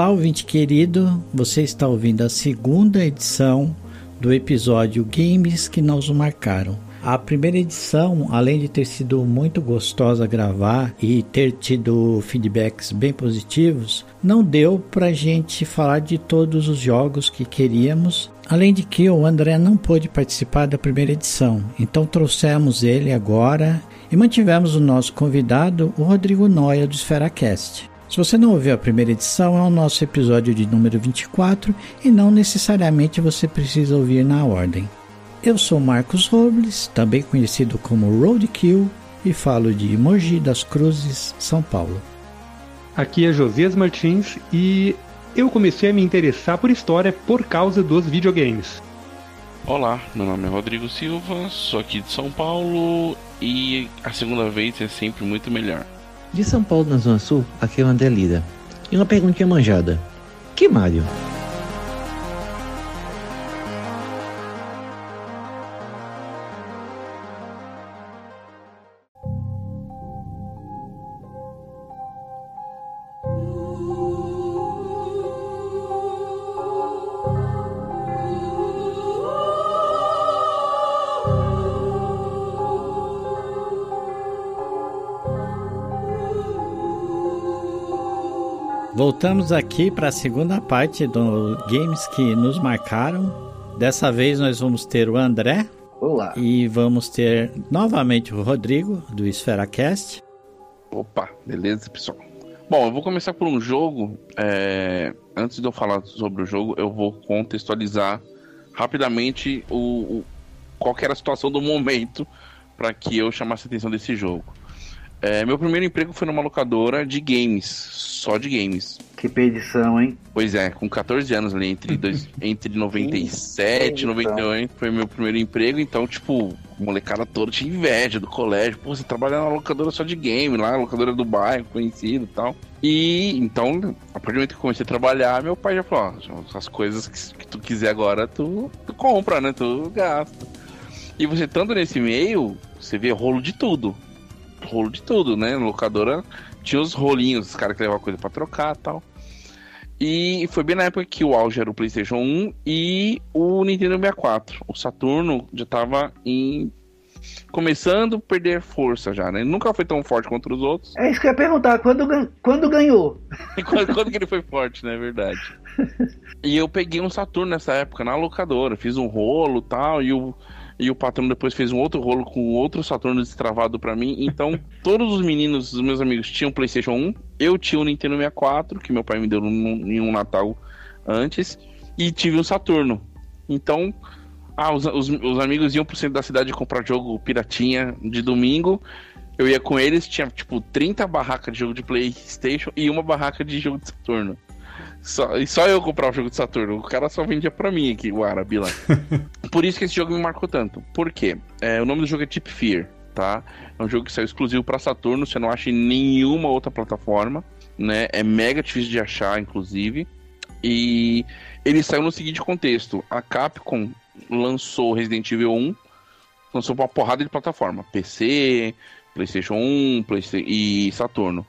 Olá, ouvinte querido, você está ouvindo a segunda edição do episódio Games que nos marcaram. A primeira edição, além de ter sido muito gostosa gravar e ter tido feedbacks bem positivos, não deu pra gente falar de todos os jogos que queríamos. Além de que o André não pôde participar da primeira edição, então trouxemos ele agora e mantivemos o nosso convidado, o Rodrigo Noia do EsferaCast. Se você não ouviu a primeira edição, é o nosso episódio de número 24 e não necessariamente você precisa ouvir na ordem. Eu sou Marcos Robles, também conhecido como Roadkill, e falo de Mogi das Cruzes, São Paulo. Aqui é Josias Martins e eu comecei a me interessar por história por causa dos videogames. Olá, meu nome é Rodrigo Silva, sou aqui de São Paulo e a segunda vez é sempre muito melhor. De São Paulo, na Zona Sul, aqui é o André Lira. E uma perguntinha manjada. Que Mario? Voltamos aqui para a segunda parte do Games que nos marcaram. Dessa vez nós vamos ter o André. Olá. E vamos ter novamente o Rodrigo, do EsferaCast. Opa, beleza, pessoal? Bom, eu vou começar por um jogo. É... Antes de eu falar sobre o jogo, eu vou contextualizar rapidamente o, o... qual era a situação do momento para que eu chamasse a atenção desse jogo. É, meu primeiro emprego foi numa locadora de games, só de games. Que perdição, hein? Pois é, com 14 anos ali, entre, dois, entre 97 e 98 foi meu primeiro emprego, então, tipo, molecada toda tinha inveja do colégio. Pô, você trabalha na locadora só de game, lá, locadora do bairro, conhecido e tal. E então, a partir do momento que eu comecei a trabalhar, meu pai já falou: ó, as coisas que, que tu quiser agora, tu, tu compra, né? Tu gasta. E você estando nesse meio, você vê rolo de tudo rolo de tudo, né? locadora tinha os rolinhos, os caras que levavam coisa para trocar tal. E foi bem na época que o auge era o PlayStation 1 e o Nintendo 64. O Saturno já tava em. Começando a perder força já, né? Ele nunca foi tão forte quanto os outros. É isso que eu ia perguntar, quando, quando ganhou? quando, quando que ele foi forte, né? É verdade. e eu peguei um Saturno nessa época na locadora, fiz um rolo tal, e o. E o patrão depois fez um outro rolo com outro Saturno destravado para mim. Então, todos os meninos, os meus amigos, tinham PlayStation 1. Eu tinha o um Nintendo 64, que meu pai me deu em um Natal antes. E tive um Saturno. Então, ah, os, os, os amigos iam pro centro da cidade comprar jogo piratinha de domingo. Eu ia com eles, tinha tipo 30 barracas de jogo de PlayStation e uma barraca de jogo de Saturno. Só, e só eu comprava o jogo de Saturno. O cara só vendia pra mim aqui, o árabe lá. Por isso que esse jogo me marcou tanto. Por quê? É, o nome do jogo é Tip Fear, tá? É um jogo que saiu exclusivo para Saturno, você não acha em nenhuma outra plataforma, né? É mega difícil de achar, inclusive. E ele saiu no seguinte contexto: a Capcom lançou Resident Evil 1, lançou pra uma porrada de plataforma: PC, PlayStation 1 PlayStation e Saturno.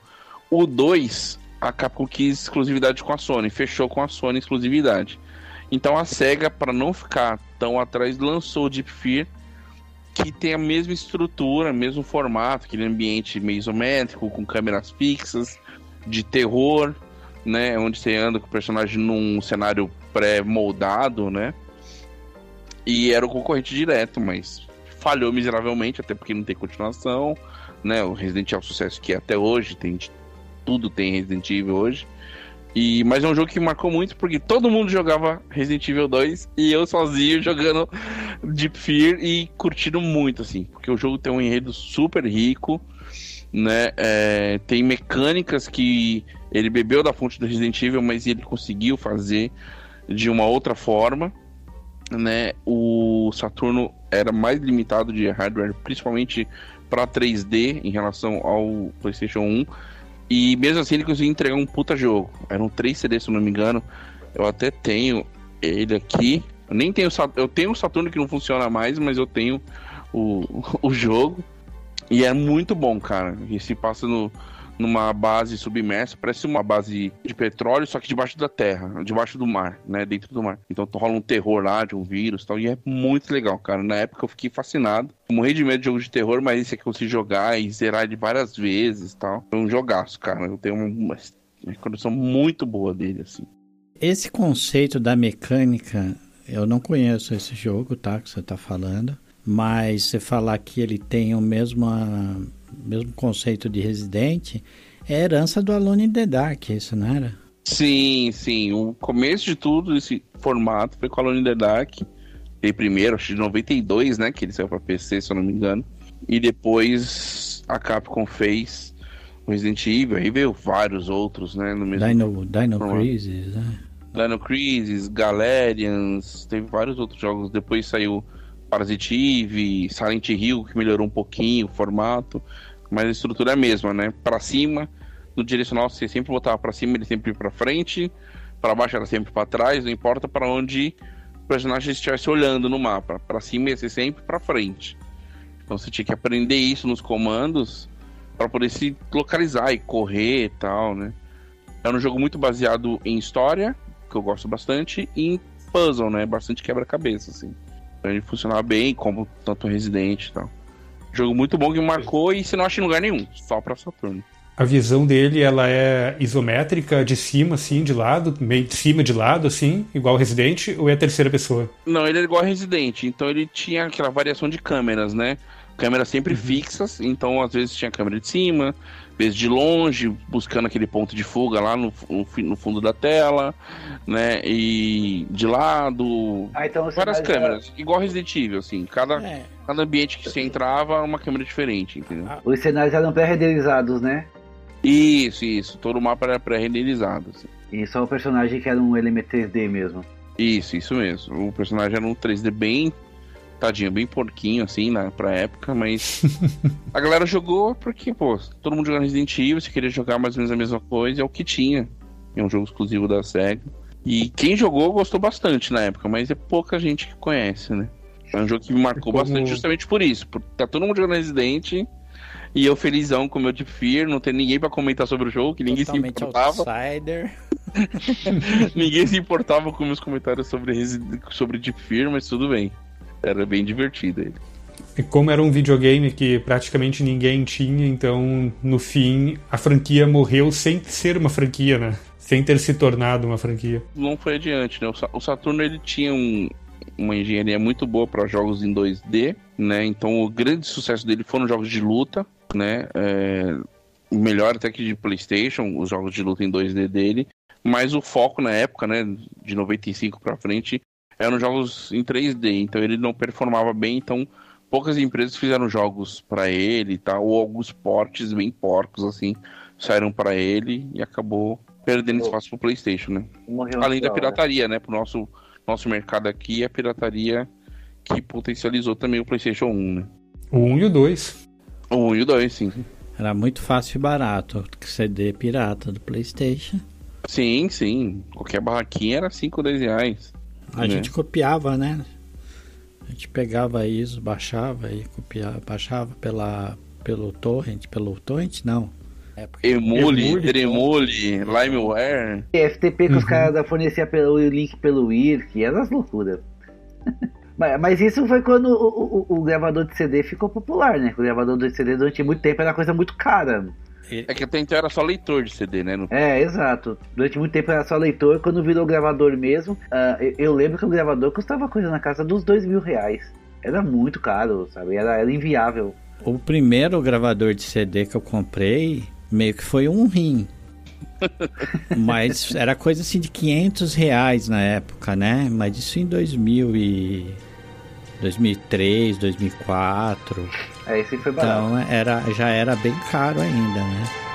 O 2 a Capcom quis exclusividade com a Sony, fechou com a Sony exclusividade. Então a SEGA, para não ficar tão atrás, lançou o Deep Fear, que tem a mesma estrutura, mesmo formato, aquele ambiente meio isométrico, com câmeras fixas, de terror, né? Onde você anda com o personagem num cenário pré-moldado, né? E era o concorrente direto, mas falhou miseravelmente, até porque não tem continuação, né? O Resident Evil é sucesso que é até hoje, tem tudo tem Resident Evil hoje. E, mas é um jogo que marcou muito porque todo mundo jogava Resident Evil 2 e eu sozinho jogando Deep Fear e curtindo muito, assim, porque o jogo tem um enredo super rico, né? É, tem mecânicas que ele bebeu da fonte do Resident Evil, mas ele conseguiu fazer de uma outra forma, né? O Saturno era mais limitado de hardware, principalmente para 3D em relação ao PlayStation 1 e mesmo assim ele conseguiu entregar um puta jogo. Eram três CDs, se não me engano. Eu até tenho ele aqui. Eu nem tenho eu tenho o Saturno que não funciona mais, mas eu tenho o, o jogo. E é muito bom, cara. E se passa no, numa base submersa, parece uma base de petróleo, só que debaixo da terra, debaixo do mar, né? Dentro do mar. Então rola um terror lá de um vírus e tal. E é muito legal, cara. Na época eu fiquei fascinado. morri de medo de jogo de terror, mas esse aqui eu consegui jogar e zerar ele várias vezes tal. Foi um jogaço, cara. Eu tenho uma, uma muito boa dele, assim. Esse conceito da mecânica, eu não conheço esse jogo, tá? Que você tá falando. Mas você falar que ele tem o mesmo, mesmo conceito de Resident, é herança do Alone in the Dark, isso não era? Sim, sim. O começo de tudo, esse formato, foi com Alone in the Dark. Ele primeiro, acho que de 92, né? Que ele saiu pra PC, se eu não me engano. E depois a Capcom fez o Resident Evil, aí veio vários outros, né? No mesmo Dino, Dino Crisis, né? Dino Crisis, Galerians, teve vários outros jogos. Depois saiu Parasitive, Silent Hill, que melhorou um pouquinho o formato, mas a estrutura é a mesma, né? Para cima, no direcional você sempre botava para cima, ele sempre para frente, para baixo era sempre para trás, não importa para onde o personagem estivesse olhando no mapa, para cima ia ser sempre para frente. Então você tinha que aprender isso nos comandos para poder se localizar e correr e tal, né? É um jogo muito baseado em história, que eu gosto bastante, e em puzzle, né? Bastante quebra-cabeça, assim. Ele funcionava bem, como tanto Resident e tal. Jogo muito bom que marcou e você não acha em lugar nenhum, só pra Saturno. A visão dele, ela é isométrica, de cima, assim, de lado, meio de cima, de lado, assim, igual Resident, ou é a terceira pessoa? Não, ele é igual Resident, então ele tinha aquela variação de câmeras, né? Câmeras sempre uhum. fixas, então às vezes tinha câmera de cima, vezes de longe, buscando aquele ponto de fuga lá no, no, no fundo da tela, né? E de lado. Ah, então várias câmeras. Igual Resident Evil, assim. Cada, é. cada ambiente que você entrava, uma câmera diferente, entendeu? Ah. Os cenários eram pré-renderizados, né? Isso, isso. Todo o mapa era pré-renderizado. Assim. E só o personagem que era um elemento 3D mesmo. Isso, isso mesmo. O personagem era um 3D bem tadinho, bem porquinho, assim, na, pra época, mas a galera jogou porque, pô, todo mundo jogando Resident Evil, você queria jogar mais ou menos a mesma coisa, é o que tinha. É um jogo exclusivo da SEGA. E quem jogou gostou bastante na época, mas é pouca gente que conhece, né? É um jogo que me marcou Como... bastante justamente por isso. Porque tá todo mundo jogando Resident e eu felizão com o meu Deep Fear, não tem ninguém para comentar sobre o jogo, que ninguém Totalmente se importava. Outsider. ninguém se importava com meus comentários sobre, sobre Deep Fear, mas tudo bem. Era bem divertido ele. E como era um videogame que praticamente ninguém tinha, então no fim a franquia morreu sem ser uma franquia, né? Sem ter se tornado uma franquia. Não foi adiante, né? O Saturno ele tinha um, uma engenharia muito boa para jogos em 2D, né? Então o grande sucesso dele foram jogos de luta, né? É, melhor até que de PlayStation, os jogos de luta em 2D dele. Mas o foco na época, né, de 95 para frente, eram jogos em 3D, então ele não performava bem, então poucas empresas fizeram jogos para ele e tal, ou alguns portes bem porcos assim, saíram para ele e acabou perdendo oh. espaço pro PlayStation, né? Morreu Além da pirataria, né, pro nosso nosso mercado aqui, a pirataria que potencializou também o PlayStation 1, né? O 1 e o 2. O 1 e o 2, sim. Era muito fácil e barato, CD pirata do PlayStation. Sim, sim. Qualquer barraquinha era 5, 10 reais. A né? gente copiava, né? A gente pegava isso, baixava e copiava, baixava pela, pelo torrent, pelo torrent não. É Emule, Tremule, Limeware. FTP que uhum. os caras forneciam pelo link pelo IRC, eram as loucuras. mas, mas, isso foi quando o, o, o, gravador de CD ficou popular, né? O gravador de CD durante muito tempo era coisa muito cara. É que até então era só leitor de CD, né? É, exato. Durante muito tempo era só leitor. Quando virou gravador mesmo, uh, eu, lembro que o gravador custava coisa na casa dos dois mil reais. Era muito caro, sabe? Era, era inviável. O primeiro gravador de CD que eu comprei meio que foi um rim. Mas era coisa assim de 500 reais na época, né? Mas isso em 2000 e... 2003, 2004. É, esse foi barato. Então era, já era bem caro ainda, né?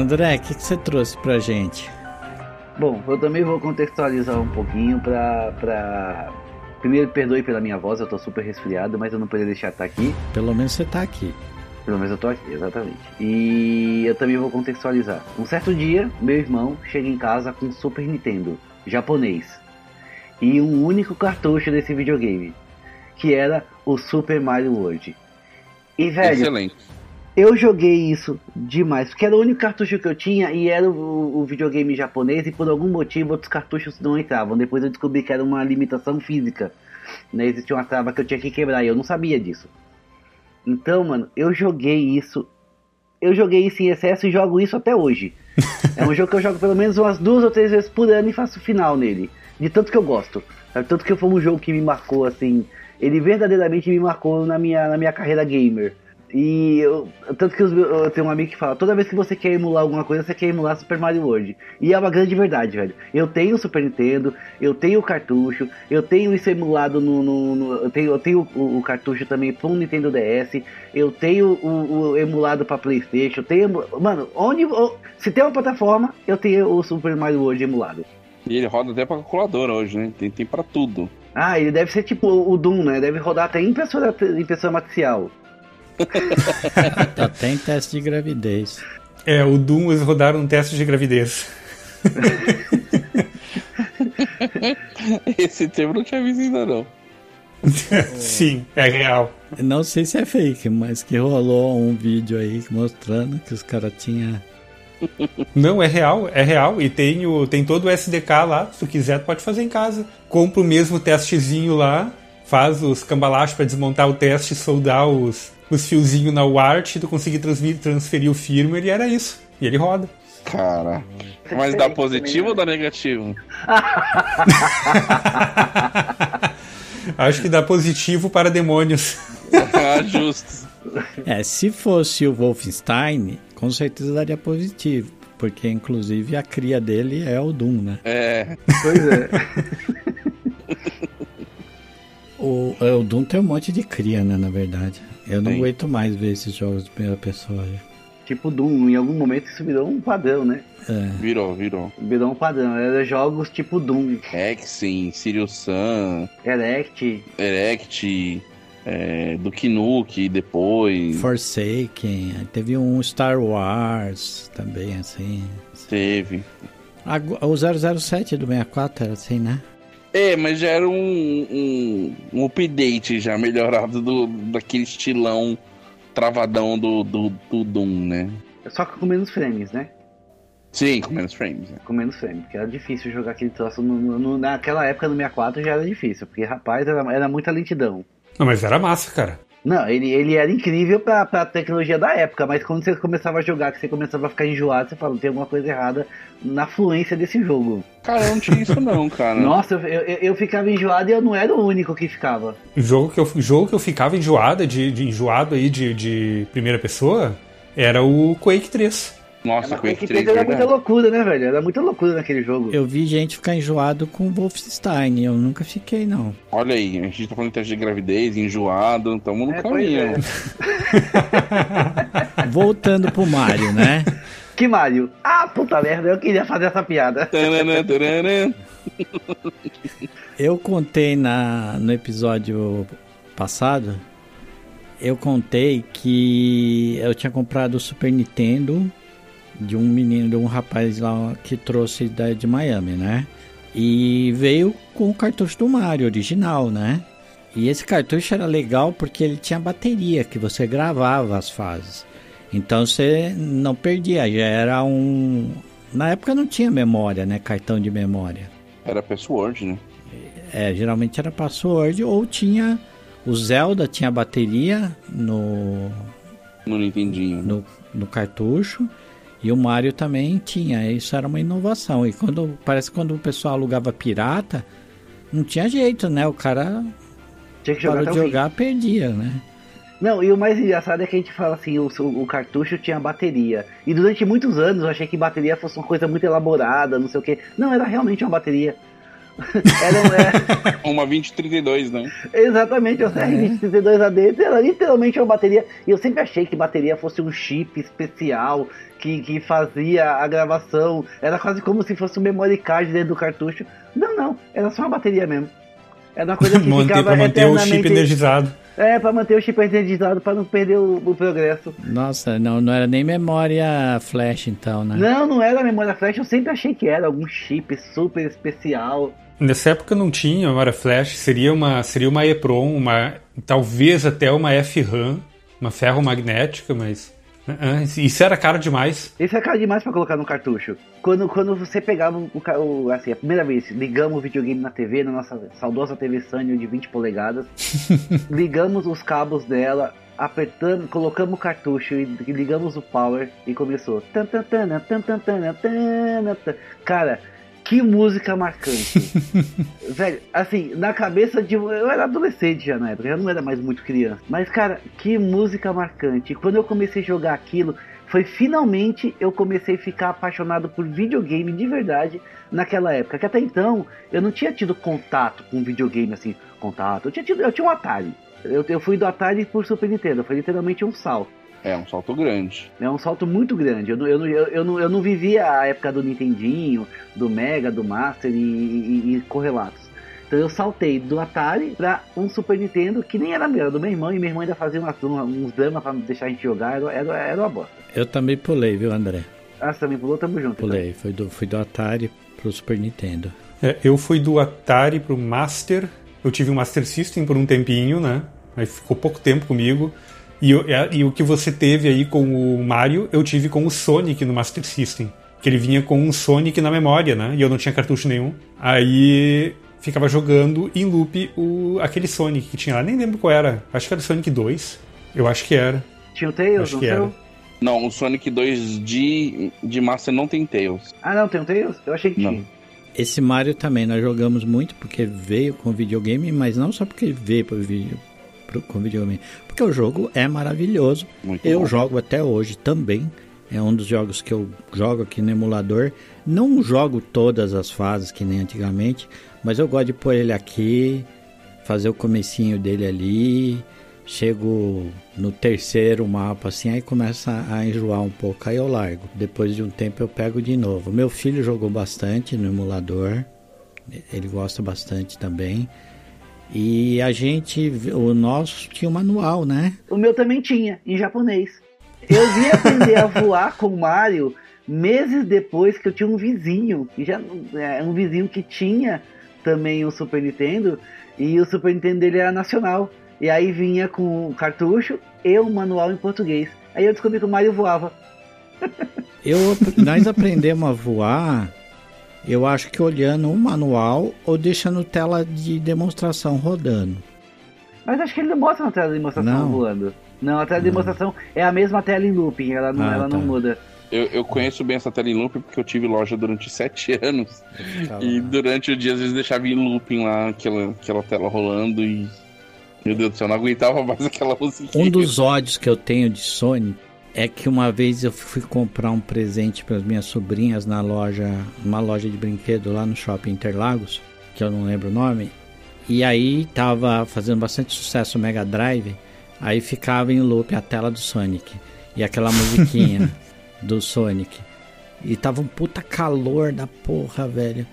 André, o que, que você trouxe pra gente? Bom, eu também vou contextualizar um pouquinho pra. pra... Primeiro, perdoe pela minha voz, eu tô super resfriado, mas eu não poderia deixar de estar aqui. Pelo menos você tá aqui. Pelo menos eu tô aqui, exatamente. E eu também vou contextualizar. Um certo dia, meu irmão chega em casa com um Super Nintendo japonês e um único cartucho desse videogame, que era o Super Mario World. E velho, Excelente. Eu joguei isso demais, porque era o único cartucho que eu tinha e era o, o videogame japonês e por algum motivo outros cartuchos não entravam. Depois eu descobri que era uma limitação física. Né? Existia uma trava que eu tinha que quebrar e eu não sabia disso. Então, mano, eu joguei isso. Eu joguei isso em excesso e jogo isso até hoje. é um jogo que eu jogo pelo menos umas duas ou três vezes por ano e faço final nele. De tanto que eu gosto. Sabe? Tanto que foi um jogo que me marcou, assim. Ele verdadeiramente me marcou na minha, na minha carreira gamer. E eu, tanto que eu tenho um amigo que fala, toda vez que você quer emular alguma coisa, você quer emular Super Mario World. E é uma grande verdade, velho. Eu tenho o Super Nintendo, eu tenho o cartucho, eu tenho isso emulado no. no- no- eu tenho, eu tenho o, o cartucho também pro Nintendo DS, eu tenho o, o emulado pra Playstation, eu tenho. Mano, onde. se tem uma plataforma, eu tenho o Super Mario World emulado. E ele roda até pra calculadora hoje, né? Tem, tem pra tudo. Ah, ele deve ser tipo o Doom, né? Deve rodar até em impressora, impressora matricial. Até em teste de gravidez. É, o Doom eles rodaram um teste de gravidez. Esse termo eu não tinha visto ainda, não. Sim, é real. Não sei se é fake, mas que rolou um vídeo aí mostrando que os caras tinham. Não, é real, é real. E tem, o, tem todo o SDK lá. Se tu quiser, tu pode fazer em casa. Compra o mesmo testezinho lá, faz os cambalachos pra desmontar o teste, soldar os, os fiozinhos na UART, tu conseguir transferir, transferir o firmware e era isso. E ele roda. Cara. Mas dá positivo ou dá negativo? Acho que dá positivo para demônios. ah, justo. É, se fosse o Wolfenstein, com certeza daria positivo. Porque inclusive a cria dele é o Doom, né? É. Pois é. O, é, o Doom tem um monte de cria, né? Na verdade. Eu não Tem. aguento mais ver esses jogos de primeira pessoa. tipo Doom, em algum momento isso virou um padrão, né? É. Virou, virou. Virou um padrão. Era jogos tipo Doom, Hexen, Sirius Sun, Erect. Erect, é, Duke Nuke depois. Forsaken, teve um Star Wars também, assim. Teve. Agu- O 007 do 64 era assim, né? É, mas já era um, um, um update já melhorado do, daquele estilão travadão do, do, do Doom, né? Só que com menos frames, né? Sim, com menos frames. né? Com menos frames, porque era difícil jogar aquele troço. no- no- no- naquela época no 64 já era difícil, porque rapaz, era, era muita lentidão. Não, mas era massa, cara. Não, ele, ele era incrível pra, pra tecnologia da época, mas quando você começava a jogar, que você começava a ficar enjoado, você fala, tem alguma coisa errada na fluência desse jogo. Cara, eu não tinha isso não, cara. Nossa, eu, eu, eu ficava enjoado e eu não era o único que ficava. Jogo que eu, jogo que eu ficava enjoada de, de enjoado aí de, de primeira pessoa era o Quake 3. Nossa, Mas Quake que 3 era muita loucura, né, velho? Era muita loucura naquele jogo. Eu vi gente ficar enjoado com Wolfenstein, eu nunca fiquei, não. Olha aí, a gente tá falando de teste de gravidez, enjoado, tamo no É, caminho. pois Voltando pro Mario, né? Que Mario? Ah, puta merda, eu queria fazer essa piada. Tanana, tanana. Eu contei na, no episódio passado, eu contei que eu tinha comprado o Super Nintendo de um menino, de um rapaz lá que trouxe da, de Miami, né? E veio com o cartucho do Mario original, né? E esse cartucho era legal porque ele tinha bateria que você gravava as fases. Então você não perdia, já era um. Na época não tinha memória, né? Cartão de memória. Era password, né? É, geralmente era password ou tinha o Zelda tinha bateria no, No Nintendinho. né? no, no cartucho e o Mario também tinha. Isso era uma inovação. E quando parece que quando o pessoal alugava pirata, não tinha jeito, né? O cara Tinha que jogar parou até de o fim. jogar, perdia, né? Não, e o mais engraçado é que a gente fala assim, o, o cartucho tinha bateria. E durante muitos anos eu achei que bateria fosse uma coisa muito elaborada, não sei o que. Não, era realmente uma bateria. Era, é, Uma 2032, né? exatamente, o CR2032AD era literalmente uma bateria. E eu sempre achei que bateria fosse um chip especial que, que fazia a gravação. Era quase como se fosse um memory card dentro do cartucho. Não, não, era só uma bateria mesmo. Era uma coisa que manter, ficava pra manter o chip energizado. É, pra manter o chip energizado, pra não perder o, o progresso. Nossa, não, não era nem memória flash então, né? Não, não era memória flash, eu sempre achei que era algum chip super especial. Nessa época não tinha memória flash, seria uma, seria uma EEPROM, uma, talvez até uma FRAM, uma ferromagnética, mas ah, ah, isso era caro demais. Isso é caro demais pra colocar no cartucho. Quando, quando você pegava o, o- assim, a primeira vez, ligamos o videogame na TV, na nossa saudosa TV Sanyo de 20 polegadas, ligamos os cabos dela, apertamos, colocamos o cartucho e ligamos o power e começou. Cara, que música marcante. Velho, assim, na cabeça de. Eu era adolescente já na época, eu não era mais muito criança. Mas, cara, que música marcante. Quando eu comecei a jogar aquilo, foi finalmente eu comecei a ficar apaixonado por videogame de verdade naquela época. Que até então eu não tinha tido contato com videogame assim, contato. Eu tinha tido, eu tinha um Atari. Eu, eu fui do Atari por Super Nintendo, foi literalmente um salto. É, um salto grande. É um salto muito grande. Eu não, eu, não, eu, eu não, eu não vivia a época do Nintendinho, do Mega, do Master e, e- e correlatos. Então eu saltei do Atari pra um Super Nintendo que nem era meu, era do meu irmão, e meu irmão ainda fazia uma- uns dramas pra deixar a gente jogar, era, era, era uma bosta. Eu também pulei, viu, André? Ah, você também pulou? Tamo junto. então. Pulei. Foi do, fui do Atari pro Super Nintendo. É, eu fui do Atari pro Master, eu tive um Master System por um tempinho, né? Aí ficou pouco tempo comigo. E, é, e o que você teve aí com o Mario, eu tive com o Sonic no Master System. Que ele vinha com um Sonic na memória, né? E eu não tinha cartucho nenhum. Aí ficava jogando em loop o, aquele Sonic que tinha lá. Nem lembro qual era. Acho que era o Sonic 2. Eu acho que era. Tinha o Tails, Acho não que era. Não, o Sonic 2 de, de Master não tem Tails. Ah, não, tem o Tails? Eu achei que Não. tinha. Esse Mario também nós jogamos muito porque veio com videogame, mas não só porque veio vídeo, pro, com videogame. Porque o jogo é maravilhoso. Muito Eu bom. jogo até hoje também. É um dos jogos que eu jogo aqui no emulador. Não jogo todas as fases que nem antigamente, mas eu gosto de pôr ele aqui, fazer o comecinho dele ali. Chego no terceiro mapa assim, aí começa a enjoar um pouco, aí eu largo. Depois de um tempo eu pego de novo. Meu filho jogou bastante no emulador. Ele gosta bastante também. E a gente, o nosso tinha um manual, né? O meu também tinha, em japonês. Eu vim aprender a voar com o Mario meses depois que eu tinha um vizinho. Que já, é, um vizinho que tinha também o Super Nintendo. E o Super Nintendo dele era nacional. E aí vinha com o cartucho e o manual em português. Aí eu descobri que o Mario voava. Eu, nós aprendemos a voar, eu acho que olhando um manual ou deixando tela de demonstração rodando. Mas acho que ele não mostra na tela de demonstração Não. voando. Não, a tela de demonstração é a mesma tela em looping, ela não, Ah, ela não tá. muda. Eu, eu conheço bem essa tela em loop porque eu tive loja durante sete anos. E durante o dia, às vezes, deixava em looping lá, aquela, aquela tela rolando e. Meu Deus do céu, eu não aguentava mais aquela musiquinha. Um dos ódios que eu tenho de Sony é que uma vez eu fui comprar um presente para as minhas sobrinhas na loja, uma loja de brinquedo lá no Shopping Interlagos, que eu não lembro o nome, e aí tava fazendo bastante sucesso o Mega Drive, aí ficava em loop a tela do Sonic e aquela musiquinha do Sonic. E tava um puta calor da porra, velho.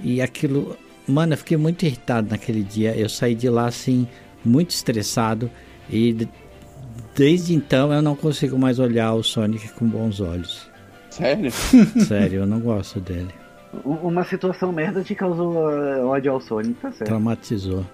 E aquilo, mano, eu fiquei muito irritado naquele dia. Eu saí de lá assim, muito estressado e desde então eu não consigo mais olhar o Sonic com bons olhos. Sério? Sério, eu não gosto dele. Uma situação merda te causou uh, ódio ao Sonic, tá certo. Traumatizou.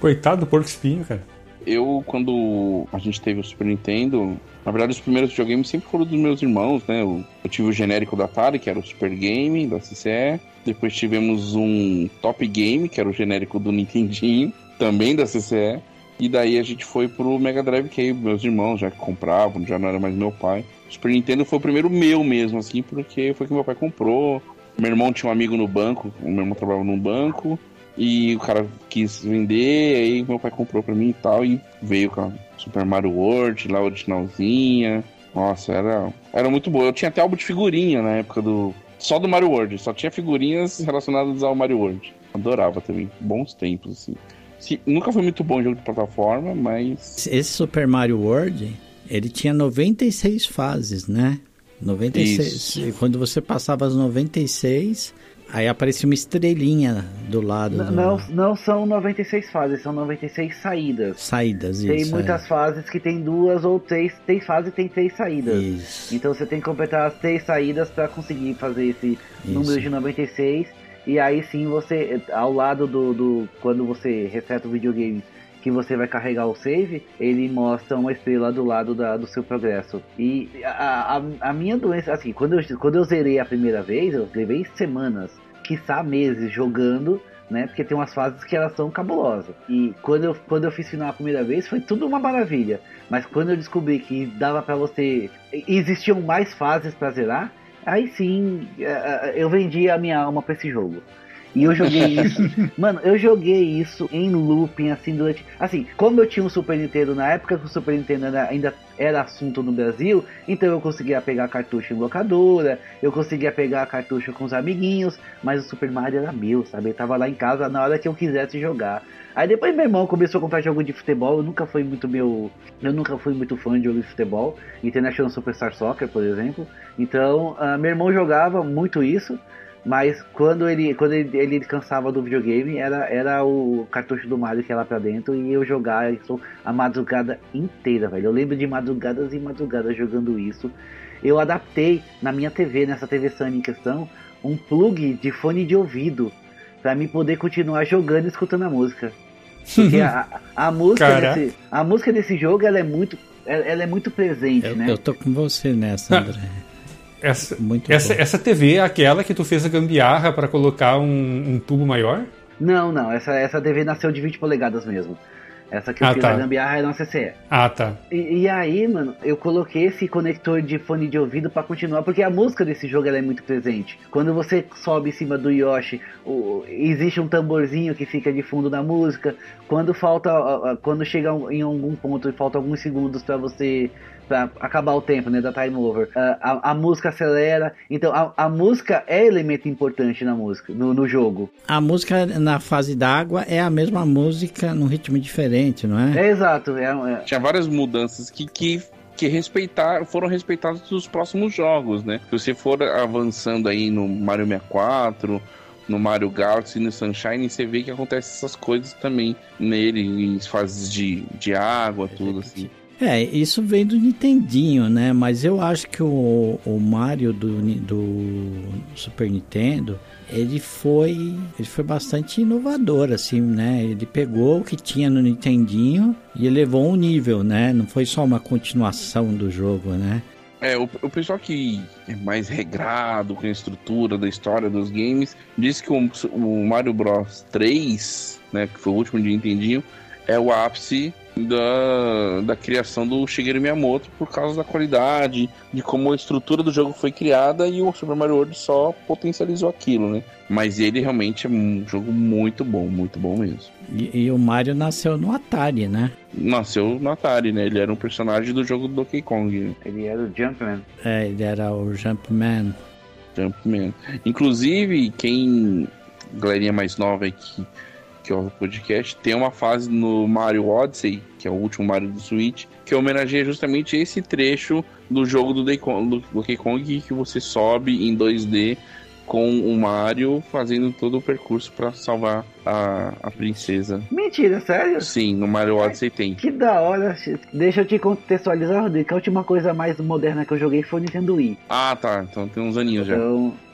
Coitado do porco espinho, cara. Eu, quando a gente teve o Super Nintendo, na verdade os primeiros videogames sempre foram dos meus irmãos, né? Eu, eu tive o genérico da Atari, que era o Super Game, da CCE. Depois tivemos um Top Game, que era o genérico do Nintendinho, também da CCE. E daí a gente foi pro Mega Drive, que aí meus irmãos já compravam, já não era mais meu pai. O Super Nintendo foi o primeiro meu mesmo, assim, porque foi que meu pai comprou. Meu irmão tinha um amigo no banco, o meu irmão trabalhava num banco. E o cara quis vender, aí meu pai comprou pra mim e tal, e veio com a Super Mario World, lá originalzinha. Nossa, era, era muito boa. Eu tinha até álbum de figurinha na época do. Só do Mario World, só tinha figurinhas relacionadas ao Mario World. Adorava também. Bons tempos, assim. Sim, nunca foi muito bom jogo de plataforma, mas. Esse Super Mario World, ele tinha 96 fases, né? 96. Isso. E Quando você passava as 96, aí aparecia uma estrelinha do lado. N- do- Não, não são 96 fases, são 96 saídas. Saídas, Tem isso. muitas fases que tem duas ou três. Tem fase que tem três é. saídas. Isso. Então você tem que completar as três saídas para conseguir fazer esse Isso. número de 96. E aí sim você, ao lado do, do. Quando você reseta o videogame que você vai carregar o save, ele mostra uma estrela do lado da- do seu progresso. E a, a, a minha doença, assim, quando eu, quando eu zerei a primeira vez, eu levei semanas, quiçá meses jogando. Né? Porque tem umas fases que elas são cabulosas. E quando eu, quando eu fiz final a primeira vez, foi tudo uma maravilha. Mas quando eu descobri que dava pra você. Existiam mais fases pra zerar, aí sim eh, eh, eu vendi a minha alma pra esse jogo. E eu joguei isso. Mano, eu joguei isso em looping, assim, durante. Assim, como eu tinha um Super Nintendo na época que o Super Nintendo era- ainda era assunto no Brasil, então eu conseguia pegar cartucho em locadora, eu conseguia pegar cartucho com os amiguinhos, mas o Super Mario era meu, sabe? Ele tava lá em casa na hora que eu quisesse jogar. Aí depois meu irmão começou a comprar jogo de futebol, eu nunca fui muito meu. Eu nunca fui muito fã de jogo de futebol, International Superstar Soccer, por exemplo. Então, ah, meu irmão jogava muito isso. Mas quando ele quando ele, ele cansava do videogame, era, era o cartucho do Mario que ia lá pra dentro e eu jogar isso a madrugada inteira, velho. Eu lembro de madrugadas e madrugadas jogando isso. Eu adaptei na minha TV, nessa TV Sunny em questão, um plug de fone de ouvido pra mim poder continuar jogando e escutando a música. Porque a, a, música desse, a música desse jogo ela é muito ela, ela é muito presente, Eu, né? eu tô com você nessa, André. Essa, Muito essa, bom. essa TV é aquela que tu fez a gambiarra pra colocar um, um tubo maior? Não, não, essa, essa TV nasceu de 20 polegadas mesmo. Essa que eu Ah, fiz tá. a gambiarra é uma CCE. Ah, tá. E, e aí, mano, eu coloquei esse conector de fone de ouvido pra continuar, porque a música desse jogo ela é muito presente. Quando você sobe em cima do Yoshi, o- existe um tamborzinho que fica de fundo na música. Quando falta, quando chega em algum ponto e falta alguns segundos pra você pra acabar o tempo, né, da time over, ah, a, a música acelera. Então, a, a música é elemento importante na música, no, no jogo. A música na fase d'água é a mesma música num ritmo diferente, não é? É exato, é, é, Tinha várias mudanças que, que, que respeitar, foram respeitadas nos próximos jogos, né? Se você for avançando aí no Mario 64, no Mario Galaxy, no Sunshine, você vê que acontece essas coisas também nele, em fases de, de água, tudo assim. É, isso vem do Nintendinho, né? Mas eu acho que o, o Mario do, do Super Nintendo, ele foi, ele foi bastante inovador, assim, né? Ele pegou o que tinha no Nintendinho e elevou um nível, né? Não foi só uma continuação do jogo, né? É, o, o pessoal que é mais regrado com a estrutura da história dos games diz que o, o Mario Bros 3, né, que foi o último de Nintendinho, é o ápice da, da criação do Shigeru Miyamoto por causa da qualidade, de como a estrutura do jogo foi criada e o Super Mario World só potencializou aquilo, né? Mas ele realmente é um jogo muito bom, muito bom mesmo. E, e o Mario nasceu no Atari, né? Nasceu no Atari, né? Ele era um personagem do jogo do Donkey Kong, né? ele era o Jumpman. É, ele era o Jumpman. Jumpman. Inclusive, quem. Galerinha mais nova aí que, que ouve o podcast, tem uma fase no Mario Odyssey, que é o último Mario do Switch, que homenageia justamente esse trecho do jogo do Donkey Kong, que você sobe em 2D com o Mario fazendo todo o percurso para salvar a, a princesa. Mentira, sério? Sim, no Mario Odyssey tem. Que da hora. Deixa eu te contextualizar, Rodrigo, que a última coisa mais moderna que eu joguei foi o Nintendo Wii. Ah, tá. Então tem uns aninhos já.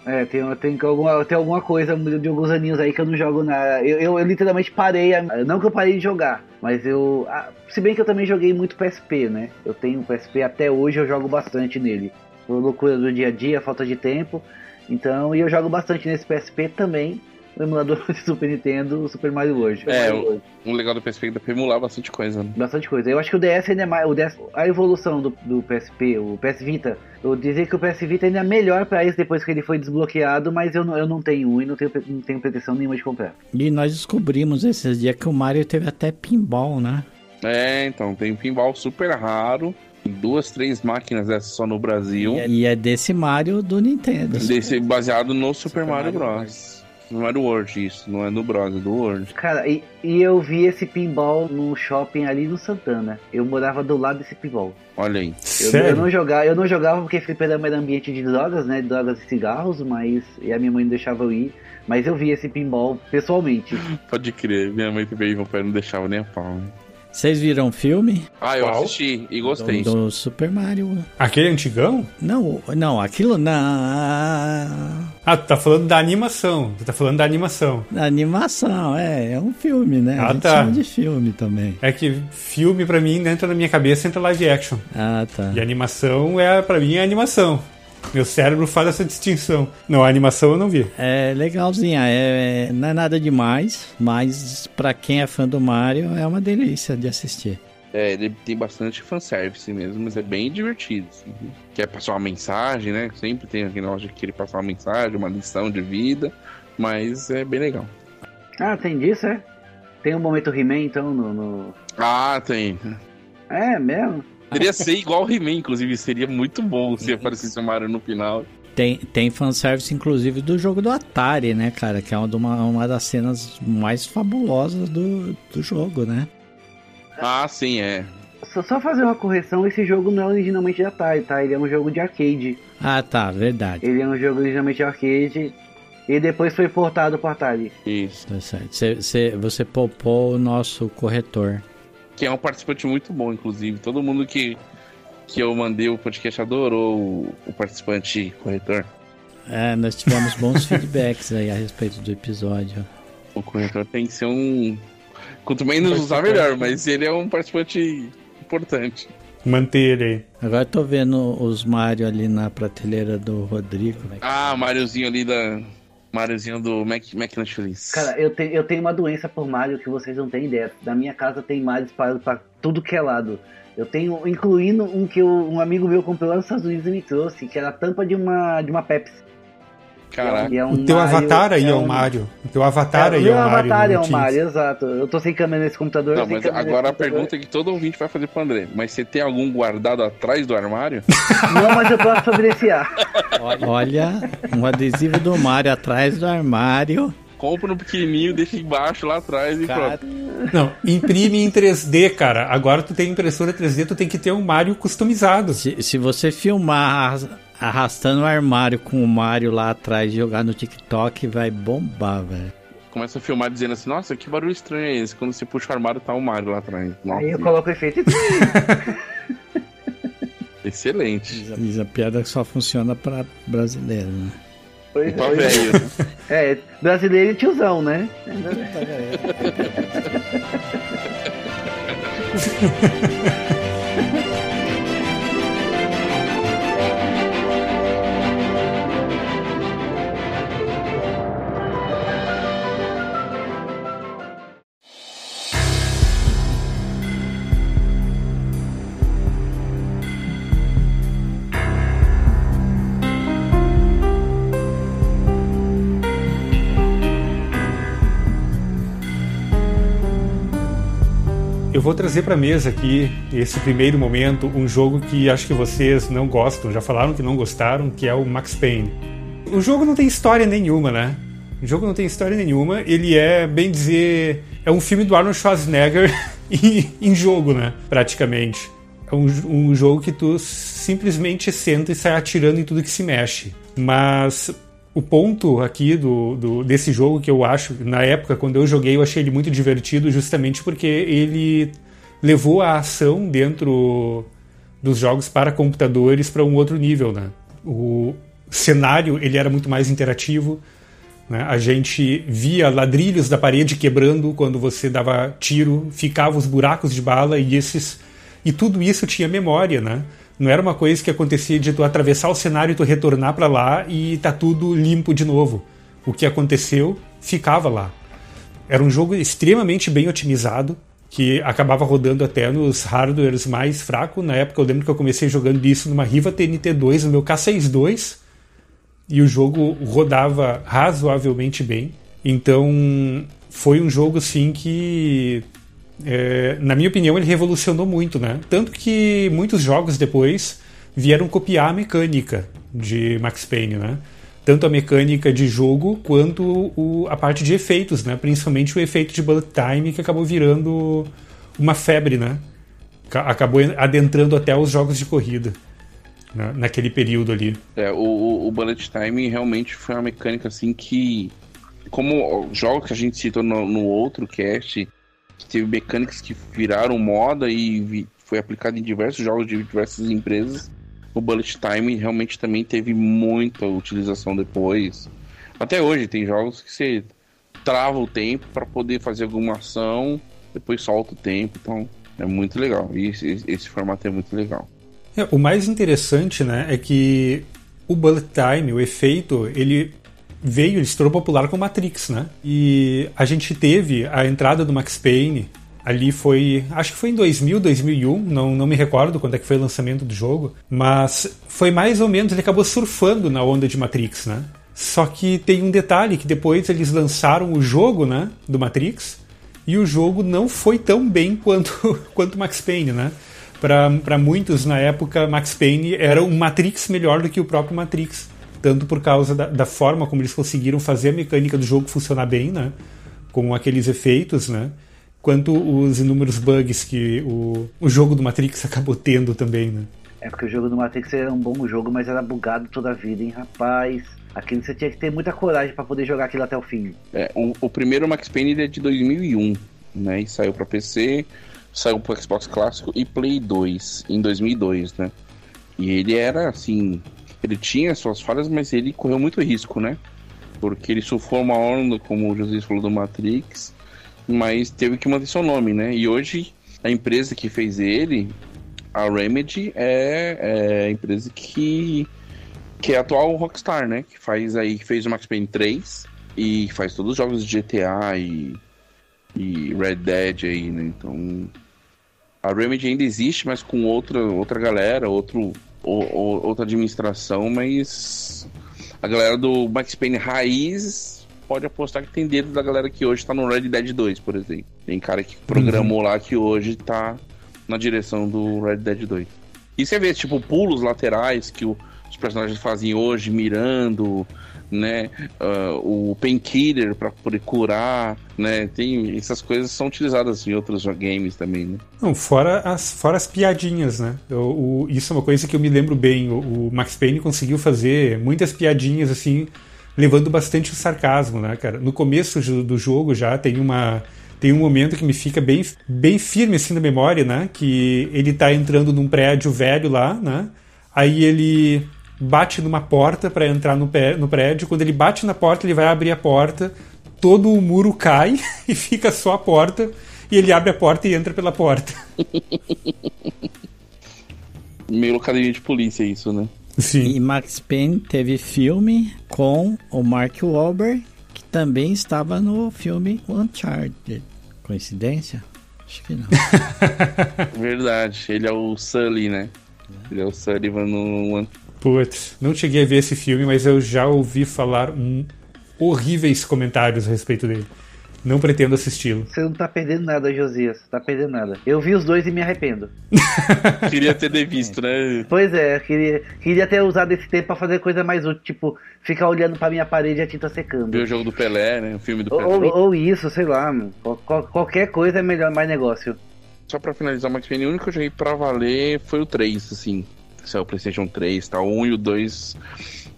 É, tem, tem, alguma, tem alguma coisa de alguns aninhos aí que eu não jogo na. Eu, eu, eu literalmente parei. a- não que eu parei de jogar, mas eu. ah, se bem que eu também joguei muito PSP, né? Eu tenho PSP até hoje, eu jogo bastante nele. Por loucura do dia a dia, falta de tempo. Então, e eu jogo bastante nesse PSP também. O emulador de Super Nintendo, o Super Mario World. É, Mario World. Um legal do PSP é que dá pra emular bastante coisa, né? Bastante coisa. Eu acho que o DS ainda é mais. O DS, a evolução do, do PSP, o PS Vita, eu dizer que o PS Vita ainda é melhor pra isso depois que ele foi desbloqueado, mas eu não, eu não tenho um e não tenho, não tenho pretensão nenhuma de comprar. E nós descobrimos esses dias que o Mario teve até pinball, né? É, então, tem um pinball super raro. Duas, três máquinas dessas só no Brasil. E é desse Mario do Nintendo. Desse, baseado no Super, Super Mario, Mario Bros. Mario World, isso. Não é do Bros, é do World. Cara, e, e eu vi esse pinball no shopping ali no Santana. Eu morava do lado desse pinball. Olha aí. Eu, Sério? eu não jogava, eu não jogava porque fliperama era ambiente de drogas, né? Drogas e cigarros, mas. E a minha mãe não deixava eu ir. Mas eu vi esse pinball pessoalmente. Pode crer. Minha mãe também e meu pai não deixavam nem a pau. né? Vocês viram o filme? Ah, eu Qual? assisti e gostei. Do, do Super Mario. Aquele antigão? Não, não, aquilo na. Ah, tu tá falando da animação. Tu tá falando da animação. na animação, é, é um filme, né? Ah, a gente tá. chama de filme também. É que filme pra mim entra na minha cabeça entra live action. Ah, tá. E animação é para mim é animação. Meu cérebro faz essa distinção. Não, a animação eu não vi. É legalzinha, é, é- não é nada demais, mas pra quem é fã do Mario é uma delícia de assistir. É, ele tem bastante fanservice mesmo, mas é bem divertido. Assim. Quer passar uma mensagem, né? Sempre tem aquele negócio de querer passar uma mensagem, uma lição de vida, mas é bem legal. Ah, tem disso, é? Tem um momento He-Man, então, no, no- Ah, tem. É mesmo? Poderia ser igual o He-Man, inclusive, seria muito bom se aparecesse o Mario no final. Tem, tem fanservice, inclusive, do jogo do Atari, né, cara? Que é uma, uma das cenas mais fabulosas do, do jogo, né? Ah, sim, é. Só, só fazer uma correção, esse jogo não é originalmente de Atari, tá? Ele é um jogo de arcade. Ah, tá, verdade. Ele é um jogo originalmente de arcade. E depois foi portado para Atari. Isso. Tá certo. Cê, cê- você poupou o nosso corretor. Que é um participante muito bom, inclusive. Todo mundo que, que eu mandei o podcast adorou o, o participante corretor. É, nós tivemos bons feedbacks aí a respeito do episódio. O corretor tem que ser um. Quanto menos usar, melhor, mas ele é um participante importante. Manter ele aí. Agora eu tô vendo os Mario ali na prateleira do Rodrigo. Ah, Mariozinho ali da. Mariozinho do Mac, Feliz. Cara, eu, te, eu tenho uma doença por Mario que vocês não têm ideia. Na minha casa tem Mario espalhado pra tudo que é lado. Eu tenho, incluindo um que eu- um amigo meu comprou lá nos Estados Unidos e me trouxe, que era a tampa de uma, de uma Pepsi. Caraca. É um O teu Mario- avatar aí é, um- o Mario. O teu avatar É, aí o é meu o Mario. avatar é o. Mario, exato. Eu tô sem câmera nesse computador. Não, sem mas agora a pergunta que todo ouvinte vai fazer pro André. Mas você tem algum guardado atrás do armário? Não, mas eu posso providenciar. Olha, um adesivo do Mario atrás do armário. Compra no pequenininho, deixa embaixo lá atrás e Cara, pronto. Não, imprime em 3D, cara. Agora tu tem impressora 3D, tu tem que ter um Mario customizado. Se, se você filmar arrastando o armário com o Mario lá atrás e jogar no TikTok, vai bombar, velho. Começa a filmar dizendo assim, nossa, que barulho estranho é esse? Quando você puxa o armário, tá o Mario lá atrás. Nossa, Aí eu coloco o efeito. excelente. Diz a piada que só funciona pra brasileiro, né? Pois Tá é. velho. É, brasileiro e tiozão, né? Eu vou trazer pra mesa aqui, esse primeiro momento, um jogo que acho que vocês não gostam, já falaram que não gostaram, que é o Max Payne. O jogo não tem história nenhuma, né? O jogo não tem história nenhuma, ele é, bem dizer, é um filme do Arnold Schwarzenegger em jogo, né? Praticamente. É um, um jogo que tu simplesmente senta e sai atirando em tudo que se mexe. Mas o ponto aqui do, do- desse jogo que eu acho, na época, quando eu joguei, eu achei ele muito divertido justamente porque ele levou a ação dentro dos jogos para computadores para um outro nível, né? O cenário, ele era muito mais interativo, né? A gente via ladrilhos da parede quebrando quando você dava tiro, ficava os buracos de bala e esses e tudo isso tinha memória, né? Não era uma coisa que acontecia de tu atravessar o cenário e tu retornar para lá e tá tudo limpo de novo. O que aconteceu ficava lá. Era um jogo extremamente bem otimizado, que acabava rodando até nos hardwares mais fracos. Na época eu lembro que eu comecei jogando isso numa Riva TNT2, no meu K62, e o jogo rodava razoavelmente bem. Então foi um jogo assim que, é, na minha opinião, ele revolucionou muito, né? Tanto que muitos jogos depois vieram copiar a mecânica de Max Payne, né? tanto a mecânica de jogo quanto o, a parte de efeitos, né? Principalmente o efeito de bullet time que acabou virando uma febre, né? Acabou adentrando até os jogos de corrida né? naquele período ali. É, o, o bullet time realmente foi uma mecânica assim que, como jogos que a gente citou no, no outro cast, teve mecânicas que viraram moda e vi, foi aplicado em diversos jogos de diversas empresas o bullet time realmente também teve muita utilização depois. Até hoje tem jogos que você trava o tempo para poder fazer alguma ação, depois solta o tempo, então é muito legal. E esse, esse formato é muito legal. É, o mais interessante, né, é que o bullet time, o efeito, ele veio, ele se tornou popular com Matrix, né? E a gente teve a entrada do Max Payne Ali foi, acho que foi em 2000, 2001, não, não me recordo quando é que foi o lançamento do jogo, mas foi mais ou menos, ele acabou surfando na onda de Matrix, né? Só que tem um detalhe que depois eles lançaram o jogo, né, do Matrix, e o jogo não foi tão bem quanto quanto Max Payne, né? Para muitos na época, Max Payne era um Matrix melhor do que o próprio Matrix, tanto por causa da, da forma como eles conseguiram fazer a mecânica do jogo funcionar bem, né? Com aqueles efeitos, né? quanto os inúmeros bugs que o, o jogo do Matrix acabou tendo também, né? É porque o jogo do Matrix era um bom jogo, mas era bugado toda a vida, hein, rapaz. Aquilo você tinha que ter muita coragem para poder jogar aquilo até o fim. É, o, o primeiro Max Payne é de 2001, né? E saiu para PC, saiu para Xbox clássico e Play 2 em 2002, né? E ele era assim, ele tinha suas falhas, mas ele correu muito risco, né? Porque ele surfou uma onda, como o José falou do Matrix, mas teve que manter seu nome, né? E hoje a empresa que fez ele, a Remedy, é, é a empresa que que é a atual Rockstar, né? Que faz aí, que fez o Max Payne 3 e faz todos os jogos de GTA e, e Red Dead aí, né? Então a Remedy ainda existe, mas com outra, outra galera, outro, ou, outra administração, mas a galera do Max Payne raiz pode apostar que tem dedo da galera que hoje tá no Red Dead 2, por exemplo. Tem cara que programou uhum. lá que hoje tá na direção do Red Dead 2. E você vê, tipo, pulos laterais que o, os personagens fazem hoje, mirando, né? Uh, o painkiller para poder curar, né? Tem essas coisas são utilizadas em outros games também, né? Não, fora as, fora as piadinhas, né? o, isso é uma coisa que eu me lembro bem. O, o Max Payne conseguiu fazer muitas piadinhas assim levando bastante o sarcasmo, né, cara? No começo do jogo já tem uma tem um momento que me fica bem, bem firme assim na memória, né? Que ele tá entrando num prédio velho lá, né? Aí ele bate numa porta para entrar no, pé, no prédio. Quando ele bate na porta, ele vai abrir a porta, todo o muro cai e fica só a porta. E ele abre a porta e entra pela porta. Meio locadinha de polícia isso, né? Sim. E Max Payne teve filme com o Mark Wahlberg, que também estava no filme Uncharted. Coincidência? Acho que não. Verdade, ele é o Sully, né? Ele é o Sullivan no Putz, não cheguei a ver esse filme, mas eu já ouvi falar um horríveis comentários a respeito dele. Não pretendo assisti-lo. Você não tá perdendo nada, Josias. Tá perdendo nada. Eu vi os dois e me arrependo. queria ter visto, né? Pois é, queria, queria ter usado esse tempo pra fazer coisa mais útil, tipo, ficar olhando pra minha parede e a tinta secando. Ver o jogo do Pelé, né? O filme do Pelé. Ou, ou isso, sei lá. Qual, qualquer coisa é melhor, mais negócio. Só pra finalizar, Max Payne, o único que eu joguei pra valer foi o 3, assim. Saiu o PlayStation 3, tá? O 1 e o 2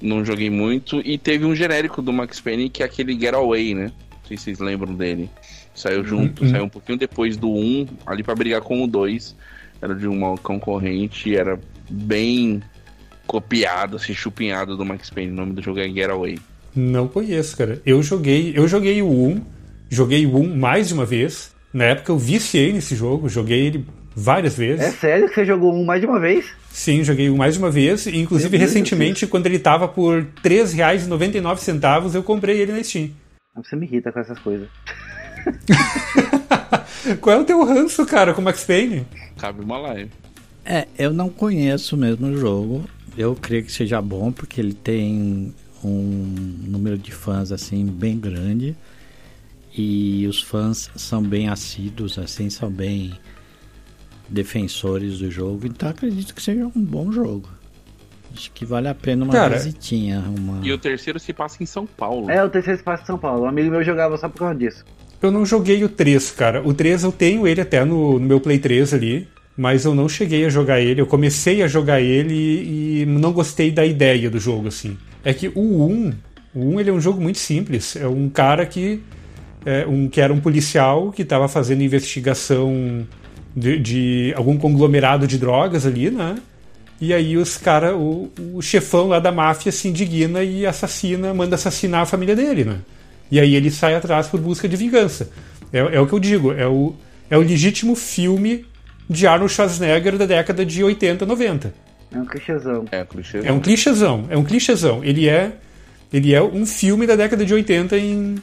não joguei muito. E teve um genérico do Max Payne que é aquele Getaway, né? Não sei se vocês lembram dele. Saiu junto, uhum. saiu um pouquinho depois do 1, ali para brigar com o 2. Era de uma concorrente, era bem copiado, assim, chupinhado do Max Payne. O nome do jogo é Getaway. Não conheço, cara. Eu joguei, eu joguei o 1, joguei o 1 mais de uma vez. Na época eu viciei nesse jogo, joguei ele várias vezes. É sério que você jogou um mais de uma vez? Sim, joguei um mais de uma vez. E, inclusive, recentemente, quando ele tava por R$ 3,99, eu comprei ele na Steam. Você me irrita com essas coisas. Qual é o teu ranço, cara, com Max Payne? Cabe uma live. É, eu não conheço mesmo o jogo. Eu creio que seja bom, porque ele tem um número de fãs assim bem grande. E os fãs são bem assíduos, assim, são bem defensores do jogo. Então acredito que seja um bom jogo. Acho que vale a pena uma Cara, visitinha. Uma... E o terceiro se passa em São Paulo. É, o terceiro espaço de São Paulo. Um amigo meu jogava só por causa disso. Eu não joguei o 3, cara. O 3 eu tenho ele até no, no meu Play 3 ali, mas eu não cheguei a jogar ele. Eu comecei a jogar ele e, e não gostei da ideia do jogo, assim. É que o 1, o 1 ele é um jogo muito simples. É um cara que, é, um, que era um policial que estava fazendo investigação de, de algum conglomerado de drogas ali, né? E aí os cara, o, o chefão lá da máfia se indigna e assassina, manda assassinar a família dele, né? E aí ele sai atrás por busca de vingança. É, é o que eu digo, é o, é o legítimo filme de Arnold Schwarzenegger da década de 80, 90. É um clichêzão. É, clichê. É um clichêzão, é um clichêzão. Ele é, ele é um filme da década de 80 em,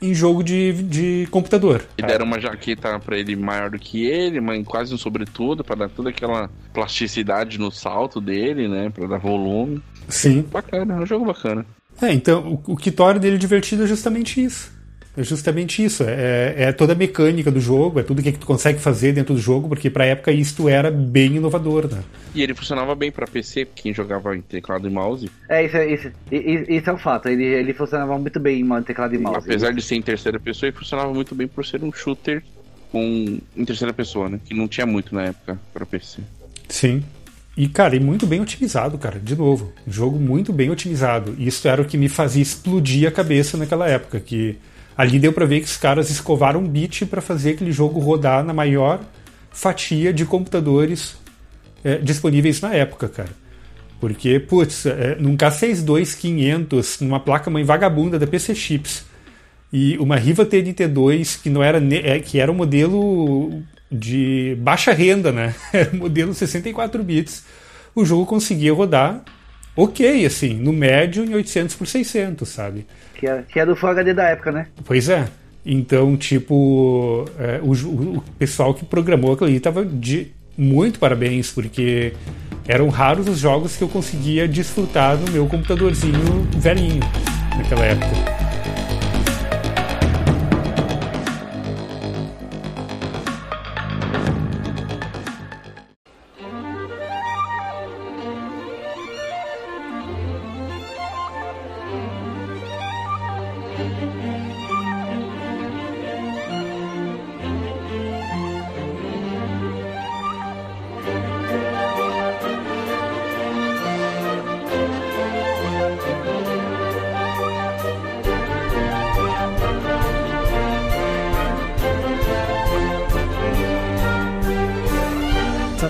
em jogo de, de computador. E deram uma jaqueta pra ele maior do que ele, mas quase um sobretudo, pra dar toda aquela plasticidade no salto dele, né? Pra dar volume. Sim. Bacana, é um jogo bacana. É, então, o, o que torna dele divertido é justamente isso. É justamente isso. É, é toda a mecânica do jogo, é tudo que, que tu consegue fazer dentro do jogo, porque pra época isto era bem inovador, né? E ele funcionava bem pra PC, quem jogava em teclado e mouse. É, isso, é- isso, isso é um fato. Ele, ele funcionava muito bem em teclado e mouse. Apesar de ser em terceira pessoa, ele funcionava muito bem por ser um shooter com em terceira pessoa, né? Que não tinha muito na época pra PC. Sim. E, cara, e muito bem otimizado, cara. De novo, um jogo muito bem otimizado. E isso era o que me fazia explodir a cabeça naquela época. Que ali deu pra ver que os caras escovaram um bit pra fazer aquele jogo rodar na maior fatia de computadores é, disponíveis na época, cara. Porque, putz, é, num K62500, numa placa-mãe vagabunda da PC Chips, e uma Riva TNT2 que não era é, que era um modelo de baixa renda, né? Era um modelo 64 bits. O jogo conseguia rodar ok, assim, no médio em 800 por 600, sabe? Que é, que é do Full HD da época, né? Pois é. Então, tipo, é, o, o pessoal que programou aquilo ali tava de muito parabéns, porque eram raros os jogos que eu conseguia desfrutar no meu computadorzinho velhinho naquela época.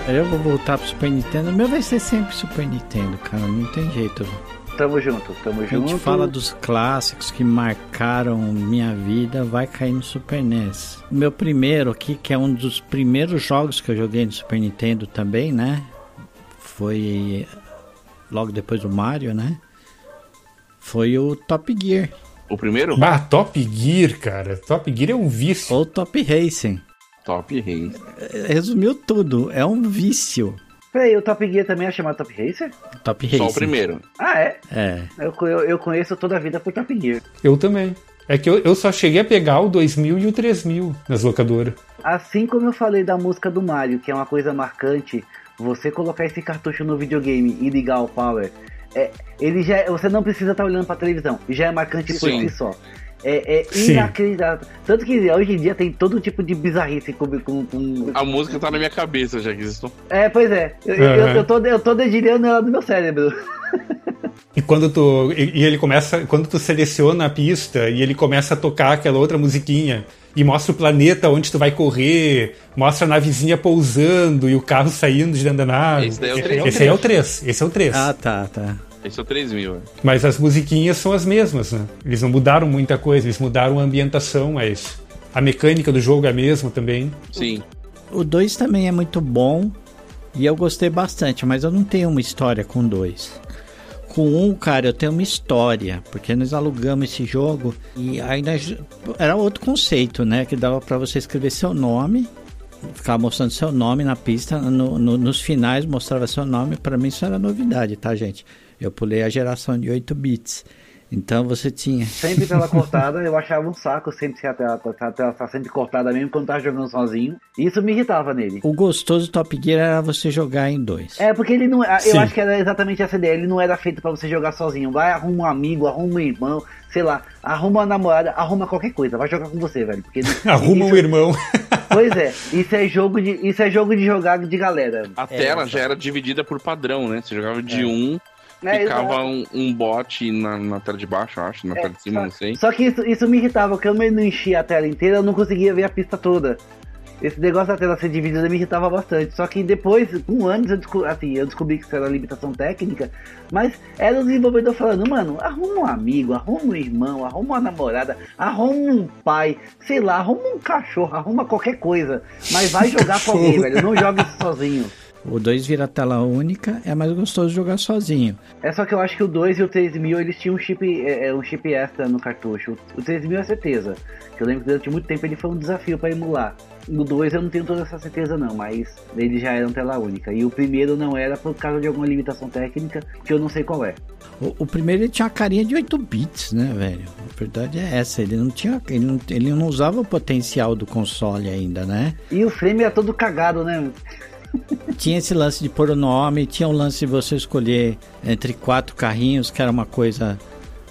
Eu vou voltar pro Super Nintendo. O meu vai ser sempre Super Nintendo, cara. Não tem jeito. Tamo junto, tamo A junto. gente fala dos clássicos que marcaram minha vida, vai cair no Super NES. O meu primeiro aqui, que é um dos primeiros jogos que eu joguei no Super Nintendo também, né? Foi logo depois do Mario, né? Foi o Top Gear O primeiro? Bah, Top Gear, cara. Top Gear é um vício. ou Top Racing. Top Rei. Resumiu tudo, é um vício. Peraí, o Top Gear também é chamado Top Racer? Top Racing. Só o primeiro. Ah, é? É. Eu, eu, eu conheço toda a vida por Top Gear. Eu também. É que eu, eu só cheguei a pegar o 2000 e o 3000 nas locadoras. Assim como eu falei da música do Mario, que é uma coisa marcante, você colocar esse cartucho no videogame e ligar o power, é, ele já, é- você não precisa estar olhando pra televisão, já é marcante por si só. É, é inacreditável. Tanto que hoje em dia tem todo tipo de bizarrice com. com, com- A música tá na minha cabeça já que isso. É, pois é. Eu, eu, Aham. eu tô, eu tô dedilhando ela no meu cérebro. E quando tu. E, e ele começa. Quando tu seleciona a pista e ele começa a tocar aquela outra musiquinha e mostra o planeta onde tu vai correr, mostra a navezinha pousando e o carro saindo de dentro da nave. Esse daí é o esse, três. esse aí é o 3. Esse é o 3. Ah, tá, tá. Esse é o 3000. né? Mas as musiquinhas são as mesmas, né? Eles não mudaram muita coisa, eles mudaram a ambientação, mas a mecânica do jogo é a mesma também. Sim. O 2 também é muito bom e eu gostei bastante, mas eu não tenho uma história com dois. Com um, cara, eu tenho uma história, porque nós alugamos esse jogo e ainda era outro conceito, né? Que dava pra você escrever seu nome, ficar mostrando seu nome na pista, no- no- nos finais mostrava seu nome. Pra mim isso era novidade, tá, gente? Eu pulei a geração de 8 bits. Então você tinha. Sempre tela cortada, eu achava um saco sempre se a tela, a tela tá sempre cortada mesmo quando tava jogando sozinho. Isso me irritava nele. O gostoso do Top Gear era você jogar em dois. É, porque ele não. Eu Sim. acho que era exatamente essa ideia. Ele não era feito pra você jogar sozinho. Vai, arruma um amigo, arruma um irmão, sei lá, arruma uma namorada, arruma qualquer coisa. Vai jogar com você, velho. Porque Arruma isso, um irmão. Pois é, isso é jogo de. Isso é jogo de jogar de galera. A tela já era dividida por padrão, né? Você jogava de um, É, ficava um, um bot na, na tela de baixo, eu acho, na É, tela de cima, só- não sei. Só que isso, isso me irritava, porque eu não enchia a tela inteira, eu não conseguia ver a pista toda. Esse negócio da tela ser dividida me irritava bastante. Só que depois, com anos, eu descobri, assim, eu descobri que isso era limitação técnica, mas era o desenvolvedor falando, mano, arruma um amigo, arruma um irmão, arruma uma namorada, arruma um pai, sei lá, arruma um cachorro, arruma qualquer coisa. Mas vai jogar com alguém, velho. Não joga isso sozinho. O 2 vira tela única, é mais gostoso jogar sozinho. É só que eu acho que o 2 e o 3000 eles tinham um chip, é, é, um chip extra no cartucho. O 3000 é certeza. Que eu lembro que durante muito tempo ele foi um desafio pra emular. No 2 eu não tenho toda essa certeza não, mas ele já era um tela única. E o primeiro não era por causa de alguma limitação técnica, que eu não sei qual é. O, o primeiro ele tinha uma carinha de 8 bits, né, velho? A verdade é essa, ele não tinha. Ele não, ele não usava o potencial do console ainda, né? E o frame era todo cagado, né? Tinha esse lance de pôr o nome, tinha o lance de você escolher entre quatro carrinhos, que era uma coisa.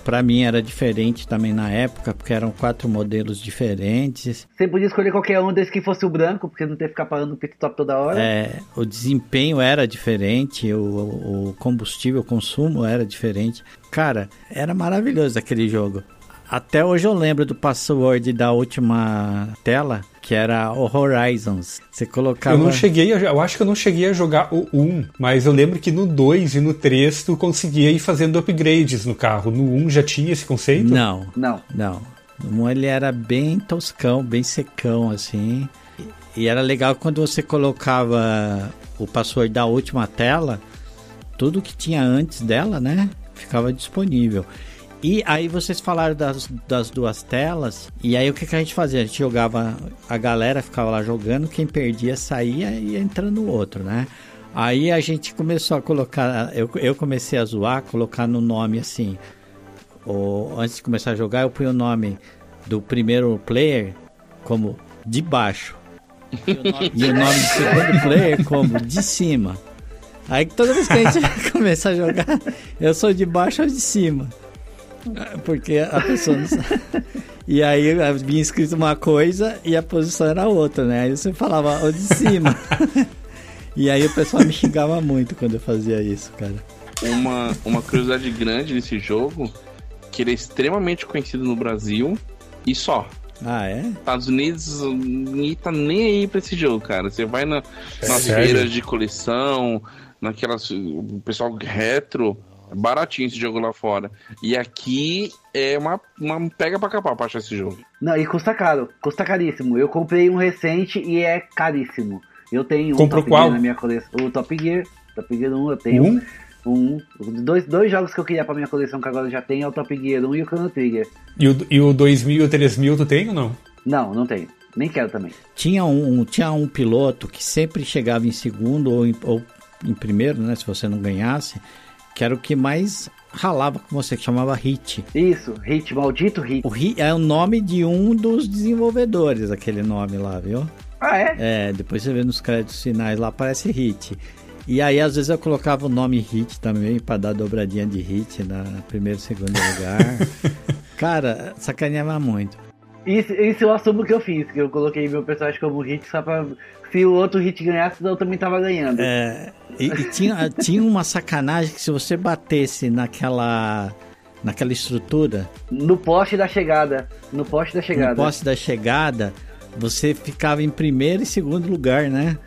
Pra mim era diferente também na época, porque eram quatro modelos diferentes. Você podia escolher qualquer um desde que fosse o branco, porque não ter que ficar parando o pit top toda hora. É, o desempenho era diferente, o, o combustível, o consumo era diferente. Cara, era maravilhoso aquele jogo. Até hoje eu lembro do password da última tela, que era o Horizons. Você colocava. Eu não cheguei, a, eu acho que eu não cheguei a jogar o 1, mas eu lembro que no 2 e no 3 tu conseguia ir fazendo upgrades no carro. No 1 já tinha esse conceito? Não, Não. não. No 1 ele era bem toscão, bem secão, assim. E- E era legal quando você colocava o password da última tela, tudo que tinha antes dela, né? Ficava disponível. E aí vocês falaram das, das duas telas, e aí o que, que a gente fazia? A gente jogava, a galera ficava lá jogando, quem perdia saía e ia entrando no outro, né? Aí a gente começou a colocar, eu, eu comecei a zoar, colocar no nome assim, antes de começar a jogar, eu punho o nome do primeiro player como de baixo. E o nome, e o nome do segundo player como de cima. Aí toda vez que a gente começar a jogar, eu sou de baixo ou de cima. Porque a pessoa não sabe. E aí vinha escrito uma coisa e a posição era outra, né? Aí você falava o de cima. E aí o pessoal me xingava muito quando eu fazia isso, cara. Uma, uma curiosidade grande nesse jogo, que ele é extremamente conhecido no Brasil e só. Ah, é? Estados Unidos ninguém tá nem aí pra esse jogo, cara. Você vai na- nas sério? feiras de coleção, naquelas. O pessoal retro, é baratinho esse jogo lá fora. E aqui é uma, uma pega pra capar pra achar esse jogo. Não, e custa caro, custa caríssimo. Eu comprei um recente e é caríssimo. Eu tenho um Comprou Top qual? Gear na minha coleção. O Top Gear. Top Gear 1 eu tenho. Um? Um. Dois, dois jogos que eu queria pra minha coleção que agora já tenho é o Top Gear 1 e o Chrono Trigger. E o, e o 2000 e o 3000 tu tem ou não? Não, não tenho. Nem quero também. Tinha um, tinha um piloto que sempre chegava em segundo ou em, ou em primeiro, né? Se você não ganhasse, que era o que mais ralava com você, que chamava Hit. Isso, Hit, maldito Hit. O Hit é o nome de um dos desenvolvedores, aquele nome lá, viu? Ah, é? É, depois você vê nos créditos finais lá, aparece Hit. E aí, às vezes, eu colocava o nome Hit também, pra dar dobradinha de Hit na primeiro e segundo lugar. Cara, sacaneava muito. Isso, isso eu assumo que eu fiz, que eu coloquei meu personagem como Hit só pra. Se o outro Hit ganhasse, eu também tava ganhando. É, e, e tinha, tinha uma sacanagem que se você batesse naquela, naquela estrutura, No poste da chegada. No poste da chegada. no poste da chegada, você ficava em primeiro e segundo lugar, né?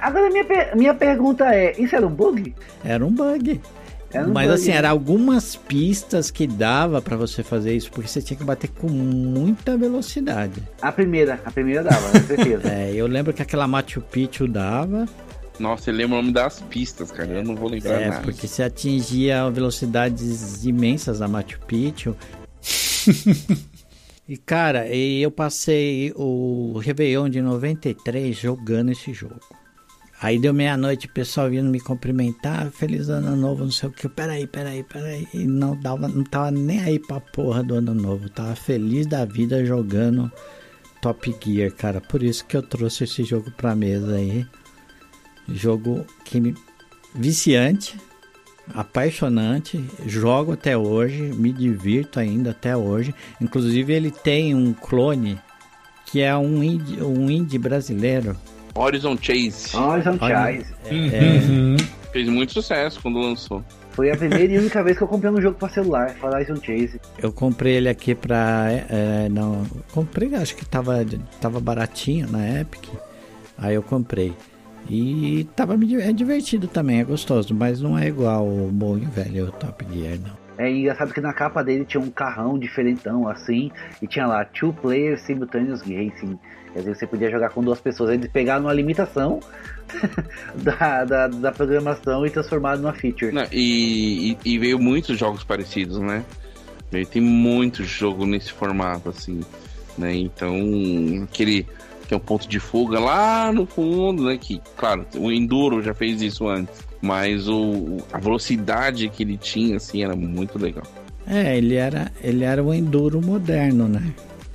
Agora minha, minha pergunta é, isso era um bug? Era um bug. Era Mas assim, eram algumas pistas que dava pra você fazer isso, porque você tinha que bater com muita velocidade. A primeira, a primeira dava, com certeza. É, eu lembro que aquela Machu Picchu dava, Nossa, ele lembra o nome das pistas, cara. Eu não vou lembrar é, nada. porque você atingia velocidades imensas da Machu Picchu. e cara, e eu passei o Réveillon de 93 jogando esse jogo. Aí deu meia-noite, o pessoal vindo me cumprimentar, feliz ano novo, não sei o que. Peraí, peraí, peraí. E não, dava, não tava nem aí pra porra do ano novo. Tava feliz da vida jogando Top Gear, cara. Por isso que eu trouxe esse jogo pra mesa aí. Jogo que me... viciante, apaixonante. Jogo até hoje, me divirto ainda até hoje. Inclusive ele tem um clone que é um indie, um indie brasileiro Horizon Chase. Horizon Chase. Uhum. Fez muito sucesso quando lançou. Foi a primeira e única vez que eu comprei um jogo pra celular, Horizon Chase. Eu comprei ele aqui pra. É, não, comprei, acho que tava, tava baratinho na Epic. Aí eu comprei. E tava é divertido também, é gostoso, mas não é igual o bom e velho Top Gear, não. É engraçado que na capa dele tinha um carrão diferentão assim, e tinha lá Two Player Simultaneous Racing. Quer dizer, você podia jogar com duas pessoas. Eles pegaram uma limitação da, da, da, programação e transformaram numa feature. Não, e, e, e, veio muitos jogos parecidos, né? Tem muito jogo nesse formato, assim. Né? Então, aquele que é um ponto de fuga lá no fundo, né? Que, claro, o Enduro já fez isso antes. Mas o, a velocidade que ele tinha, assim, era muito legal. É, ele era, ele era o Enduro moderno, né?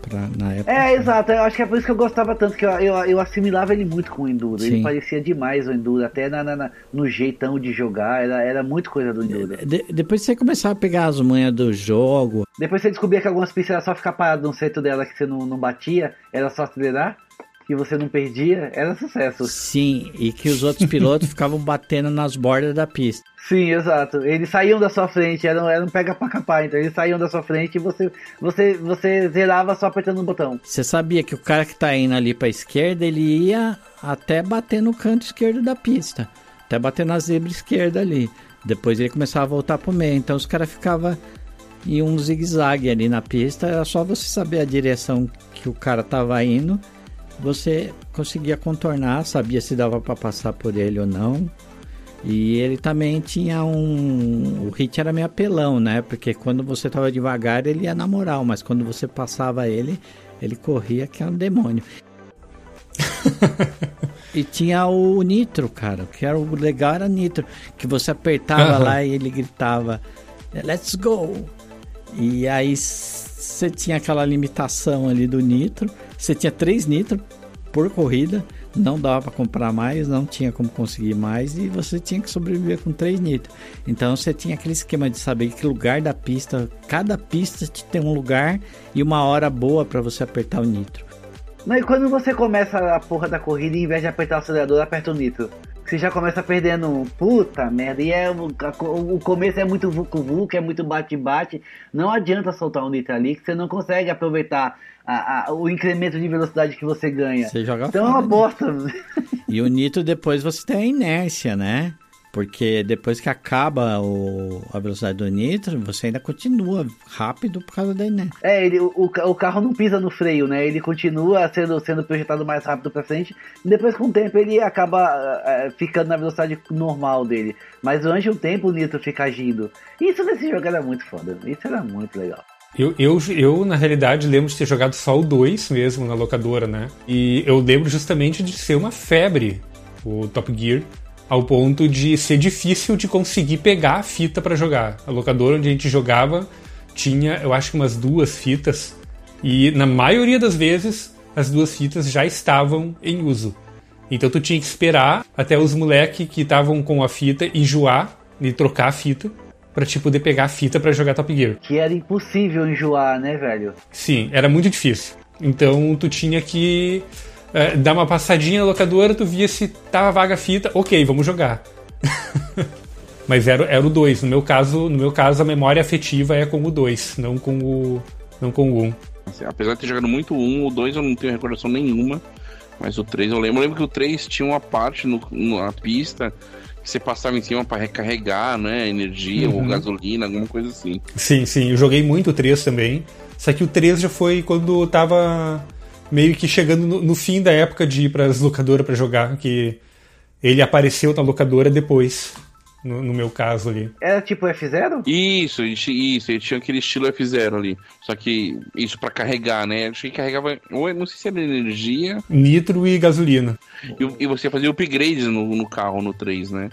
Pra, na época. É, exato. Eu acho que é por isso que eu gostava tanto, que eu, eu, eu assimilava ele muito com o Enduro. Sim. Ele parecia demais o Enduro, até na, na, no jeitão de jogar, era, era muito coisa do Enduro. De, depois você começava a pegar as manhas do jogo. Depois você descobria que algumas pistas era só ficar parado no centro dela que você não, não batia, era só acelerar que você não perdia, era sucesso. Sim, e que os outros pilotos ficavam batendo nas bordas da pista. Sim, exato. Eles saíam da sua frente, eram, eram pega pra capar, então eles saíam da sua frente e você, você, você zerava só apertando o botão. Você sabia que o cara que tá indo ali pra esquerda, ele ia até bater no canto esquerdo da pista, até bater na zebra esquerda ali. Depois ele começava a voltar pro meio, então os caras ficavam em um zigue-zague ali na pista, era só você saber a direção que o cara tava indo você conseguia contornar, sabia se dava para passar por ele ou não. E ele também tinha um. O hit era meio apelão, né? Porque quando você tava devagar ele ia na moral, mas quando você passava ele, ele corria que era um demônio. e tinha o nitro, cara. Que era o legal era nitro. Que você apertava uhum. lá e ele gritava: Let's go! E aí você tinha aquela limitação ali do nitro. Você tinha três nitro por corrida, não dava para comprar mais, não tinha como conseguir mais e você tinha que sobreviver com três nitro. Então você tinha aquele esquema de saber que lugar da pista, cada pista tem um lugar e uma hora boa para você apertar o nitro. Mas quando você começa a porra da corrida em vez de apertar o acelerador, aperta o nitro você já começa perdendo. Puta merda. E é, o, o começo é muito vucu-vucu, é muito bate-bate. Não adianta soltar um nitro ali que você não consegue aproveitar a, a, o incremento de velocidade que você ganha. Você joga então é uma bosta. E o nitro depois você tem a inércia, né? Porque depois que acaba o, a velocidade do nitro, você ainda continua rápido por causa da inércia. É, ele, o, o carro não pisa no freio, né? Ele continua sendo, sendo projetado mais rápido pra frente. E depois, com o tempo, ele acaba é, ficando na velocidade normal dele. Mas durante um tempo o nitro fica agindo. Isso nesse jogo era muito foda. Isso era muito legal. Eu, eu, eu, na realidade, lembro de ter jogado só o 2 mesmo na locadora, né? E eu lembro justamente de ser uma febre o Top Gear ao ponto de ser difícil de conseguir pegar a fita para jogar. A locadora onde a gente jogava tinha, eu acho que umas duas fitas e na maioria das vezes as duas fitas já estavam em uso. Então tu tinha que esperar até os moleques que estavam com a fita enjoar e trocar a fita para te poder pegar a fita para jogar Top Gear. Que era impossível enjoar, né, velho? Sim, era muito difícil. Então tu tinha que é, dá uma passadinha na locadora, tu via se tava vaga a fita, ok, vamos jogar. Mas era, era o 2. No meu caso, no meu caso, a memória afetiva é com o 2, não com o. não com o 1. Um. Assim, apesar de ter jogado muito o 1, o 2 eu não tenho recordação nenhuma. Mas o 3 eu lembro. Eu lembro que o 3 tinha uma parte no, na pista que você passava em cima para recarregar, né? Energia uhum. ou gasolina, alguma coisa assim. Sim, sim. Eu joguei muito o 3 também. Só que o 3 já foi quando tava meio que chegando no, no fim da época de ir para as locadoras para jogar, que ele apareceu na locadora depois. no, no meu caso ali. Era tipo F0? Isso, isso, ele tinha aquele estilo F0 ali. Só que isso pra carregar, né? Achei que carregava, ou não sei se era energia. Nitro e gasolina. E, e você fazia upgrades no, no carro no 3, né?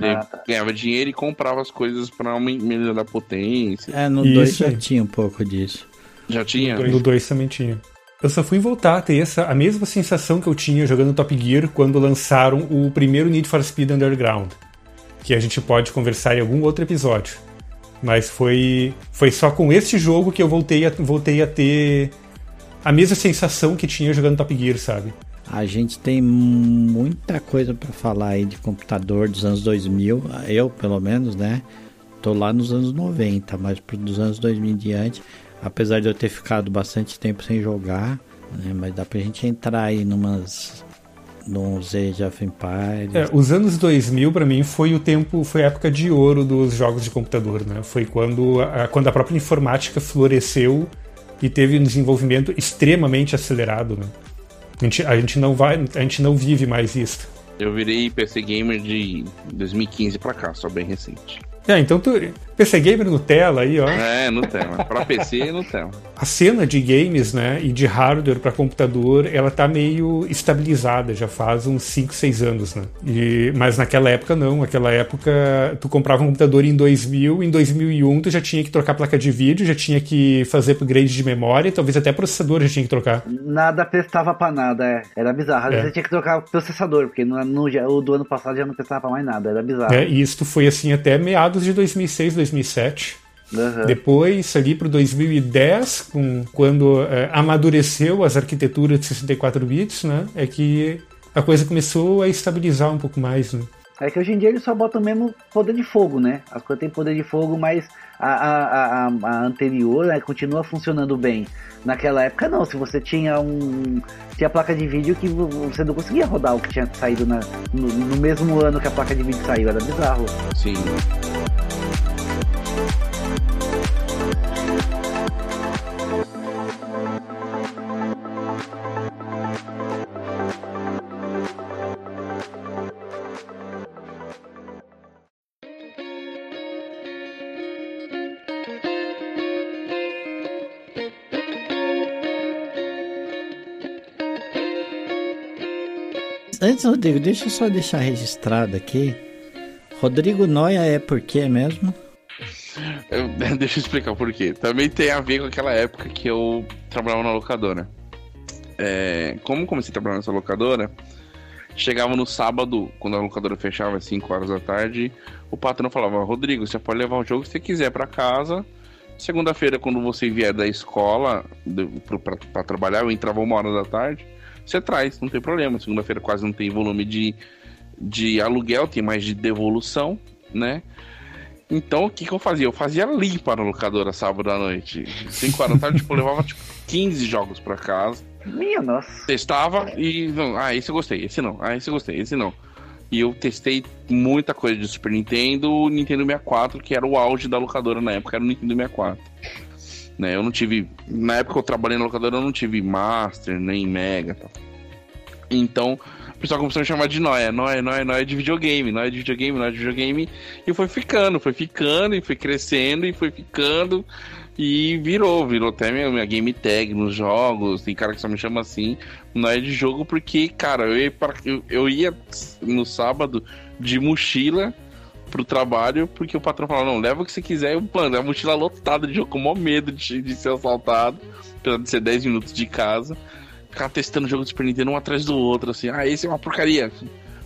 Ah, tá. ganhava dinheiro e comprava as coisas pra melhorar a potência. É, no Isso 2 já tinha um pouco disso. Já tinha? No 2 também tinha. Eu só fui voltar a ter essa, a mesma sensação que eu tinha jogando Top Gear quando lançaram o primeiro Need for Speed Underground. Que a gente pode conversar em algum outro episódio. Mas foi, foi só com este jogo que eu voltei a, voltei a ter a mesma sensação que tinha jogando Top Gear, sabe? A gente tem muita coisa pra falar aí de computador dos anos 2000. Eu, pelo menos, né? Tô lá nos anos 90, mas dos anos 2000 em diante, apesar de eu ter ficado bastante tempo sem jogar, né? Mas dá pra gente entrar aí numas nos Age of Empires. É, os anos 2000 para mim foi o tempo, foi a época de ouro dos jogos de computador, né? Foi quando a, quando a própria informática floresceu e teve um desenvolvimento extremamente acelerado, né? A gente, a gente não vai, a gente não vive mais isso. Eu virei PC Gamer de 2015 pra cá, só bem recente. É, então tu, PC Gamer Nutella aí, ó. É, Nutella. pra PC, Nutella. A cena de games, né, e de hardware para computador, ela tá meio estabilizada, já faz uns 5, 6 anos, né? E, mas naquela época não, naquela época tu comprava um computador em 2000, em 2001 tu já tinha que trocar placa de vídeo, já tinha que fazer upgrade de memória, talvez até processador já tinha que trocar. Nada prestava pra nada, é. Era bizarro. Às É. vezes você tinha que trocar processador, porque no, no- o do ano passado já não prestava pra mais nada, era bizarro. né? E isso foi assim até meados de 2006, 2007. Aham. Depois, ali para 2010, com, quando é, amadureceu as arquiteturas de 64 bits, né, é que a coisa começou a estabilizar um pouco mais. Né? É que hoje em dia eles só botam mesmo poder de fogo, né? As coisas têm poder de fogo, mas a, a, a, a- a anterior né, continua funcionando bem. Naquela época não, se você tinha um. Tinha placa de vídeo que vo- você não conseguia rodar o que tinha saído na, no, no mesmo ano que a placa de vídeo saiu, era bizarro. Sim. Antes, Rodrigo, deixa eu só deixar registrado aqui. Rodrigo Noia é por quê mesmo? Eu- deixa eu explicar por quê. Também tem a ver com aquela época que eu trabalhava na locadora. É, como comecei a trabalhar nessa locadora, chegava no sábado, quando a locadora fechava às 5 horas da tarde, o patrão falava: Rodrigo, você pode levar o jogo que você quiser pra casa. Segunda-feira, quando você vier da escola pra trabalhar, eu entrava uma hora da tarde, você traz, não tem problema. Segunda-feira quase não tem volume de, de aluguel, tem mais de devolução, né? Então, o que, que eu fazia? Eu fazia limpa na locadora sábado à noite. 5 horas da tarde, tipo, eu levava tipo, 15 jogos pra casa. Minha nossa. Testava e. Não, ah, esse eu gostei, esse não. Ah, esse eu gostei, esse não. E eu testei muita coisa de Super Nintendo, Nintendo 64, que era o auge da locadora na época, era o Nintendo 64. Né, eu não tive. Na época que eu trabalhei na locadora, eu não tive Master, nem Mega. Então, o pessoal começou a me chamar de Noia, Noia, Noia, Noia de videogame, Noia de videogame, Noia de videogame. E foi ficando, foi ficando, e foi crescendo, e foi ficando. E virou, virou até minha, minha game tag nos jogos. Tem cara que só me chama assim, Noia de jogo, porque, cara, eu ia, pra- eu, eu ia no sábado de mochila pro trabalho, porque o patrão falava, não, leva o que você quiser, eu, mano, a mochila lotada de jogo, com o maior medo de, de ser assaltado, apesar de ser 10 minutos de casa. Ficar testando jogo de Super Nintendo um atrás do outro, assim, ah, esse é uma porcaria.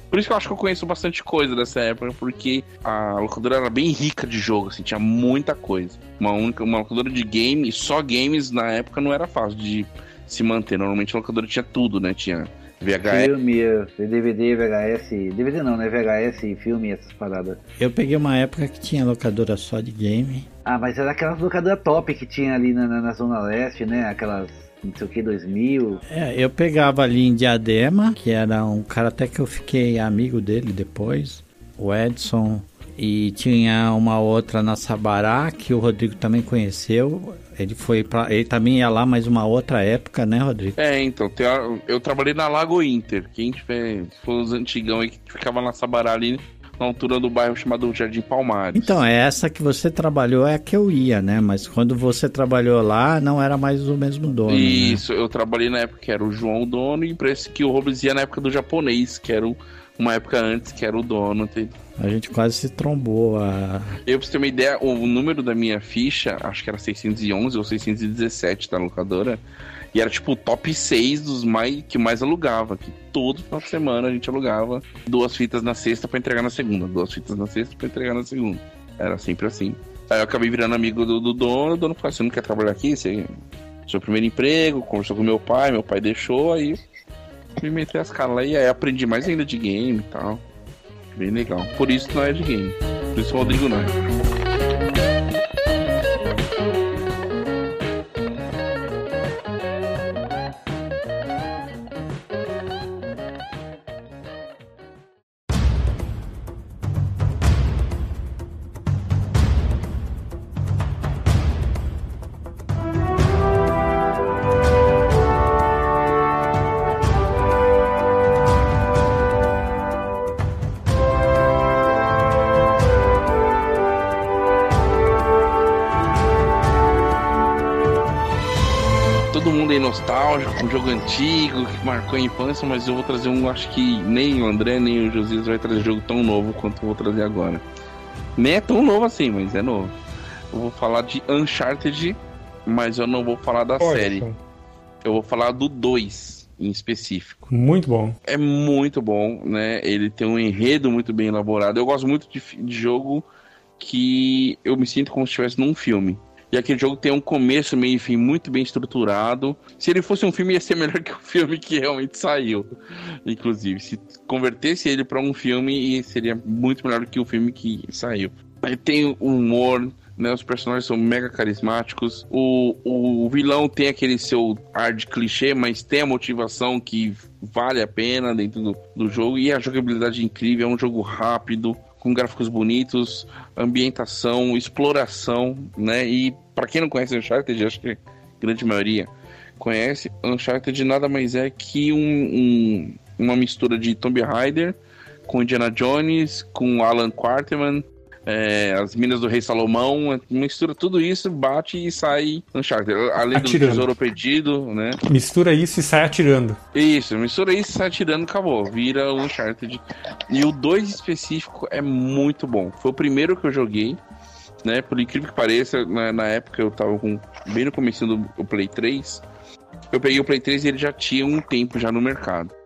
Por isso que eu acho que eu conheço bastante coisa dessa época, porque a locadora era bem rica de jogo, assim, tinha muita coisa. Uma única, uma locadora de game, só games na época não era fácil de se manter. Normalmente a locadora tinha tudo, né? Tinha VHS. Filme, DVD, VHS. DVD não, né? VHS, filme, essas paradas. Eu peguei uma época que tinha locadora só de game. Ah, mas era aquelas locadoras top que tinha ali na, na, na Zona Leste, né? Aquelas, não sei o que, 2000. É, eu pegava ali em Diadema, que era um cara até que eu fiquei amigo dele depois, o Edson. E tinha uma outra na Sabará, que o Rodrigo também conheceu. Ele foi pra, ele também ia lá, mas uma outra época, né, Rodrigo? É, então, eu trabalhei na Lago Inter. Quem tiver, for os antigão aí que ficava na Sabará ali, na altura do bairro chamado Jardim Palmares. Então, é essa que você trabalhou é a que eu ia, né? Mas quando você trabalhou lá, não era mais o mesmo dono. né? Isso, eu trabalhei na época que era o João o dono, e parece que o Robles ia na época do japonês, que era o- uma época antes que era o dono. A gente quase se trombou. A... Eu, pra você ter uma ideia, o número da minha ficha, acho que era 611 ou 617 da locadora, e era tipo o top 6 dos mais, que mais alugava, que todo final de semana a gente alugava duas fitas na sexta pra entregar na segunda, duas fitas na sexta pra entregar na segunda. Era sempre assim. Aí eu acabei virando amigo do, do dono, o dono falou, você não quer trabalhar aqui? Você... Seu primeiro emprego, conversou com meu pai, meu pai deixou, aí me meti as caras lá e aí aprendi mais ainda de game e tal. Bem legal. Por isso não é de game. Por isso o Rodrigo não é. Um jogo antigo que marcou a infância, mas eu vou trazer um, acho que nem o André nem o Josias vai trazer jogo tão novo quanto eu vou trazer agora. Nem é tão novo assim, mas é novo. Eu vou falar de Uncharted, mas eu não vou falar da Olha série. Eu vou falar do 2 em específico. Muito bom. É muito bom, né? Ele tem um enredo muito bem elaborado. Eu gosto muito de, de jogo que eu me sinto como se estivesse num filme. E aquele jogo tem um começo, meio e fim muito bem estruturado. Se ele fosse um filme, ia ser melhor que o filme que realmente saiu. Inclusive, se convertesse ele para um filme, seria muito melhor que o filme que saiu. Aí tem o humor, né? Os personagens são mega carismáticos. O, o vilão tem aquele seu ar de clichê, mas tem a motivação que vale a pena dentro do, do jogo. E a jogabilidade é incrível, é um jogo rápido, com gráficos bonitos, ambientação, exploração, né? E para quem não conhece Uncharted, acho que a grande maioria conhece, Uncharted nada mais é que um, um- uma mistura de Tomb Raider com Indiana Jones, com Alan Quarterman, é, as Minas do Rei Salomão, mistura tudo isso, bate e sai Uncharted. Além do Atirando. Tesouro Perdido, né? Mistura isso e sai atirando. Isso, mistura isso, sai tirando, acabou. Vira o Uncharted. E o 2 específico é muito bom. Foi o primeiro que eu joguei, né? Por incrível que pareça, na, na época eu tava com. Bem no começo do Play 3. Eu peguei o Play 3 e ele já tinha um tempo já no mercado.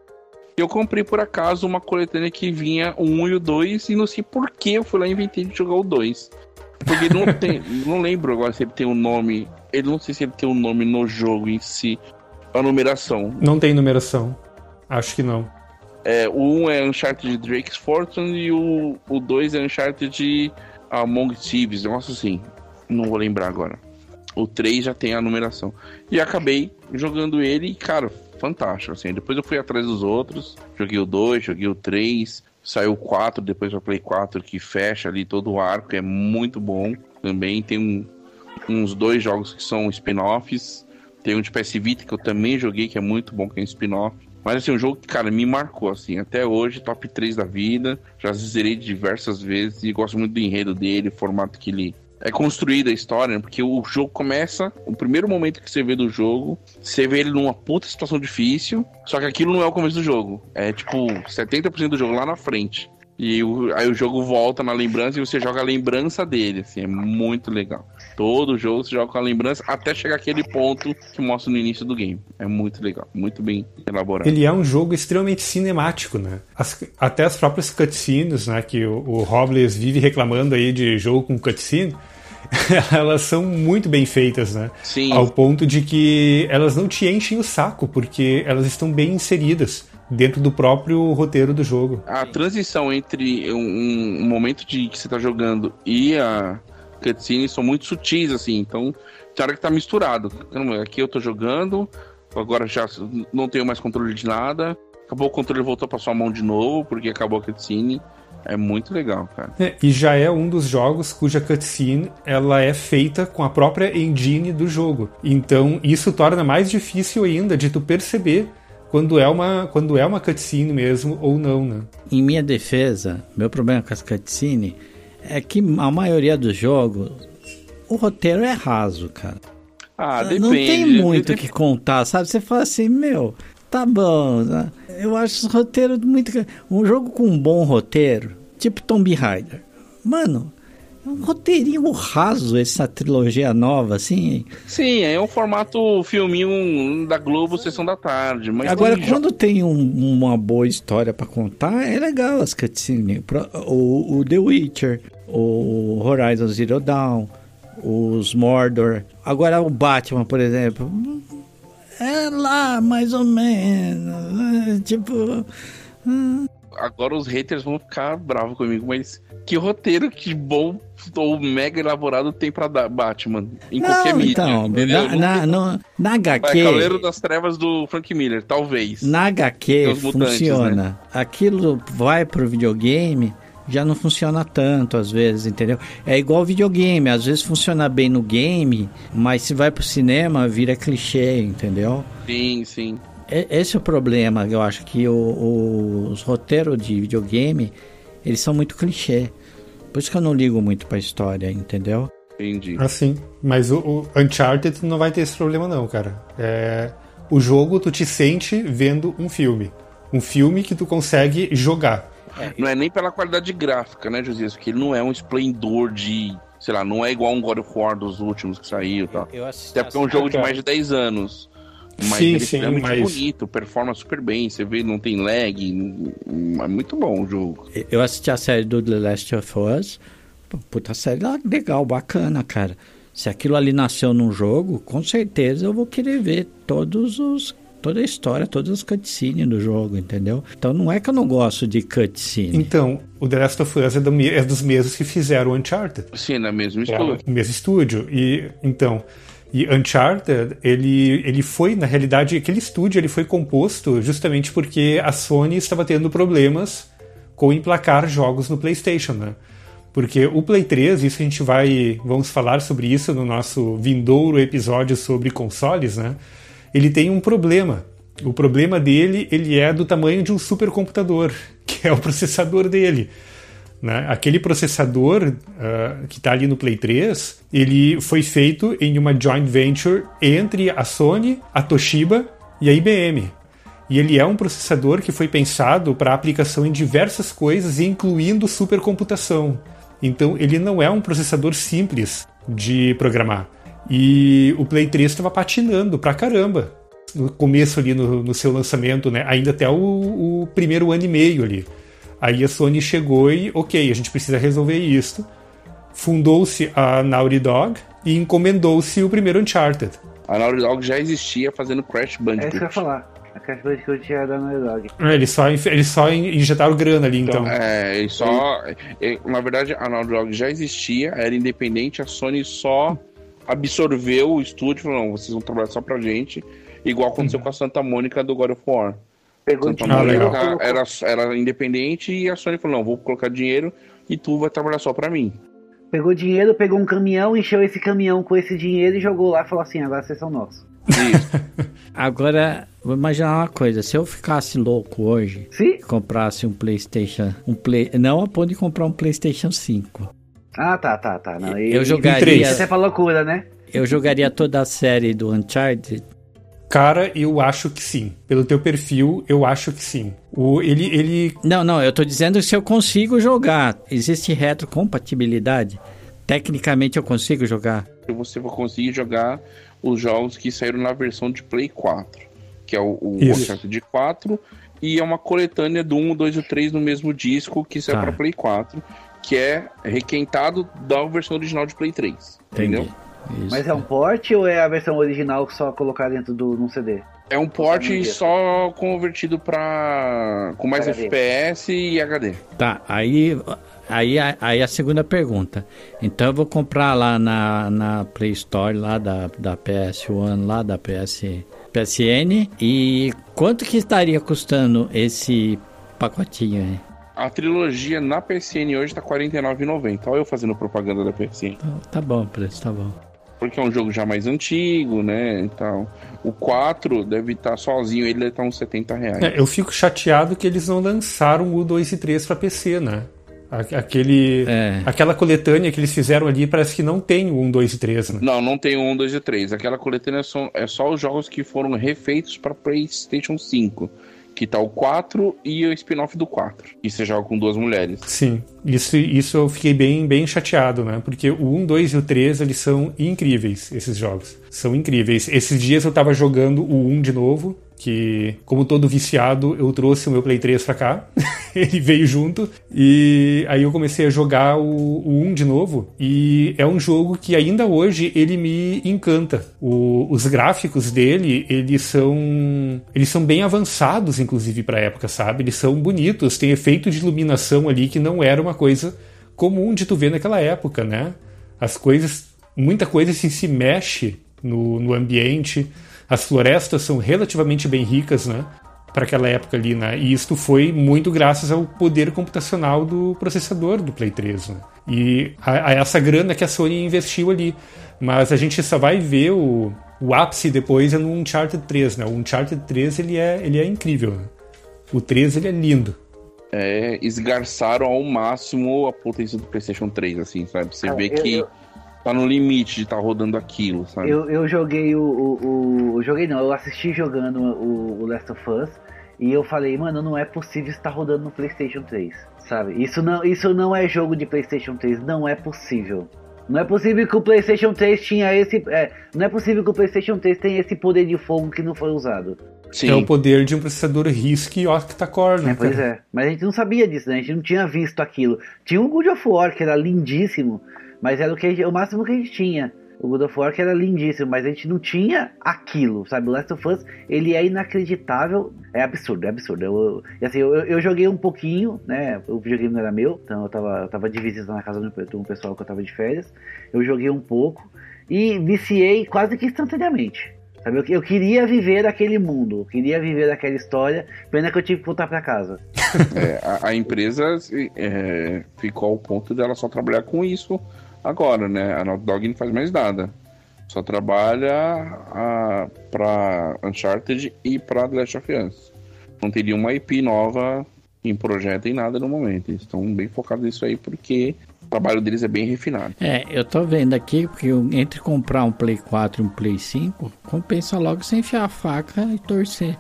Eu comprei por acaso uma coletânea que vinha o 1 e o 2, e não sei por que eu fui lá e inventei de jogar o 2. Porque não tem. não lembro agora se ele tem um nome. Ele não sei se ele tem um nome no jogo em si. A numeração. Não tem numeração. Acho que não. É, o 1 é Uncharted Drake's Fortune e o, o 2 é Uncharted Among Thieves, um negócio assim. Não vou lembrar agora. O 3 já tem a numeração. E acabei jogando ele e, cara, fantástico, assim. Depois eu fui atrás dos outros. Joguei o 2, joguei o 3. Saiu o 4, depois eu Play 4 que fecha ali todo o arco. É muito bom. Também tem um- uns dois jogos que são spin-offs. Tem um de PS Vita que eu também joguei, que é muito bom, que é um spin-off. Mas assim, um jogo que, cara, me marcou, assim, até hoje, top 3 da vida. Já zerei diversas vezes e gosto muito do enredo dele, o formato que ele é construído a história, né? porque o jogo começa, o primeiro momento que você vê do jogo, você vê ele numa puta situação difícil, só que aquilo não é o começo do jogo. É tipo 70% do jogo lá na frente. E o- aí o jogo volta na lembrança e você joga a lembrança dele, assim, é muito legal. Todo jogo você joga com a lembrança até chegar aquele ponto que mostra no início do game. É muito legal, muito bem elaborado. Ele é um jogo extremamente cinemático, né? As- até as próprias cutscenes, né? Que o, o Robles vive reclamando aí de jogo com cutscene, elas são muito bem feitas, né? Sim. Ao ponto de que elas não te enchem o saco, porque elas estão bem inseridas dentro do próprio roteiro do jogo. A transição entre um, um momento de que você tá jogando e a cutscene são muito sutis, assim. Então, tem hora que tá misturado. Aqui eu tô jogando, agora já não tenho mais controle de nada. Acabou o controle voltou pra sua mão de novo, porque acabou a cutscene. É muito legal, cara. É, e já é um dos jogos cuja cutscene ela é feita com a própria engine do jogo. Então isso torna mais difícil ainda de tu perceber quando é uma, quando é uma cutscene mesmo ou não, né? Em minha defesa, meu problema com as cutscene é que a maioria dos jogos o roteiro é raso, cara. Ah, depende. Não tem muito o que contar, sabe? Você fala assim, meu, tá bom. né? Eu acho os roteiros muito. Um jogo com um bom roteiro, tipo Tomb Raider. Mano, é um roteirinho raso essa trilogia nova, assim. Sim, é um formato filminho da Globo, Sessão da Tarde. Mas Agora, tem quando tem um- uma boa história pra contar, é legal as cutscenes. O, o The Witcher, o Horizon Zero Dawn, os Mordor. Agora o Batman, por exemplo. É lá, mais ou menos. é, Tipo. hum, Agora os haters vão ficar bravos comigo, mas que roteiro que bom ou mega elaborado tem pra dar Batman em qualquer Não, mídia. então, entendeu? na, na, no- na Vai, HQ. Cavaleiro das Trevas do Frank Miller, talvez. Na HQ mutantes, funciona. né? Aquilo vai pro videogame, já não funciona tanto às vezes, entendeu? É igual videogame, às vezes funciona bem no game, mas se vai pro cinema vira clichê, entendeu? Sim, sim. E- Esse é o problema, eu acho que o- o- os roteiros de videogame, eles são muito clichê. Por isso que eu não ligo muito pra história, entendeu? Entendi. Assim, mas o, o Uncharted não vai ter esse problema não, cara. É, o jogo tu te sente vendo um filme. Um filme que tu consegue jogar. Não é nem pela qualidade gráfica, né, Josias? Porque ele não é um esplendor de. Sei lá, não é igual um God of War dos últimos que saiu e tal. Eu assisti Até porque é um jogo de mais de 10 anos. Mas Sim, ele sim, é extremamente mas- bonito, performa super bem. Você vê, não tem lag. É muito bom o jogo. Eu assisti a série do The Last of Us. Puta série lá, legal, bacana, cara. Se aquilo ali nasceu num jogo, com certeza eu vou querer ver todos os toda a história, todas as cutscenes do jogo, entendeu? Então não é que eu não gosto de cutscene. Então, o The Last of Us é, do é dos mesmos que fizeram o Uncharted. Sim, na mesma É, estúdio. o mesmo estúdio. E então, e Uncharted, ele, ele foi, na realidade, aquele estúdio ele foi composto justamente porque a Sony estava tendo problemas com emplacar jogos no PlayStation, né? Porque o Play 3, isso a gente vai, vamos falar sobre isso no nosso vindouro episódio sobre consoles, né? Ele tem um problema. O problema dele, ele é do tamanho de um supercomputador, que é o processador dele. Né? Aquele processador ah, que está ali no Play 3, ele foi feito em uma joint venture entre a Sony, a Toshiba e a IBM. E ele é um processador que foi pensado para aplicação em diversas coisas, incluindo supercomputação. Então ele não é um processador simples de programar. E o Play 3 estava patinando pra caramba. No começo ali, no, no seu lançamento, né? ainda até o, o primeiro ano e meio ali. Aí a Sony chegou e, ok, a gente precisa resolver isso. Fundou-se a Naughty Dog e encomendou-se o primeiro Uncharted. A Naughty Dog já existia fazendo Crash É isso que eu ia Bandicoot. falar. A Crash Bandicoot era da Naughty Dog. É, Eles só, eles só in- injetaram grana ali, então. É, ele só. Na verdade, a Naughty Dog já existia, era independente, a Sony só absorveu o estúdio e falou: não, vocês vão trabalhar só pra gente, igual aconteceu com a Santa Mônica do God of War. Pegou Santa Mônica era, era independente e a Sony falou: não, vou colocar dinheiro e tu vai trabalhar só pra mim. pegou dinheiro, pegou um caminhão, encheu esse caminhão com esse dinheiro e jogou lá e falou assim: agora vocês são nossos. Isso. Agora, vou imaginar uma coisa, se eu ficasse louco hoje, Sim? comprasse um PlayStation, um Play, não a ponto de comprar um PlayStation 5. Ah, tá, tá, tá. Não, e- Eu jogaria-. Isso é pra loucura, né? Eu jogaria toda a série do Uncharted. Cara, eu acho que sim. Pelo teu perfil, eu acho que sim. O, ele, ele Não, não, eu tô dizendo se eu consigo jogar. Existe retrocompatibilidade? Tecnicamente eu consigo jogar. você vai conseguir jogar os jogos que saíram na versão de Play 4, que é o, o. Uncharted 4, e é uma coletânea do 1, 2 e 3 no mesmo disco que saiu Tá. para Play 4, que é requentado da versão original de Play 3. Entendeu? Isso. Mas é um port ou é a versão original que só colocar dentro do num CD? É um port só convertido para com mais HD. FPS e HD. Tá, aí, aí, aí a segunda pergunta. Então eu vou comprar lá na, na Play Store lá da, da PS1, lá da PS, PSN. E quanto que estaria custando esse pacotinho aí? A trilogia na PSN hoje tá R$ 49,90. Olha eu fazendo propaganda da PSN. Tá, tá bom o preço, tá bom. Porque é um jogo já mais antigo, né? Então, o 4 deve estar sozinho, ele deve estar uns 70 reais. É, eu fico chateado que eles não lançaram o 2 e 3 para PC, né? Aquele, É. Aquela coletânea que eles fizeram ali parece que não tem o 1, 2 e 3, né? Não, não tem o 1, 2 e 3. Aquela coletânea são, é só os jogos que foram refeitos para PlayStation 5. Que tá o 4 e o spin-off do 4. E você joga com duas mulheres. Sim, isso, isso eu fiquei bem, bem chateado, né? Porque o 1, 2 e o 3, eles são incríveis, esses jogos. São incríveis. Esses dias eu tava jogando o 1 de novo, que, como todo viciado, eu trouxe o meu Play 3 pra cá. Ele veio junto. E aí eu comecei a jogar o, o 1 de novo. E é um jogo que ainda hoje ele me encanta. O- os gráficos dele, eles são. Eles são bem avançados, inclusive, pra época, sabe? Eles são bonitos, tem efeito de iluminação ali que não era uma coisa comum de tu ver naquela época, né? As coisas. Muita coisa assim, se mexe no, no ambiente. As florestas são relativamente bem ricas, né? Para aquela época ali, né? E isto foi muito graças ao poder computacional do processador do Play 3, né? E a, a essa grana que a Sony investiu ali. Mas a gente só vai ver o, o ápice depois é no Uncharted 3, né? O Uncharted 3 ele é, ele é incrível. Né? O 3 ele é lindo. É, esgarçaram ao máximo a potência do PlayStation 3, assim, sabe? Você Cara, vê eu- que eu- tá no limite de estar rodando aquilo, sabe? Eu, eu joguei o, o, o- eu Joguei não, eu assisti jogando o, o Last of Us e eu falei, mano, não é possível estar rodando no PlayStation 3, sabe? Isso não, isso não é jogo de PlayStation 3, não é possível. Não é possível que o PlayStation 3 tinha esse. é, não é possível que o PlayStation 3 tenha esse poder de fogo que não foi usado. Sim. É o poder de um processador RISC octa-core, né? Pois é. Mas a gente não sabia disso, né? A gente não tinha visto aquilo. Tinha o God of War, que era lindíssimo, mas era o, que o máximo que a gente tinha. O God of War que era lindíssimo, mas a gente não tinha aquilo, sabe? O Last of Us, ele é inacreditável. É absurdo, é absurdo. Eu, eu- assim, eu, eu joguei um pouquinho, né? O videogame não era meu, então eu tava, eu tava de visita na casa de um pessoal que eu tava de férias. Eu joguei um pouco e viciei quase que instantaneamente. Sabe? Eu, eu queria viver aquele mundo, eu queria viver aquela história, pena que eu tive que voltar pra casa. É, a, a empresa é, ficou ao ponto dela só trabalhar com isso agora, né? A Naughty Dog não faz mais nada. Só trabalha a, pra Uncharted e pra The Last of Us. Não teria uma IP nova em projeto em nada no momento. Eles estão bem focados nisso aí porque o trabalho deles é bem refinado. É, eu tô vendo aqui que eu- entre comprar um Play 4 e um Play 5, compensa logo você enfiar a faca e torcer.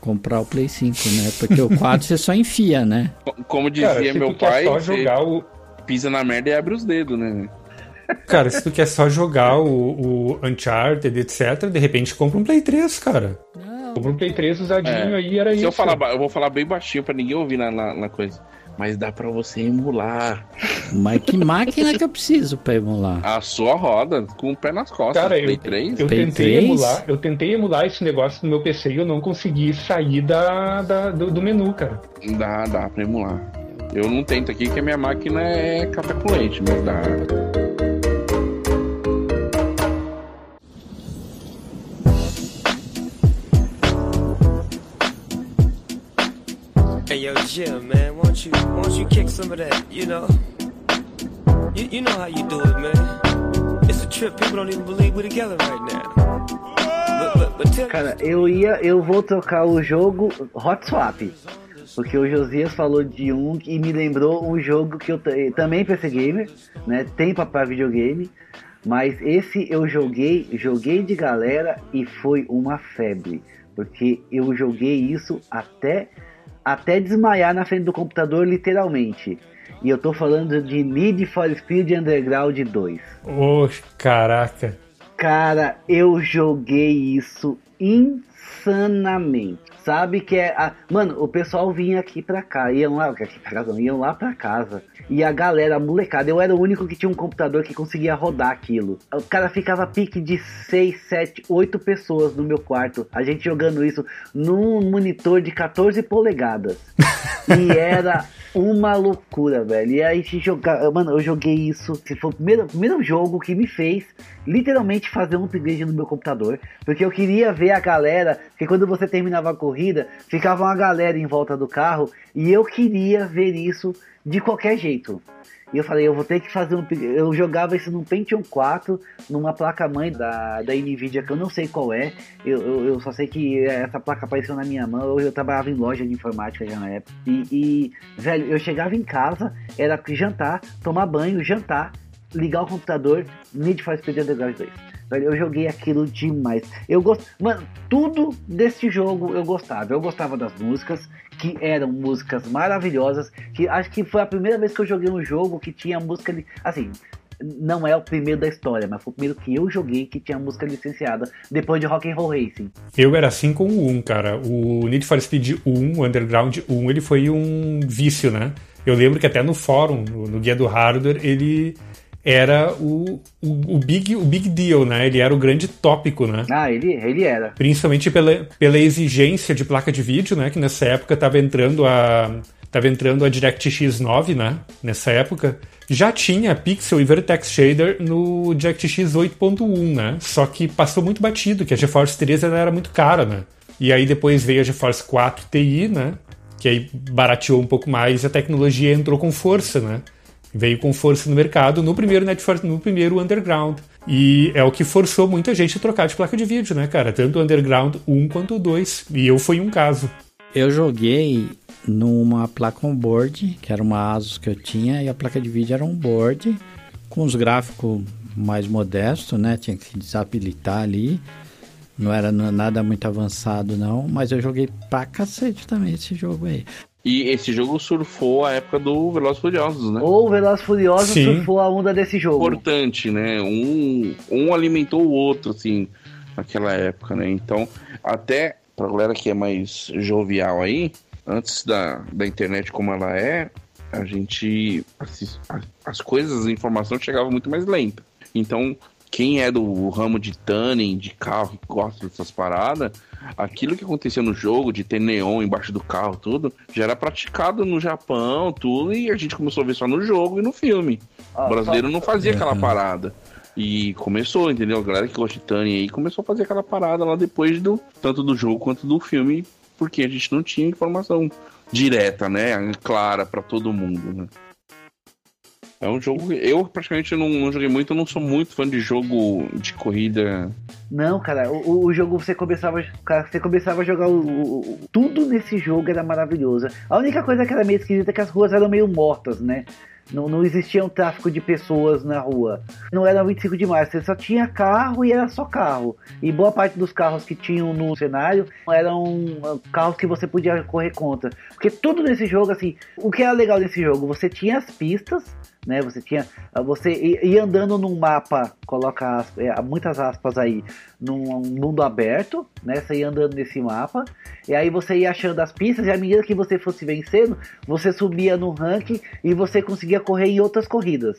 Comprar o Play 5, né? Porque o 4 você só enfia, né? Co- Como dizia Cara, se meu pai, só você jogar o, pisa na merda e abre os dedos, né? Cara, se tu quer só jogar o, o Uncharted, etc., de repente compra um Play 3, cara. Compra um Play 3 usadinho É. aí, era Se isso. eu falar, eu vou falar bem baixinho pra ninguém ouvir na, na, na coisa. Mas dá pra você emular Mas que máquina que eu preciso pra emular? a sua roda com o pé nas costas. Cara, Play eu, 3? eu Play tentei 3? emular, eu tentei emular esse negócio no meu PC e eu não consegui sair da, da- do, do menu, cara. Dá, dá pra emular. Eu não tento aqui que a minha máquina é leite, mas dá. Hey yo, Jim, man, won't you won't you kick some of that? You know, you, you know how you do it, man. It's a trip. People don't even believe we're together right now. But but, but tell Cara, eu ia, eu vou trocar o jogo Hot Swap. Porque o Josias falou de um e me lembrou um jogo que eu t- também PC Gamer, né? Tem pra videogame. Mas esse eu joguei, joguei de galera e foi uma febre. Porque eu joguei isso até, até desmaiar na frente do computador, literalmente. E eu tô falando de Need for Speed Underground 2. Ô, caraca. Cara, eu joguei isso insanamente. Sabe que é. A... Mano, o pessoal vinha aqui pra cá, iam lá, aqui pra casa, iam lá pra casa. E a galera, a molecada, eu era o único que tinha um computador que conseguia rodar aquilo. O cara ficava pique de 6, 7, 8 pessoas no meu quarto. A gente jogando isso num monitor de 14 polegadas. E era uma loucura, velho. E aí a gente jogava. Mano, eu joguei isso. Foi o primeiro, primeiro jogo que me fez literalmente fazer um upgrade no meu computador. Porque eu queria ver a galera. Porque quando você terminava a corrida, ficava uma galera em volta do carro. E eu queria ver isso de qualquer jeito. E eu falei, eu vou ter que fazer um. Eu jogava isso num Pentium 4, numa placa-mãe da, da Nvidia, que eu não sei qual é. Eu, eu, eu, só sei que essa placa apareceu na minha mão. Eu trabalhava em loja de informática já na época. E, e velho, eu chegava em casa, era jantar, tomar banho, jantar, ligar o computador, Need for Speed Underground 2. Eu joguei aquilo demais. Eu gosto, mano, tudo desse jogo eu gostava. Eu gostava das músicas, que eram músicas maravilhosas. Que acho que foi a primeira vez que eu joguei um jogo que tinha música, assim, não é o primeiro da história, mas foi o primeiro que eu joguei que tinha música licenciada depois de Rock and Roll Racing. Eu era assim com o 1, cara. O Need for Speed 1, o Underground 1, ele foi um vício, né? Eu lembro que até no fórum, no, no guia do hardware, ele era o, o, o, big, o big deal, né? Ele era o grande tópico, né? Ah, ele, ele era. Principalmente pela, pela exigência de placa de vídeo, né? Que nessa época estava entrando a estava entrando a DirectX 9, né? Nessa época. Já tinha Pixel e Vertex Shader no DirectX 8.1, né? Só que passou muito batido, que a GeForce 3 era muito cara, né? E aí depois veio a GeForce 4 Ti, né? Que aí barateou um pouco mais e a tecnologia entrou com força, né? Veio com força no mercado no primeiro Netflix, no primeiro Underground. E é o que forçou muita gente a trocar de placa de vídeo, né, cara? Tanto o Underground 1 quanto o 2. E eu fui um caso. Eu joguei numa placa on-board, que era uma Asus que eu tinha, e a placa de vídeo era on-board, com os gráficos mais modestos, né? Tinha que desabilitar ali. Não era nada muito avançado, não, mas eu joguei pra cacete também esse jogo aí. E esse jogo surfou a época do Velozes Furiosos, né? Ou o Velozes Furiosos Sim. surfou a onda desse jogo. Importante, né? Um, um alimentou o outro, assim, naquela época, né? Então, até pra galera que é mais jovial aí, antes da, da internet como ela é, a gente. As, as coisas, a informação chegava muito mais lenta. Então, quem é do ramo de tuning, de carro, que gosta dessas paradas, aquilo que acontecia no jogo, de ter neon embaixo do carro, tudo, já era praticado no Japão, tudo, e a gente começou a ver só no jogo e no filme. Ah, o brasileiro não fazia aquela uhum. parada. E começou, entendeu? A galera que gosta de tuning aí começou a fazer aquela parada lá depois do tanto do jogo quanto do filme, porque a gente não tinha informação direta, né? Clara para todo mundo, né? É um jogo. Eu praticamente não, não, joguei muito, eu não sou muito fã de jogo de corrida. Não, cara, o, o jogo você começava. Cara, você começava a jogar o, o, Tudo nesse jogo era maravilhoso. A única coisa que era meio esquisita é que as ruas eram meio mortas, né? Não, não existia um tráfico de pessoas na rua. Não era 25 de março, você só tinha carro e era só carro. E boa parte dos carros que tinham no cenário eram carros que você podia correr contra. Porque tudo nesse jogo, assim, o que era legal nesse jogo? Você tinha as pistas, né? Você tinha, você ia andando num mapa, coloca é, muitas aspas aí, num mundo aberto, né? Você ia andando nesse mapa, e aí você ia achando as pistas, e à medida que você fosse vencendo, você subia no ranking e você conseguia correr em outras corridas.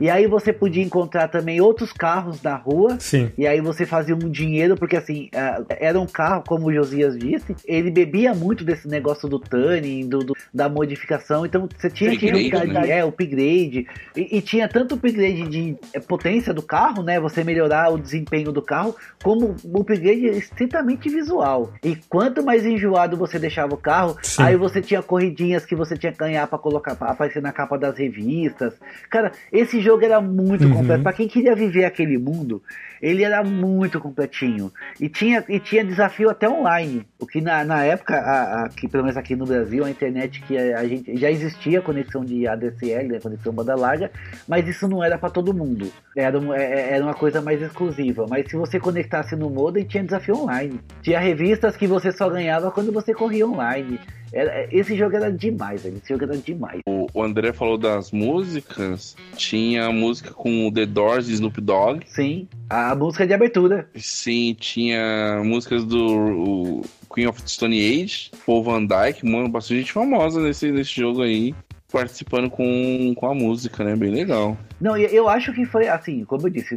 E aí você podia encontrar também outros carros na rua. Sim. E aí você fazia um dinheiro, porque assim, uh, era um carro, como o Josias disse, ele bebia muito desse negócio do tuning, do, do da modificação. Então você tinha que upgrade, né? é, upgrade. E, e, tinha tanto upgrade de é, potência do carro, né? Você melhorar o desempenho do carro, como o upgrade estritamente visual. E quanto mais enjoado você deixava o carro, Sim. aí você tinha corridinhas que você tinha que ganhar para colocar, pra aparecer na capa das revistas. Cara, esse jogo era muito uhum. completo. Para quem queria viver aquele mundo, ele era muito completinho. E tinha, e tinha desafio até online. O que na, na época, a, a, que pelo menos aqui no Brasil, a internet que a, a gente já existia conexão de ADSL, né, conexão banda larga, mas isso não era para todo mundo. Era, é, é, era uma coisa mais exclusiva. Mas se você conectasse no modem, tinha desafio online. Tinha revistas que você só ganhava quando você corria online. Era, esse jogo era demais, esse jogo era demais. O, o André falou das músicas. Tinha música com The Doors e Snoop Dogg. Sim, a música de abertura. Sim, tinha músicas do Queen of Stone Age, Paul Van Dyke, mano, bastante gente famosa nesse, nesse jogo aí participando com, com a música, né? Bem legal. Não, eu acho que foi assim, como eu disse,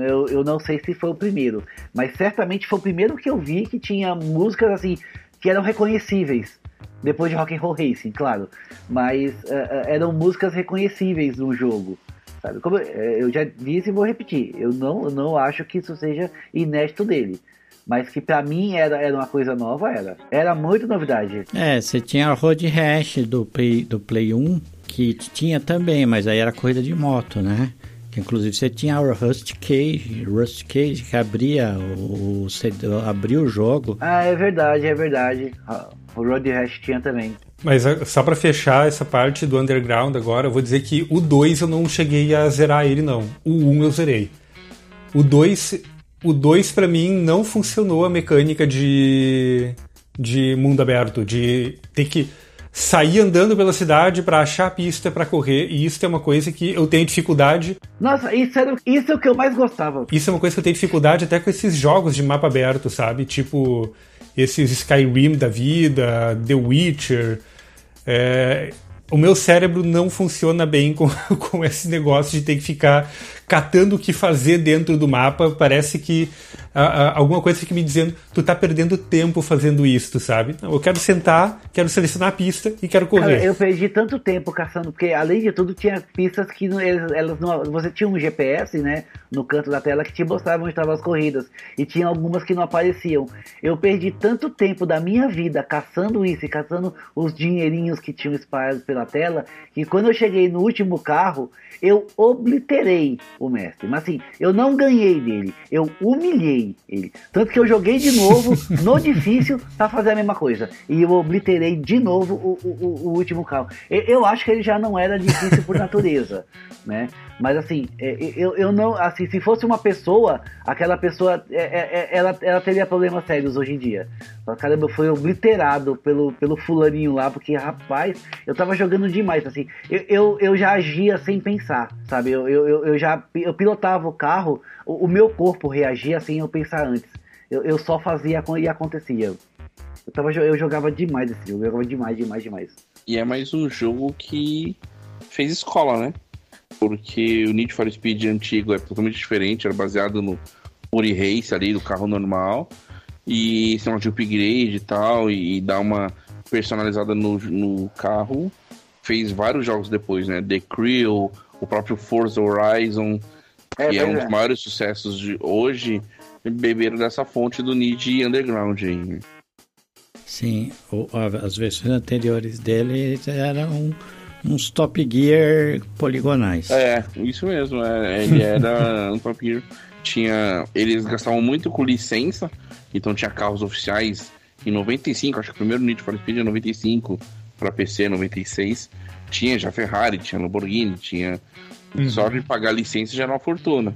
eu, eu não sei se foi o primeiro, mas certamente foi o primeiro que eu vi que tinha músicas assim que eram reconhecíveis. Depois de Rock and Roll Racing, claro. Mas uh, eram músicas reconhecíveis no jogo. Sabe? Como eu já disse e vou repetir, eu não, não acho que isso seja inédito dele. Mas que para mim era, era uma coisa nova, era. Era muito novidade. É, você tinha a Road Rash do Play, do Play 1, que tinha também, mas aí era corrida de moto, né? Que inclusive você tinha o Rust Cage, Rust Cage que abria o, o abria o jogo. Ah, é verdade, é verdade. O Road Rash tinha também. Mas ah, só para fechar essa parte do Underground agora, eu vou dizer que o 2 eu não cheguei a zerar ele não. O 1 um eu zerei. O 2, o 2 para mim não funcionou a mecânica de de mundo aberto, de ter que sair andando pela cidade para achar a pista para correr, e isso é uma coisa que eu tenho dificuldade. Nossa, isso, era, isso é o que eu mais gostava. Isso é uma coisa que eu tenho dificuldade até com esses jogos de mapa aberto, sabe? Tipo esses Skyrim da vida, The Witcher. É, o meu cérebro não funciona bem com, com esse negócio de ter que ficar catando o que fazer dentro do mapa. Parece que alguma coisa fica me dizendo, tu tá perdendo tempo fazendo isso, sabe? Não, eu quero sentar, quero selecionar a pista e quero correr. Cara, eu perdi tanto tempo caçando, porque além de tudo tinha pistas que não, elas não, você tinha um GPS, né, no canto da tela que te mostrava onde estavam as corridas e tinha algumas que não apareciam. Eu perdi tanto tempo da minha vida caçando isso e caçando os dinheirinhos que tinham espalhados pela tela que quando eu cheguei no último carro, eu obliterei o mestre. Mas assim, eu não ganhei dele, eu humilhei ele. Tanto que eu joguei de novo no difícil para fazer a mesma coisa. E eu obliterei de novo o, o, o último carro. Eu, eu, acho que ele já não era difícil por natureza, né? Mas assim, é, eu, eu não. Assim, se fosse uma pessoa, aquela pessoa é, é, ela, ela teria problemas sérios hoje em dia. Caramba, fui obliterado pelo, pelo fulaninho lá, porque, rapaz, eu tava jogando demais, assim. Eu, eu, eu já agia sem pensar, sabe? Eu, eu, eu já eu pilotava o carro, o, o meu corpo reagia sem eu pensar antes. Eu, eu só fazia e acontecia. Eu, tava, eu jogava demais esse jogo, eu jogava demais, demais, demais. E é mais um jogo que fez escola, né? Porque o Need for Speed antigo é totalmente diferente, era baseado no Puri Race ali, do carro normal e esse de upgrade e tal, e, e dar uma personalizada no, no carro. Fez vários jogos depois, né? The Crew, o próprio Forza Horizon, é, que é, é um dos maiores sucessos de hoje, beberam dessa fonte do Need Underground aí. Sim, as versões anteriores dele eram uns Top Gear poligonais. É, isso mesmo. É, ele era um Top Gear. Tinha, eles gastavam muito com licença, então tinha carros oficiais em 95, acho que o primeiro Need for Speed é 95 para PC, 96. Tinha já Ferrari, tinha Lamborghini, tinha. Uhum. Só de pagar licença já era uma fortuna.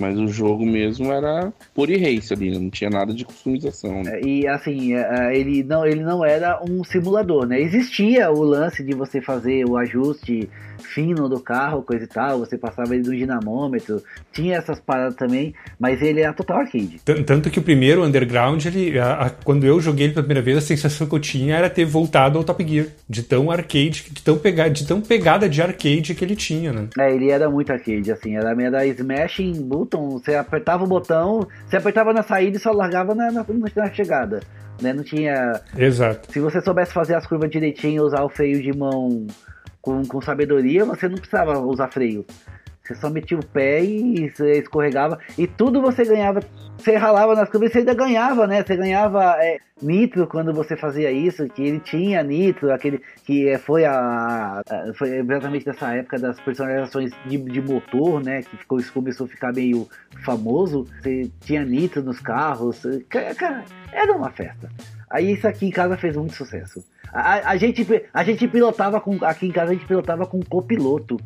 Mas o jogo mesmo era pure race ali, não tinha nada de customização. Né? É, e assim, é, é, ele não, ele não era um simulador, né? Existia o lance de você fazer o ajuste fino do carro, coisa e tal, você passava ele do dinamômetro, tinha essas paradas também, mas ele era total arcade. Tanto que o primeiro Underground, ele, a, a, quando eu joguei ele pela primeira vez, a sensação que eu tinha era ter voltado ao Top Gear, de tão arcade, de tão, pega, de tão pegada de arcade que ele tinha, né? É, ele era muito arcade, assim, era, era smashing button, você apertava o botão, você apertava na saída e só largava na, na, na chegada. Né? Não tinha. Exato. Se você soubesse fazer as curvas direitinho, usar o freio de mão com, com sabedoria, você não precisava usar freio. Você só metia o pé e escorregava. E tudo você ganhava. Você ralava nas curvas e você ainda ganhava, né? Você ganhava é, nitro quando você fazia isso, que ele tinha nitro, aquele que é, foi a. Foi exatamente nessa época das personalizações de, de motor, né? Que ficou, isso começou a ficar meio famoso. Você tinha nitro nos carros. Cara, era uma festa. Aí isso aqui em casa fez muito sucesso. A, a, gente, a gente pilotava com. Aqui em casa a gente pilotava com copiloto,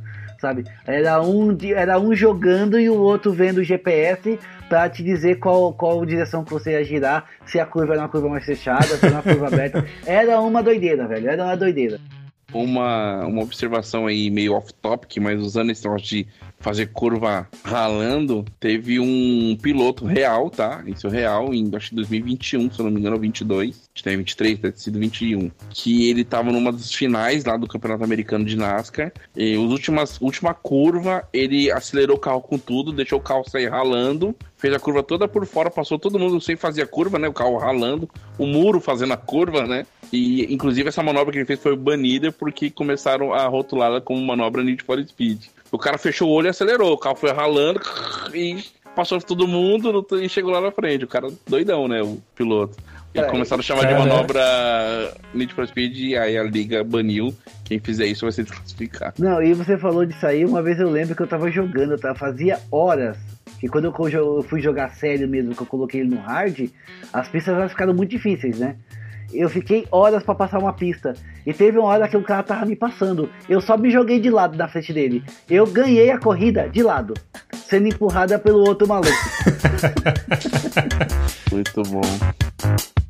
sabe? Era um, era um jogando e o outro vendo o GPS para te dizer qual, qual direção que você ia girar, se a curva era uma curva mais fechada, se era uma curva aberta. Era uma doideira, velho. Era uma doideira. Uma, uma observação aí meio off-topic, mas usando esse negócio de fazer curva ralando, teve um piloto real, tá? Isso é real, em acho que 2021, se eu não me engano, 22. A gente tem 23, deve ter sido 21. Que ele tava numa das finais lá do Campeonato Americano de NASCAR. E os últimas, última curva, ele acelerou o carro com tudo, deixou o carro sair ralando, fez a curva toda por fora, passou todo mundo sem fazer a curva, né? O carro ralando, o muro fazendo a curva, né? E inclusive essa manobra que ele fez foi banida porque começaram a rotulá-la como manobra Need for Speed. O cara fechou o olho e acelerou. O carro foi ralando e passou todo mundo e chegou lá na frente. O cara doidão, né? O piloto. E É, começaram a chamar de cara. manobra Need for Speed e aí a liga baniu. Quem fizer isso vai ser desclassificado. Não, e você falou disso aí, uma vez eu lembro que eu tava jogando, eu tava, fazia horas. E quando eu fui jogar sério mesmo, que eu coloquei ele no hard, as pistas elas ficaram muito difíceis, né? Eu fiquei horas pra passar uma pista. E teve uma hora que o cara tava me passando. Eu só me joguei de lado na frente dele. Eu ganhei a corrida de lado, sendo empurrada pelo outro maluco. Muito bom.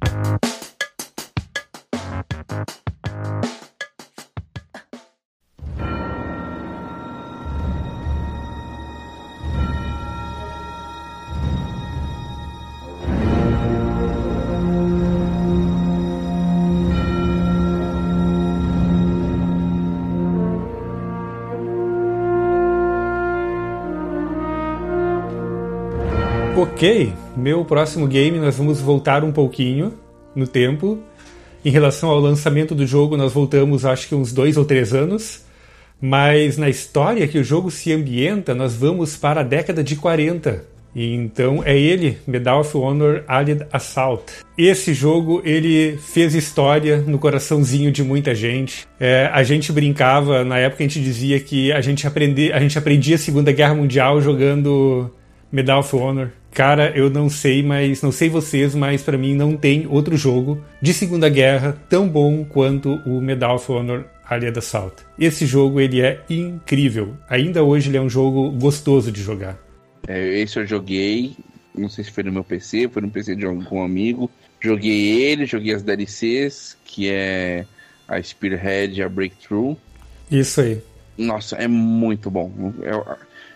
Ok, meu próximo game nós vamos voltar um pouquinho no tempo. Em relação ao lançamento do jogo, nós voltamos acho que uns dois ou três anos. Mas na história que o jogo se ambienta, nós vamos para a década de 40. E então é ele, Medal of Honor Allied Assault. Esse jogo ele fez história no coraçãozinho de muita gente. É, a gente brincava, na época a gente dizia que a gente, aprende, a gente aprendia a Segunda Guerra Mundial jogando Medal of Honor. Cara, eu não sei, mas não sei vocês, mas pra mim não tem outro jogo de Segunda Guerra tão bom quanto o Medal of Honor Allied Assault. Esse jogo ele é incrível. Ainda hoje ele é um jogo gostoso de jogar. É, esse eu joguei, não sei se foi no meu PC, foi no PC de algum amigo. Joguei ele, joguei as DLCs, que é a Spearhead e a Breakthrough. Isso aí. Nossa, é muito bom. Eu,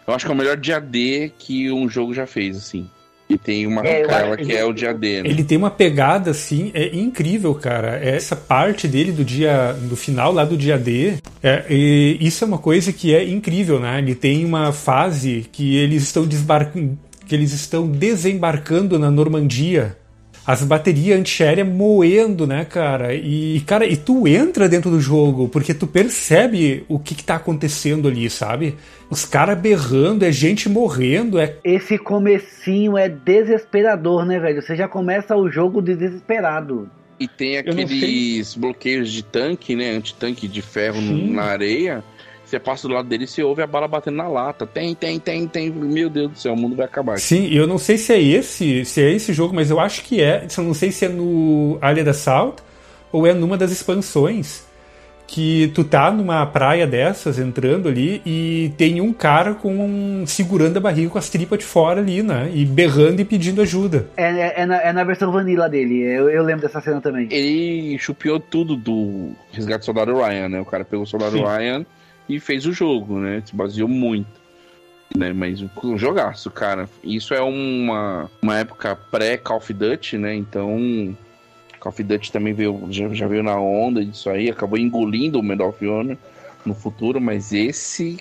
eu acho que é o melhor dia D que um jogo já fez, assim. E tem uma É, acho- que é o dia D, né? Ele tem uma pegada assim, é incrível, cara. Essa parte dele do dia, do final lá do dia D, é, e isso é uma coisa que é incrível, né? Ele tem uma fase que eles estão desbarcando, que eles estão desembarcando na Normandia. As baterias antiaéreas moendo, né, cara? E, cara, e tu entra dentro do jogo, porque tu percebe o que, que tá acontecendo ali, sabe? Os caras berrando, é gente morrendo, é Esse comecinho é desesperador, né, velho? Você já começa o jogo desesperado. E tem aqueles bloqueios de tanque, né? Antitanque de ferro Sim. na areia. Você passa do lado dele e você ouve a bala batendo na lata. Tem, tem, tem, tem. Meu Deus do céu, o mundo vai acabar. Sim, e eu não sei se é esse, se é esse jogo, mas eu acho que é. Eu não sei se é no Alien Assault ou é numa das expansões. Que tu tá numa praia dessas, entrando ali, e tem um cara com um, segurando a barriga com as tripas de fora ali, né? E berrando e pedindo ajuda. É, é, é na, é na versão vanilla dele. Eu, eu lembro dessa cena também. Ele chupiou tudo do Resgate do Soldado Ryan, né? O cara pegou o Soldado Sim. Ryan e fez o jogo, né? Se baseou muito. Né? Mas um jogaço, cara. Isso é uma, uma época pré-Call of Duty, né? Então. Call of Duty também veio, já, já veio na onda disso aí, acabou engolindo o Medal of Honor no futuro, mas esse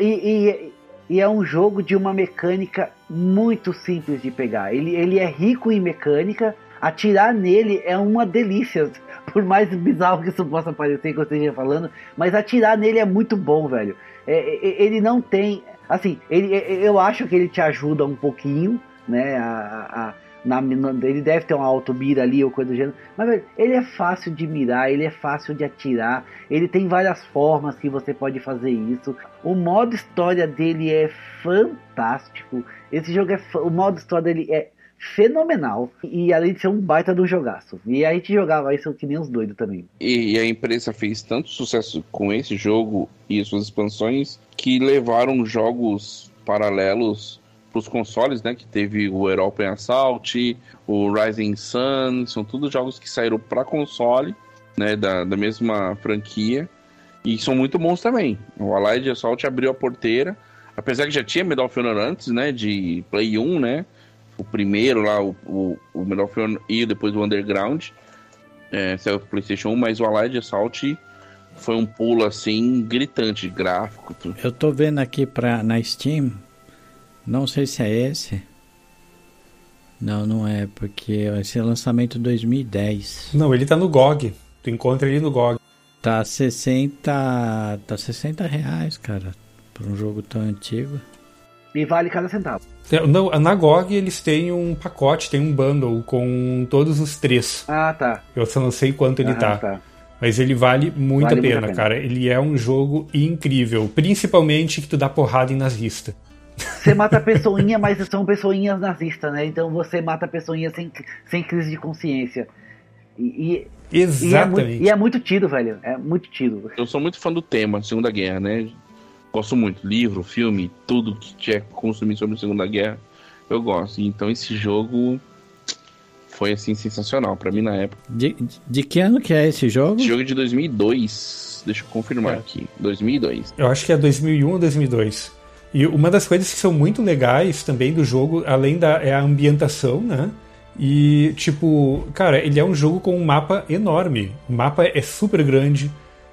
e, e- e é um jogo de uma mecânica muito simples de pegar. Ele, ele é rico em mecânica. Atirar nele é uma delícia. Por mais bizarro que isso possa parecer que eu esteja falando, mas atirar nele é muito bom, velho. É, é, ele não tem. Assim, ele, é, eu acho que ele te ajuda um pouquinho, né? A, a- na, ele deve ter uma auto-mira ali ou coisa do gênero. Mas, velho, ele é fácil de mirar, ele é fácil de atirar. Ele tem várias formas que você pode fazer isso. O modo história dele é fantástico. Esse jogo é. O modo história dele é fenomenal. E além de ser um baita de um jogaço. E a gente jogava isso que nem os doidos também. E a empresa fez tanto sucesso com esse jogo e suas expansões que levaram jogos paralelos para os consoles, né? Que teve o European Assault, o Rising Sun, são todos jogos que saíram para console, né? Da, da mesma franquia e são muito bons também. O Allied Assault abriu a porteira, apesar que já tinha Medal of Honor antes, né? De Play 1, né? O primeiro lá, o, o, o Medal of Honor e depois o Underground é, saiu pro PlayStation 1, mas o Allied Assault foi um pulo assim gritante, gráfico. Tudo. Eu tô vendo aqui pra, na Steam. Não sei se é esse. Não, não é, porque esse é lançamento 2010. Não, ele tá no GOG. Tu encontra ele no GOG. Tá 60. Tá 60 reais, cara. Por um jogo tão antigo. E vale cada centavo. É, não, na GOG eles têm um pacote, tem um bundle com todos os três. Ah, tá. Eu só não sei quanto ele Ah, tá. tá. Mas ele vale muito Vale a pena, pena. cara. Ele é um jogo incrível. Principalmente que tu dá porrada em nazista. Você mata pessoinha, mas são pessoinhas nazistas, né? Então você mata pessoinha sem, sem crise de consciência. E, e, e é, Exatamente. muito, e é muito tiro, velho. É muito tiro. Eu sou muito fã do tema, Segunda Guerra, né? Gosto muito. Livro, filme, tudo que tiver consumir sobre a Segunda Guerra, eu gosto. Então esse jogo foi, assim, sensacional pra mim na época. De, de que ano que é esse jogo? Esse jogo é de 2002. Deixa eu confirmar É. aqui. 2002. Eu acho que é 2001 ou 2002. E uma das coisas que são muito legais também do jogo, além da é a ambientação, né? E, tipo, cara, ele é um jogo com um mapa enorme. O mapa é super grande,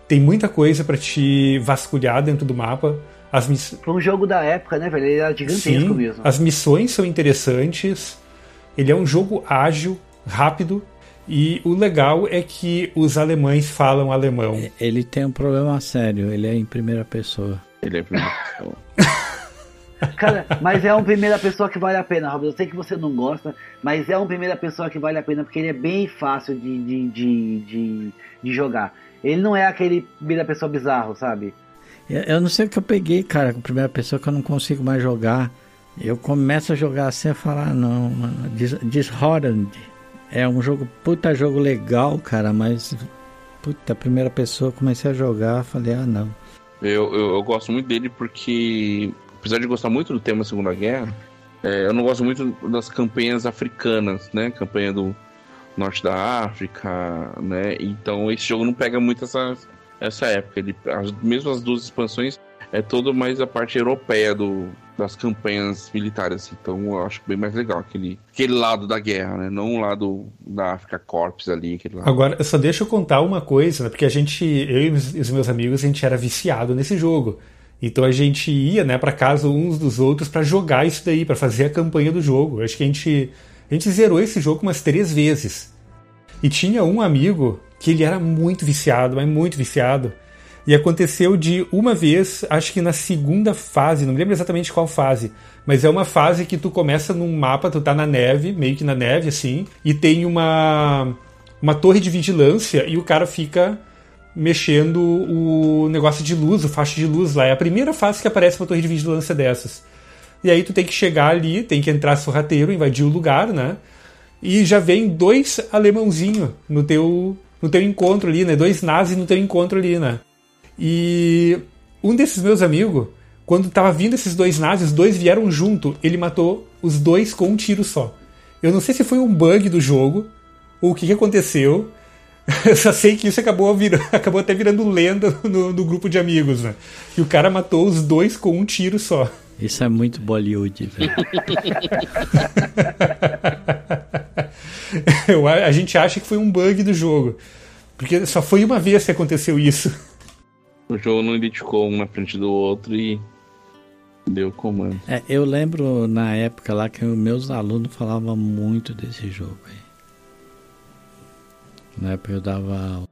tem muita coisa pra te vasculhar dentro do mapa. As, miss... Foi um jogo da época, né, velho? Ele era gigantesco Sim, mesmo. as missões são interessantes. Ele é um jogo ágil, rápido. E o legal é que os alemães falam alemão. Ele tem um problema sério, ele é em primeira pessoa. Ele é primeiro. Cara, mas é uma primeira pessoa que vale a pena, Robert. Eu sei que você não gosta, mas é uma primeira pessoa que vale a pena porque ele é bem fácil de, de, de, de, de jogar. Ele não é aquele primeira pessoa bizarro, sabe? Eu, não sei o que eu peguei, cara, com primeira pessoa que eu não consigo mais jogar. Eu começo a jogar assim e falar, ah, não, mano, Dis- Dishonored é um jogo, puta jogo legal, cara, mas puta, primeira pessoa eu comecei a jogar, falei, ah não. Eu, eu, eu gosto muito dele porque, apesar de gostar muito do tema Segunda Guerra, é, eu não gosto muito das campanhas africanas, né? Campanha do norte da África, né? Então esse jogo não pega muito essa, essa época. Ele, as, mesmo as duas expansões, é todo mais a parte europeia do, das campanhas militares. Então eu acho bem mais legal aquele, aquele lado da guerra, né? Não o lado da África Corps ali. Agora, só deixa eu contar uma coisa, né? porque a gente, eu e os os meus amigos, a gente era viciado nesse jogo. Então a gente ia, né, para casa uns dos outros para jogar isso daí, para fazer a campanha do jogo. Acho que a gente, a gente zerou esse jogo umas três vezes. E tinha um amigo que ele era muito viciado, mas muito viciado. E aconteceu de uma vez, acho que na segunda fase, não me lembro exatamente qual fase, mas é uma fase que tu começa num mapa, tu tá na neve, meio que na neve assim, e tem uma uma torre de vigilância e o cara fica mexendo o negócio de luz, o faixa de luz lá. É a primeira fase que aparece uma torre de vigilância dessas. E aí tu tem que chegar ali, tem que entrar sorrateiro, invadir o lugar, né? E já vem dois alemãozinho no teu no teu encontro ali, né? Dois nazis no teu encontro ali, né? E um desses meus amigos, quando tava vindo esses dois nazis, os dois vieram junto, ele matou os dois com um tiro só. Eu não sei se foi um bug do jogo ou o que, que aconteceu. Eu só sei que isso acabou, vira, acabou até virando lenda no, no grupo de amigos, né? E o cara matou os dois com um tiro só. Isso é muito Bollywood, velho. Eu a a gente acha que foi um bug do jogo. Porque só foi uma vez que aconteceu isso. O jogo não identificou um na frente do outro e deu comando. É, eu lembro na época lá que meus alunos falavam muito desse jogo aí. Na época eu dava.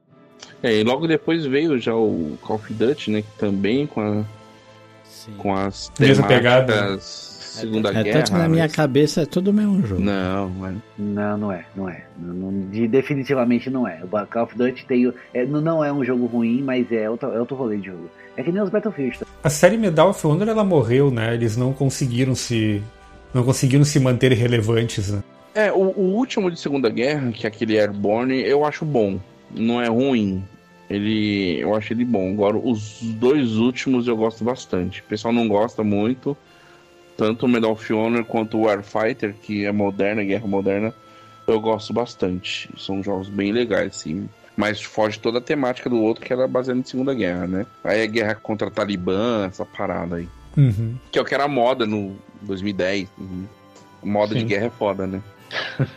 É, e logo depois veio já o Call of Duty, né? Que também com, a, Sim. com as Mesma pegada. temáticas Segunda É Guerra. tanto que na minha mas- cabeça é tudo o mesmo jogo. Não, mano. Não, não é, não é. Não, não- de- definitivamente não é. O Call of Duty tem, é, não- não é um jogo ruim, mas é outro, é outro rolê de jogo. É que nem os Battlefield. tá? A série Medal of Honor ela morreu, né? Eles não conseguiram se não conseguiram se manter relevantes, né? É, o, o último de Segunda Guerra, que é aquele Airborne, eu acho bom. Não é ruim. Ele. Eu acho ele bom. Agora, os dois últimos eu gosto bastante. O pessoal não gosta muito. Tanto o Medal of Honor quanto o Warfighter, que é moderna, guerra moderna, eu gosto bastante. São jogos bem legais, sim. Mas foge toda a temática do outro, que era baseado em Segunda Guerra, né? Aí é guerra contra Talibã, essa parada aí. Uhum. Que é o que era moda no 2010. Uhum. Moda de Sim. guerra é foda, né?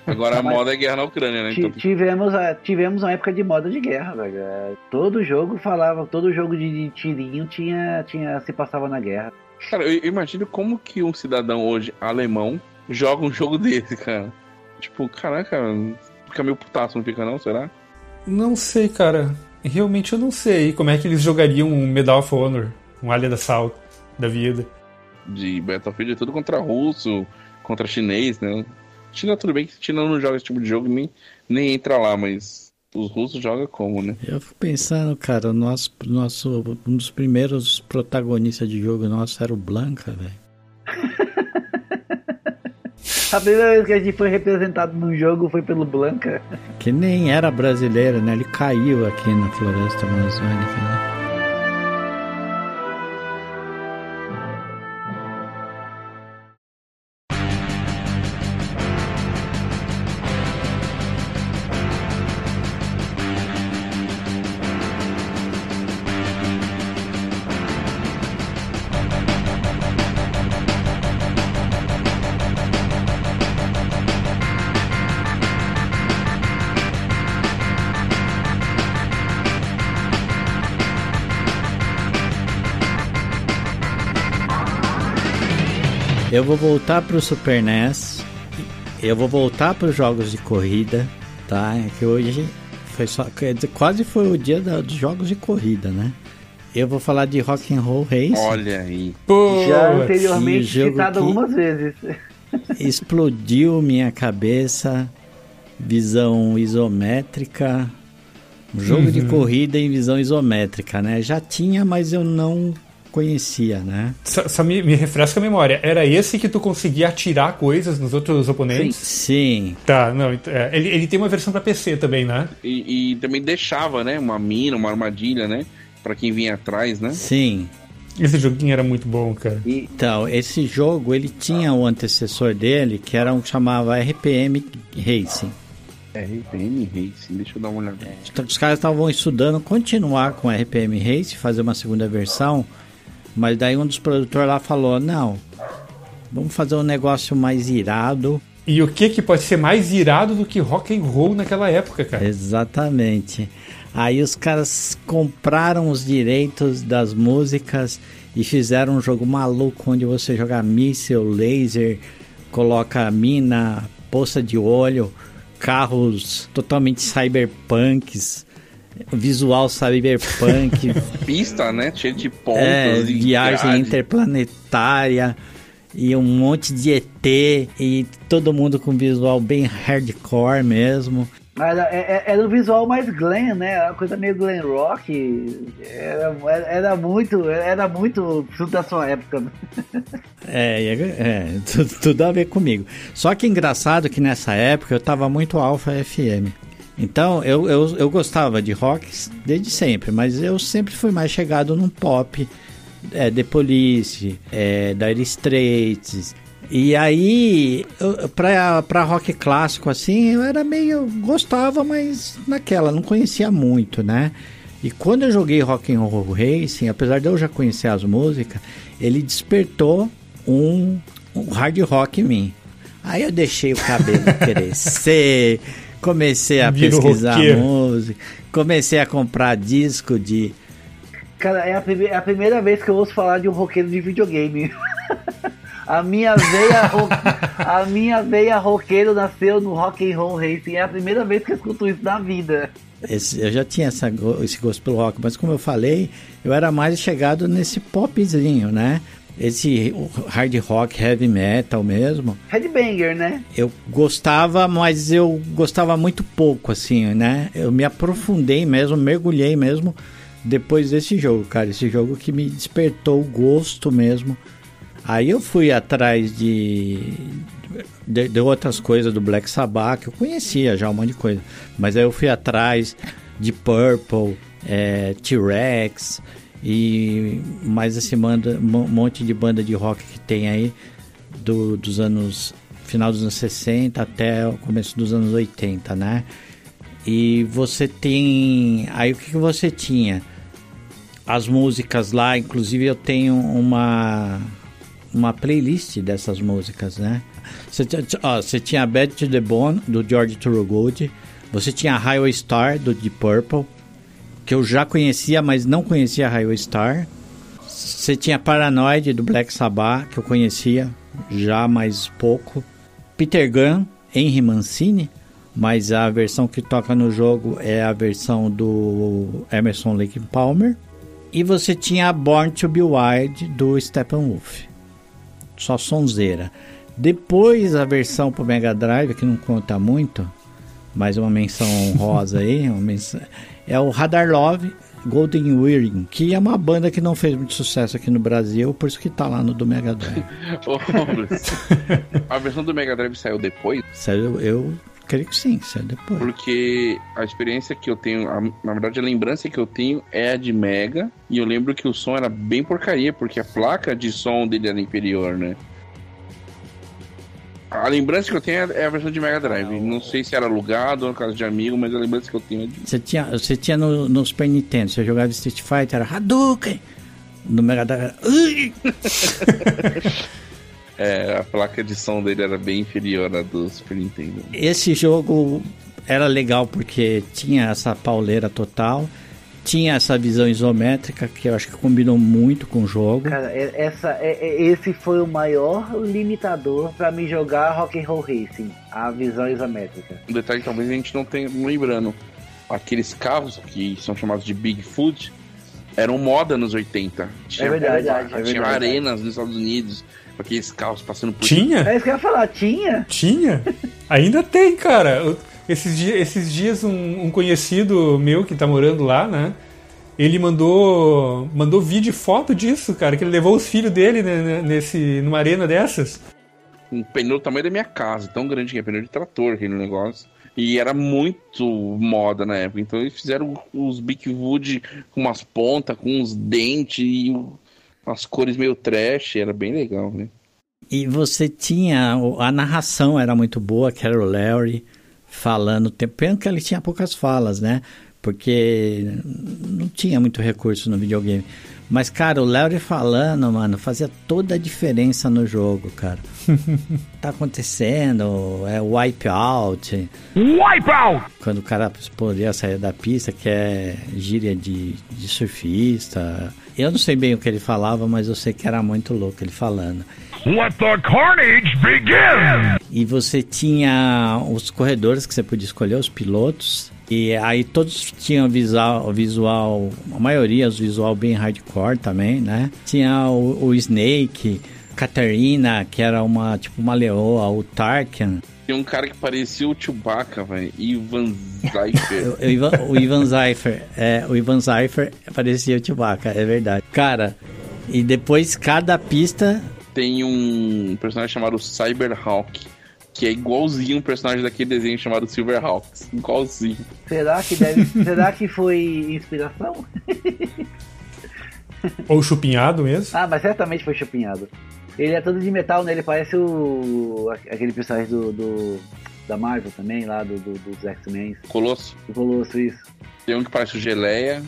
Agora a moda é guerra na Ucrânia, né? Então, Tivemos, a- tivemos uma época de moda de guerra, velho. É, Todo jogo falava, todo jogo de, tirinho tinha, tinha, se passava na guerra. cara, eu eu imagino como que um cidadão hoje alemão joga um jogo desse, cara. Tipo, caraca, fica meio putaço, não fica não, será? Não sei, cara. Realmente eu não sei como é que eles jogariam um Medal of Honor, um Alien Assault da vida. de Battlefield é tudo contra russo, contra chinês, né? China tudo bem que China não joga esse tipo de jogo nem, nem entra lá, mas os russos jogam como, né? Eu fico pensando, cara, nosso, nosso, um dos primeiros protagonistas de jogo nosso era o Blanca, velho. A primeira vez que a gente foi representado num jogo foi pelo Blanca. Que nem era brasileiro, né? Ele caiu aqui na floresta amazônica, né? Vou voltar pro Super NES. Eu vou voltar para os jogos de corrida, tá? É que hoje foi só, dizer, quase foi o dia da- dos jogos de corrida, né? Eu vou falar de Rock and Roll Race. Olha aí. Pô, Já que anteriormente citado algumas vezes. Explodiu minha cabeça. Visão isométrica. Um jogo de corrida em visão isométrica, né? Já tinha, mas eu não conhecia, né? Só, só me, me refresca a memória. Era esse que tu conseguia atirar coisas nos outros oponentes? Sim, Tá, não. ent- é, ele, ele tem uma versão pra PC também, né? E, e também deixava, né? Uma mina, uma armadilha, né? Pra quem vinha atrás, né? sim. Esse joguinho era muito bom, cara. Então, esse jogo, ele tinha o antecessor dele, que era um que chamava RPM Racing. RPM Racing, deixa eu dar uma olhada. Então, os caras estavam estudando continuar com RPM Race, fazer uma segunda versão, mas daí um dos produtores lá falou: não, vamos fazer um negócio mais irado. E o que que pode ser mais irado do que rock and roll naquela época, cara? Exatamente. Aí os caras compraram os direitos das músicas e fizeram um jogo maluco onde você joga míssil, laser, coloca mina, poça de olho, carros totalmente cyberpunks, visual cyberpunk, Pista, né? Cheio de pontos. é, e viagem grade. interplanetária e um monte de ET e todo mundo com visual bem hardcore mesmo. Era, é- é- era um visual mais glam, né? Era uma coisa meio glam rock. Era, era, era muito, era muito fruto da sua época. É, é, é, tudo, tudo a ver comigo. Só que engraçado que nessa época eu tava muito alfa FM. Então eu, eu, eu gostava de rock desde sempre, mas eu sempre fui mais chegado num pop, é, The Police, é, Dire Straits. E aí, eu, pra, pra rock clássico assim, eu era meio. gostava, mas naquela, não conhecia muito, né? E quando eu joguei Rock and Roll Racing, apesar de eu já conhecer as músicas, ele despertou um, um hard rock em mim. Aí eu deixei o cabelo crescer, comecei a Virou pesquisar roqueiro. música, comecei a comprar disco de. Cara, é a, é a primeira vez que eu ouço falar de um roqueiro de videogame. a minha veia ro- a minha veia roqueiro nasceu no Rock and Roll Racing. É a primeira vez que eu escuto isso na vida. Esse- eu já tinha essa esse gosto pelo rock, mas como eu falei, eu era mais chegado nesse popzinho, né? Esse hard rock, heavy metal mesmo. Headbanger, né? Eu gostava, mas eu gostava muito pouco, assim, né? Eu me aprofundei mesmo, mergulhei mesmo depois desse jogo, cara. Esse jogo que me despertou o gosto mesmo. Aí eu fui atrás de, de, de outras coisas do Black Sabbath, que eu conhecia já um monte de coisa. Mas aí eu fui atrás de Purple, é, T-Rex e mais esse monte de banda de rock que tem aí do, dos anos final dos anos 60 até o começo dos anos 80, né? E você tem aí o que, que você tinha? As músicas lá, inclusive eu tenho uma uma playlist dessas músicas, né? Você, tinha- ó, você tinha Bad to the Bone do George Thorogood, você tinha Highway Star do Deep Purple, que eu já conhecia, mas não conhecia Highway Star. Você tinha Paranoid do Black Sabbath, que eu conhecia já mais pouco. Peter Gunn, Henry Mancini, mas a versão que toca no jogo é a versão do Emerson Lake Palmer. E você tinha Born to Be Wild do Steppenwolf. só sonzeira. Depois a versão pro Mega Drive, que não conta muito, mas uma menção honrosa aí, uma menção, é o Radar Love Golden Wearing, que é uma banda que não fez muito sucesso aqui no Brasil, por isso que tá lá no do Mega Drive. A versão do Mega Drive saiu depois? Saiu, eu creio que sim, saiu depois. Porque a experiência que eu tenho, a- na verdade a lembrança que eu tenho é a de Mega, e eu lembro que o som era bem porcaria, porque a placa de som dele era inferior, né? A lembrança que eu tenho é a versão de Mega Drive. Não sei se era alugado ou na casa de amigo, mas a lembrança que eu tenho é de. Você tinha, você tinha no, no Super Nintendo, você jogava Street Fighter, era Hadouken! No Mega Drive era... É, a placa de som dele era bem inferior à do Super Nintendo. Esse jogo era legal porque tinha essa pauleira total, tinha essa visão isométrica que eu acho que combinou muito com o jogo. Cara, é- essa, é- é- esse foi o maior limitador pra me jogar Rock and Roll Racing, a visão isométrica. Um detalhe que talvez a gente não tenha lembrando. Aqueles carros que são chamados de Bigfoot eram moda nos 80. Tinha, É verdade, é tinha verdade. arenas nos Estados Unidos, aqueles carros passando por Tinha? É isso que eu ia falar, tinha? Tinha? Ainda tem, cara. Esses, dia- esses dias um, um conhecido meu que tá morando lá, né? Ele mandou mandou vídeo e foto disso, cara, que ele levou os filhos dele né, né, nesse numa arena dessas. um pneu do tamanho da minha casa, tão grande que é pneu de trator aquele negócio. E era muito moda na época. Então eles fizeram os Bigfoot com umas pontas, com uns dentes e umas cores meio trash. Era bem legal, né? E você tinha. A narração era muito boa, o Larry falando o tempo. Pena que ele tinha poucas falas, né? Porque não tinha muito recurso no videogame. Mas, cara, o Larry falando, mano, fazia toda a diferença no jogo, cara. tá acontecendo, é wipeout. Wipeout! Quando o cara podia sair da pista, que é gíria de, de surfista. Eu não sei bem o que ele falava, mas eu sei que era muito louco ele falando. Let the carnage begin! E você tinha os corredores que você podia escolher, os pilotos. E aí todos tinham visual, visual a maioria, os visual bem hardcore também, né? Tinha o, o Snake, Katarina, que era uma tipo uma leoa, o Tarkin, Tem um cara que parecia o Chewbacca, velho. Ivan Zeifer. o Ivan, o Ivan Zeifer, é, o Ivan Zeifer parecia o Chewbacca, é verdade. Cara, e depois cada pista Tem um personagem chamado Cyberhawk. Que é igualzinho um personagem daquele desenho chamado Silverhawks. Igualzinho. Será que deve. será que foi inspiração? Ou chupinhado mesmo. Ah, mas certamente foi chupinhado. Ele é todo de metal, né? Ele parece o. aquele personagem do. do- da Marvel também, lá do, do- dos X-Men. Colosso. Do Colosso, isso. Tem um que parece o Geleia.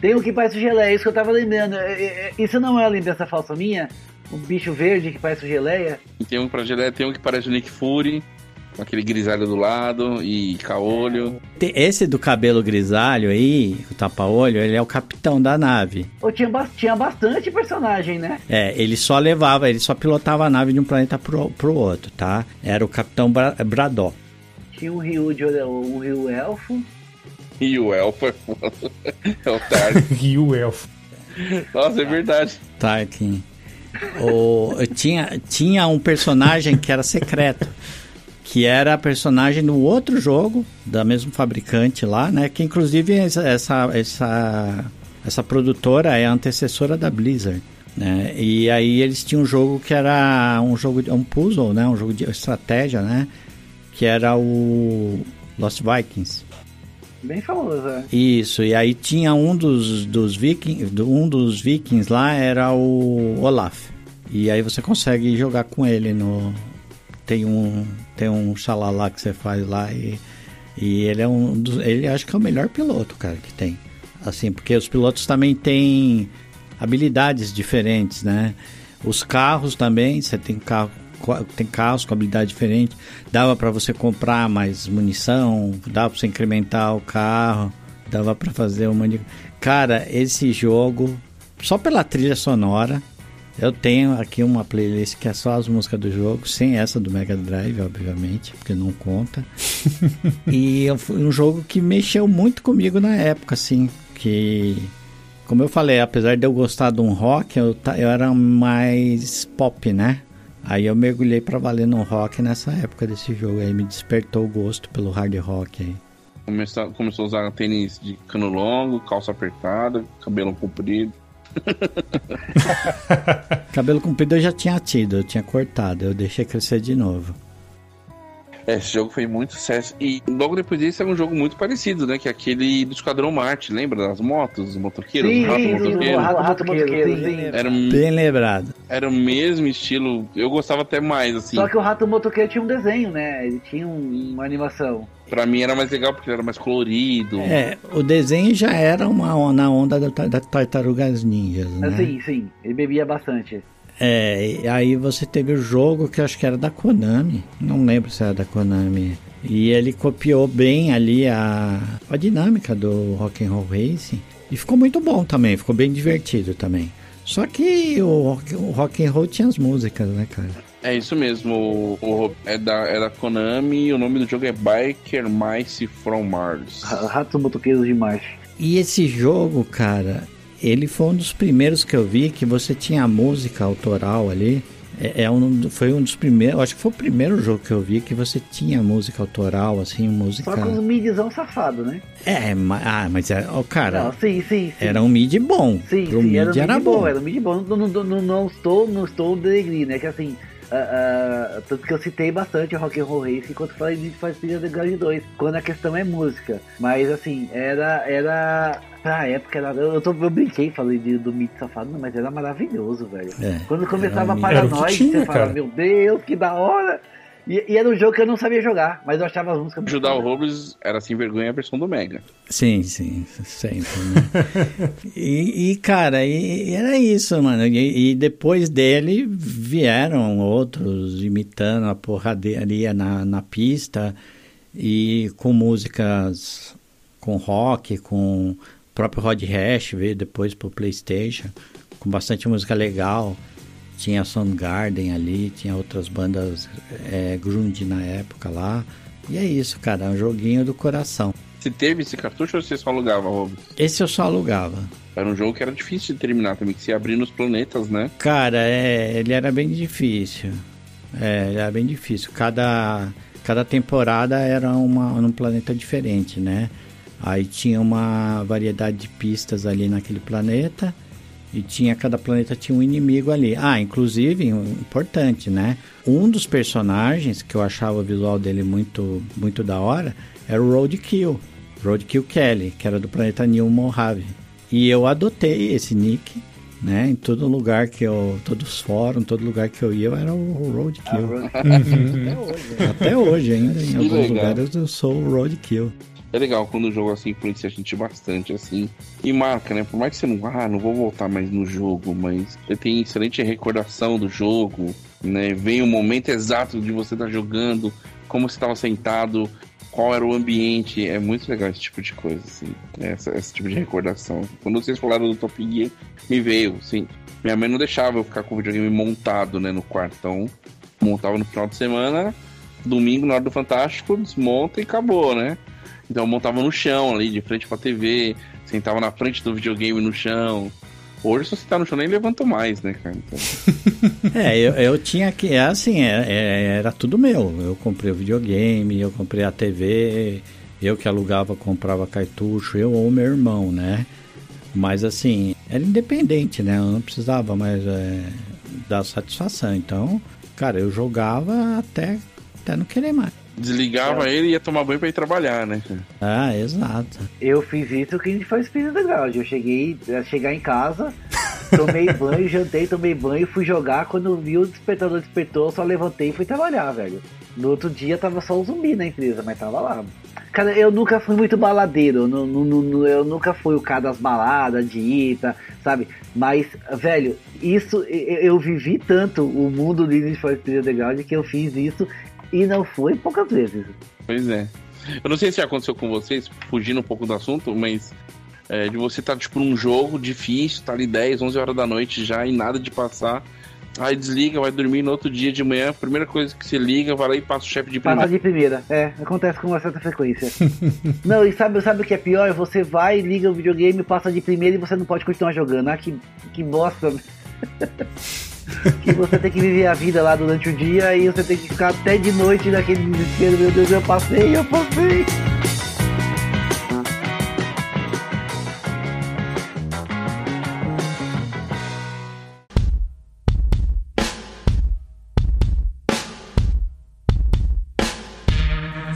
Tem o que parece o geleia, isso que eu tava lembrando. É, é, é, Isso não é uma lembrança falsa minha? Um bicho verde que parece o geleia? E tem um pra Geleia, tem um que parece o Nick Fury. Com aquele grisalho do lado e caolho. Esse do cabelo grisalho aí, o tapa-olho, ele é o capitão da nave. Ou tinha, bas- tinha bastante personagem, né? É, ele só levava, ele só pilotava a nave de um planeta pro, pro outro, tá? Era o capitão Bra Braddock. Tinha um rio de um rio elfo. E o elfo é foda. É o Tark. Rio Elfo. Nossa, é verdade. Tarkin. O, tinha, tinha um personagem que era secreto. Que era personagem do outro jogo, da mesmo fabricante lá, né? Que inclusive essa, essa, essa, essa produtora é a antecessora da Blizzard. Né? E aí eles tinham um jogo que era um jogo de um puzzle, né? Um jogo de estratégia, né? Que era o Lost Vikings. Bem famoso, né? Isso, e aí tinha um dos, dos vikings, um dos vikings lá era o Olaf. E aí você consegue jogar com ele no tem um tem um xalala que você faz lá e, e ele é um dos, ele acho que é o melhor piloto, cara, que tem. Assim, porque os pilotos também têm habilidades diferentes, né? Os carros também, você tem carro tem carros com habilidade diferente. Dava para você comprar mais munição, dava para você incrementar o carro, dava para fazer uma Cara, esse jogo só pela trilha sonora, eu tenho aqui uma playlist que é só as músicas do jogo, sem essa do Mega Drive, obviamente, porque não conta. e foi um jogo que mexeu muito comigo na época, assim, que como eu falei, apesar de eu gostar de um rock, eu, eu era mais pop, né? Aí eu mergulhei pra valer no rock nessa época desse jogo. Aí me despertou o gosto pelo hard rock aí. Começou, começou a usar tênis de cano longo, calça apertada, cabelo comprido. Cabelo comprido eu já tinha tido, eu tinha cortado, eu deixei crescer de novo. É, esse jogo foi muito sucesso. E logo depois disso é um jogo muito parecido, né? Que é aquele do Esquadrão Marte, lembra? Das motos, os motoqueiros, Sim, o rato sim, sim, motoqueiro. o rato motoqueiro, sim, sim. Era, Bem lembrado. era o mesmo estilo. Eu gostava até mais, assim. Só que o rato motoqueiro tinha um desenho, né? Ele tinha um- uma animação. Pra mim era mais legal porque ele era mais colorido. É, o desenho já era uma na onda da, da tartarugas ninjas, né? Assim, sim, ele bebia bastante. É, e aí você teve o jogo que eu acho que era da Konami, não lembro se era da Konami. E ele copiou bem ali a, a dinâmica do Rock'n'Roll Racing e ficou muito bom também, ficou bem divertido também. Só que o, rock- o Rock'n'Roll tinha as músicas, né, cara? É isso mesmo. O, o- é, da, é da Konami e o nome do jogo é Biker Mice from Mars. Ra- Ratos motoqueiros de marcha. E esse jogo, cara, ele foi um dos primeiros que eu vi que você tinha a música autoral ali. É, é um, foi um dos primeiros, acho que foi o primeiro jogo que eu vi que você tinha música autoral, assim, música. Só com os midizão safado, né? É, ma- ah, mas é, ó, cara, Não, sim, sim, sim. era um mid bom. Sim, Pro sim, mid era um era, mid bom. bom, era um mid bom. Não, não, não, não estou, não estou denegrindo, né? Que assim, ah, ah, tanto que eu citei bastante o Rock'n'Roll Race enquanto falei de Faz Speed Underground 2, quando a questão é música. Mas assim, era, era, pra época, era, eu, eu, tô, eu brinquei, falei de, do mid safado, mas era maravilhoso, velho. É, Quando começava a tinha, você fala, cara. meu Deus, que da hora! E, e era um jogo que eu não sabia jogar, mas eu achava as músicas Ajudar o. Robles era sem vergonha a versão do Mega. Sim, sim, sempre. Né? e, e, cara, e, e era isso, mano. E, e depois dele vieram outros imitando a porradeira na, na pista e com músicas com rock, com o próprio Rod Hash veio depois pro PlayStation, com bastante música legal. Tinha Soundgarden ali, tinha outras bandas é, grunge na época lá. E é isso, cara, é um joguinho do coração. Você teve esse cartucho ou você só alugava, Robles? Esse eu só alugava. Era um jogo que era difícil de terminar também, que se abrir nos planetas, né? Cara, é, ele era bem difícil. É, ele era bem difícil. Cada, cada temporada era uma, num planeta diferente, né? Aí tinha uma variedade de pistas ali naquele planeta. E tinha cada planeta tinha um inimigo ali. Ah, inclusive, importante, né? Um dos personagens que eu achava o visual dele muito muito da hora era o Roadkill. Roadkill Kelly, que era do planeta New Mojave. E eu adotei esse nick, né? Em todo lugar que eu, todos os fóruns, todo lugar que eu ia, eu era o Roadkill. Até hoje ainda, em alguns lugares eu sou o Roadkill. É legal quando o jogo assim influencia a gente bastante, assim. E marca, né? Por mais que você não. Ah, não vou voltar mais no jogo, mas você tem excelente recordação do jogo, né? Vem o momento exato de você estar jogando, como você estava sentado, qual era o ambiente. É muito legal esse tipo de coisa, assim. Essa, esse tipo de recordação. Quando vocês falaram do Top Gear, me veio, assim. Minha mãe não deixava eu ficar com o videogame montado, né, no quarto. Então, montava no final de semana, domingo, na hora do Fantástico, desmonta e acabou, né? Então eu montava no chão ali, de frente pra TV, sentava na frente do videogame no chão. Hoje, se você tá no chão, nem levanto mais, né, cara? Então, É, eu, eu tinha que. é Assim, é- é- era tudo meu. Eu comprei o videogame, eu comprei a TV, eu que alugava, comprava cartucho, eu ou meu irmão, né? Mas assim, era independente, né? Eu não precisava mais é, dar satisfação. Então, cara, eu jogava até, até não querer mais. Desligava ele e ia tomar banho pra ir trabalhar, né? Ah, exato. Eu fiz isso que a gente faz Speed Underground. Eu cheguei a chegar em casa, tomei banho, jantei, tomei banho, fui jogar. Quando vi o despertador despertou, eu só levantei e fui trabalhar, velho. No outro dia tava só o zumbi na empresa, mas tava lá. Cara, eu nunca fui muito baladeiro, eu, nu- nu- nu- eu nunca fui o cara das baladas, de ita, sabe? Mas, velho, isso, eu, eu vivi tanto o mundo do Need for Speed Underground que eu fiz isso e não foi poucas vezes. Pois é. Eu não sei se aconteceu com vocês, fugindo um pouco do assunto, mas é, de você estar, tipo, num jogo difícil, tá ali 10, 11 horas da noite já e nada de passar. Aí desliga, vai dormir no outro dia de manhã, primeira coisa que você liga, vai lá e passa o chefe de Passa primeira. de primeira, é, acontece com uma certa frequência. não, e sabe, sabe o que é pior? Você vai, liga o videogame, passa de primeira e você não pode continuar jogando. Ah, que, que bosta. que você tem que viver a vida lá durante o dia e você tem que ficar até de noite naquele desespero, meu Deus, eu passei, eu passei.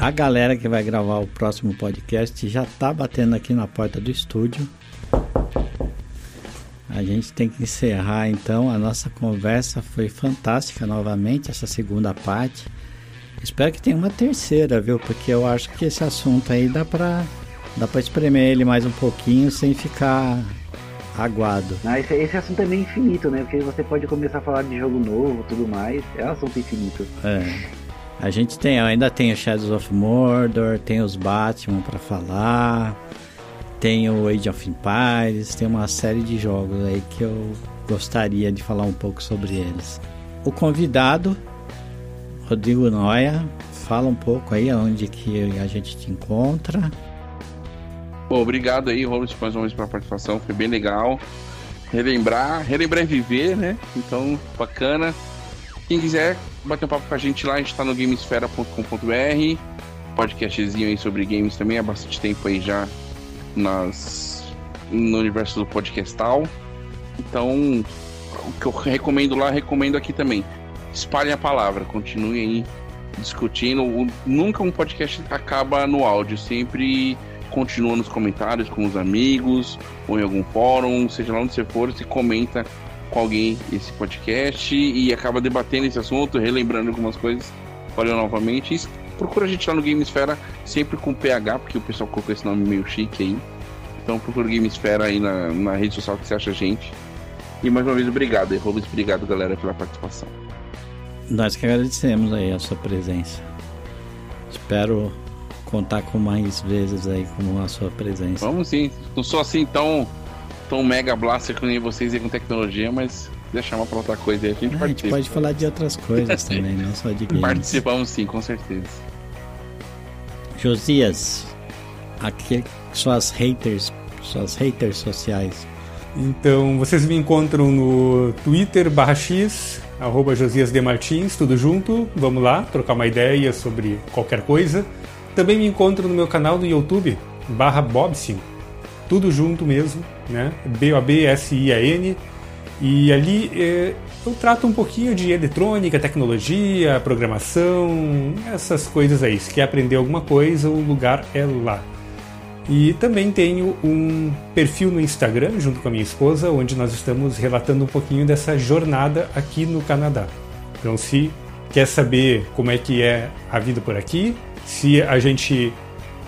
A galera que vai gravar o próximo podcast já tá batendo aqui na porta do estúdio. A gente tem que encerrar então. A nossa conversa foi fantástica novamente, essa segunda parte. Espero que tenha uma terceira, viu? Porque eu acho que esse assunto aí dá pra, dá pra espremer ele mais um pouquinho sem ficar aguado. Ah, esse, esse assunto é meio infinito, né? Porque você pode começar a falar de jogo novo tudo mais. É um assunto infinito. É. A gente tem, ainda tem o Shadows of Mordor, tem os Batman para falar, tem o Age of Empires, tem uma série de jogos aí que eu gostaria de falar um pouco sobre eles. O convidado, Rodrigo Noia, fala um pouco aí onde que a gente te encontra. Bom, obrigado aí, Robles, mais uma vez pela participação, foi bem legal. Relembrar, relembrar e viver, né? Então, bacana. Quem quiser bater um papo com a gente lá, a gente tá no gamesfera.com.br. Podcastzinho aí sobre games também, há bastante tempo aí já nas, no universo do podcastal. Então, o que eu recomendo lá, recomendo aqui também. Espalhem a palavra, continuem aí discutindo. Nunca um podcast acaba no áudio, sempre continua nos comentários com os amigos, ou em algum fórum, seja lá onde você for, você comenta com alguém esse podcast e acaba debatendo esse assunto, relembrando algumas coisas. Olha novamente. Procura a gente lá no Gamesfera, sempre com PH, porque o pessoal colocou esse nome meio chique aí. Então procura o Gamesfera aí na, na rede social que você acha a gente. E mais uma vez, obrigado, Rubens. Obrigado, galera, pela participação. Nós que agradecemos aí a sua presença. Espero contar com mais vezes aí com a sua presença. Vamos sim. Não sou assim tão, tão mega blaster que nem vocês aí com tecnologia, mas quiser chamar pra outra coisa aí, a gente A gente participa. pode falar de outras coisas também, não só de games. Participamos sim, com certeza. Josias, aqui suas haters, suas haters sociais. Então, vocês me encontram no Twitter barra X, arroba Josias de Martins, tudo junto. Vamos lá, trocar uma ideia sobre qualquer coisa. Também me encontram no meu canal no YouTube, barra Bobsin, tudo junto mesmo, né? B-O-B-S-I-A-N. E ali eh, eu trato um pouquinho de eletrônica, tecnologia, programação, essas coisas aí. Se quer aprender alguma coisa, o lugar é lá. E também tenho um perfil no Instagram, junto com a minha esposa, onde nós estamos relatando um pouquinho dessa jornada aqui no Canadá. Então, se quer saber como é que é a vida por aqui, se a gente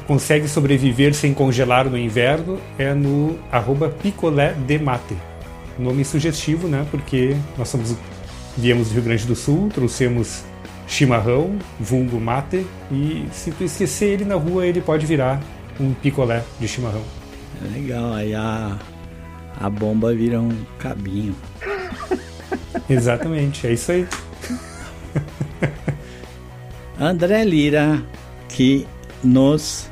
consegue sobreviver sem congelar no inverno, é no arroba picolé de mate. Nome sugestivo, né? Porque nós somos, viemos do Rio Grande do Sul, trouxemos chimarrão, vulgo mate, e se tu esquecer ele na rua, ele pode virar um picolé de chimarrão. É legal, aí a, a bomba vira um cabinho. Exatamente, é isso aí. André Lira, que nos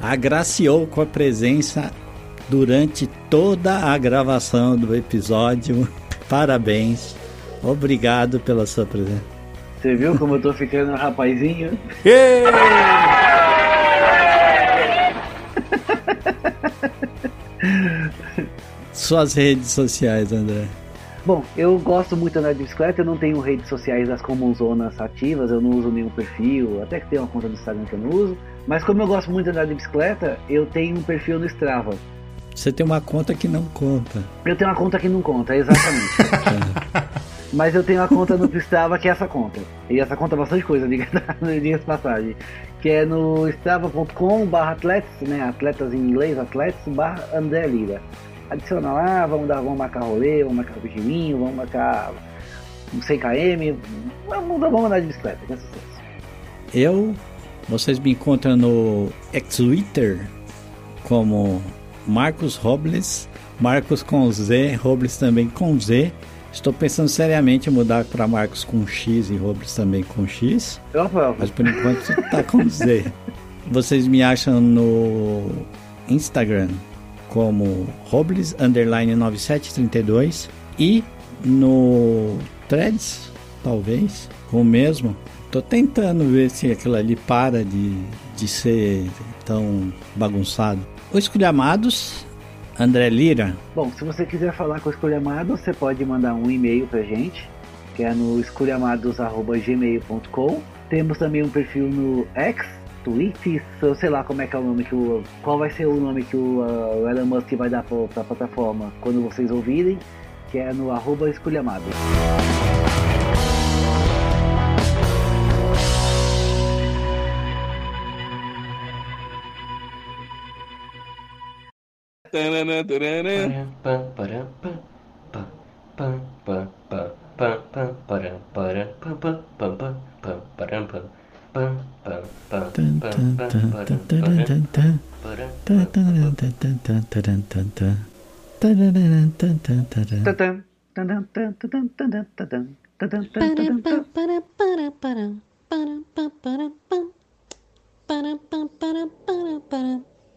agraciou com a presença durante toda a gravação do episódio. Parabéns. Obrigado pela sua presença. Você viu como eu tô ficando um rapazinho? Suas redes sociais, André. Bom, eu gosto muito de andar de bicicleta, eu não tenho redes sociais das comunzonas ativas, eu não uso nenhum perfil, até que tem uma conta do Instagram que eu não uso. Mas como eu gosto muito de andar de bicicleta, eu tenho um perfil no Strava. Você tem uma conta que não conta. Eu tenho uma conta que não conta, exatamente. Mas eu tenho uma conta no Strava que é essa conta. E essa conta é bastante coisa, diga de passagem. Que é no strava.com barra atletas, né? Atletas em inglês, atletas barra André Lira. Adiciona lá, vamos dar, vamos marcar rolê, vamos marcar pichininho, vamos marcar um 100 km. Vamos, vamos andar de bicicleta, que é sucesso. Eu, vocês me encontram no Twitter como Marcos Robles, Marcos com Z, Robles também com Z. Estou pensando seriamente em mudar para Marcos com X e Robles também com X, aprovo. mas por enquanto tá com Z. Vocês me acham no Instagram como Robles underline 9732 e no threads, talvez, com o mesmo. Tô tentando ver se aquilo ali para de, de ser tão bagunçado. O Esculhamados, André Lira. Bom, se você quiser falar com o Esculhamado, você pode mandar um e-mail pra gente, que é no esculhamados.gmail.com. Temos também um perfil no X, Twitter, sei lá como é que é o nome que o. Qual vai ser o nome que o, uh, o Elon Musk vai dar pra, pra plataforma quando vocês ouvirem, que é no arroba esculhamados. Ba-dum, ba-dum, ba-dum, ba-dum, ba-dum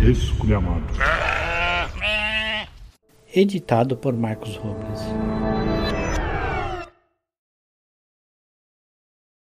Esculhamado. Editado por Marcos Robles.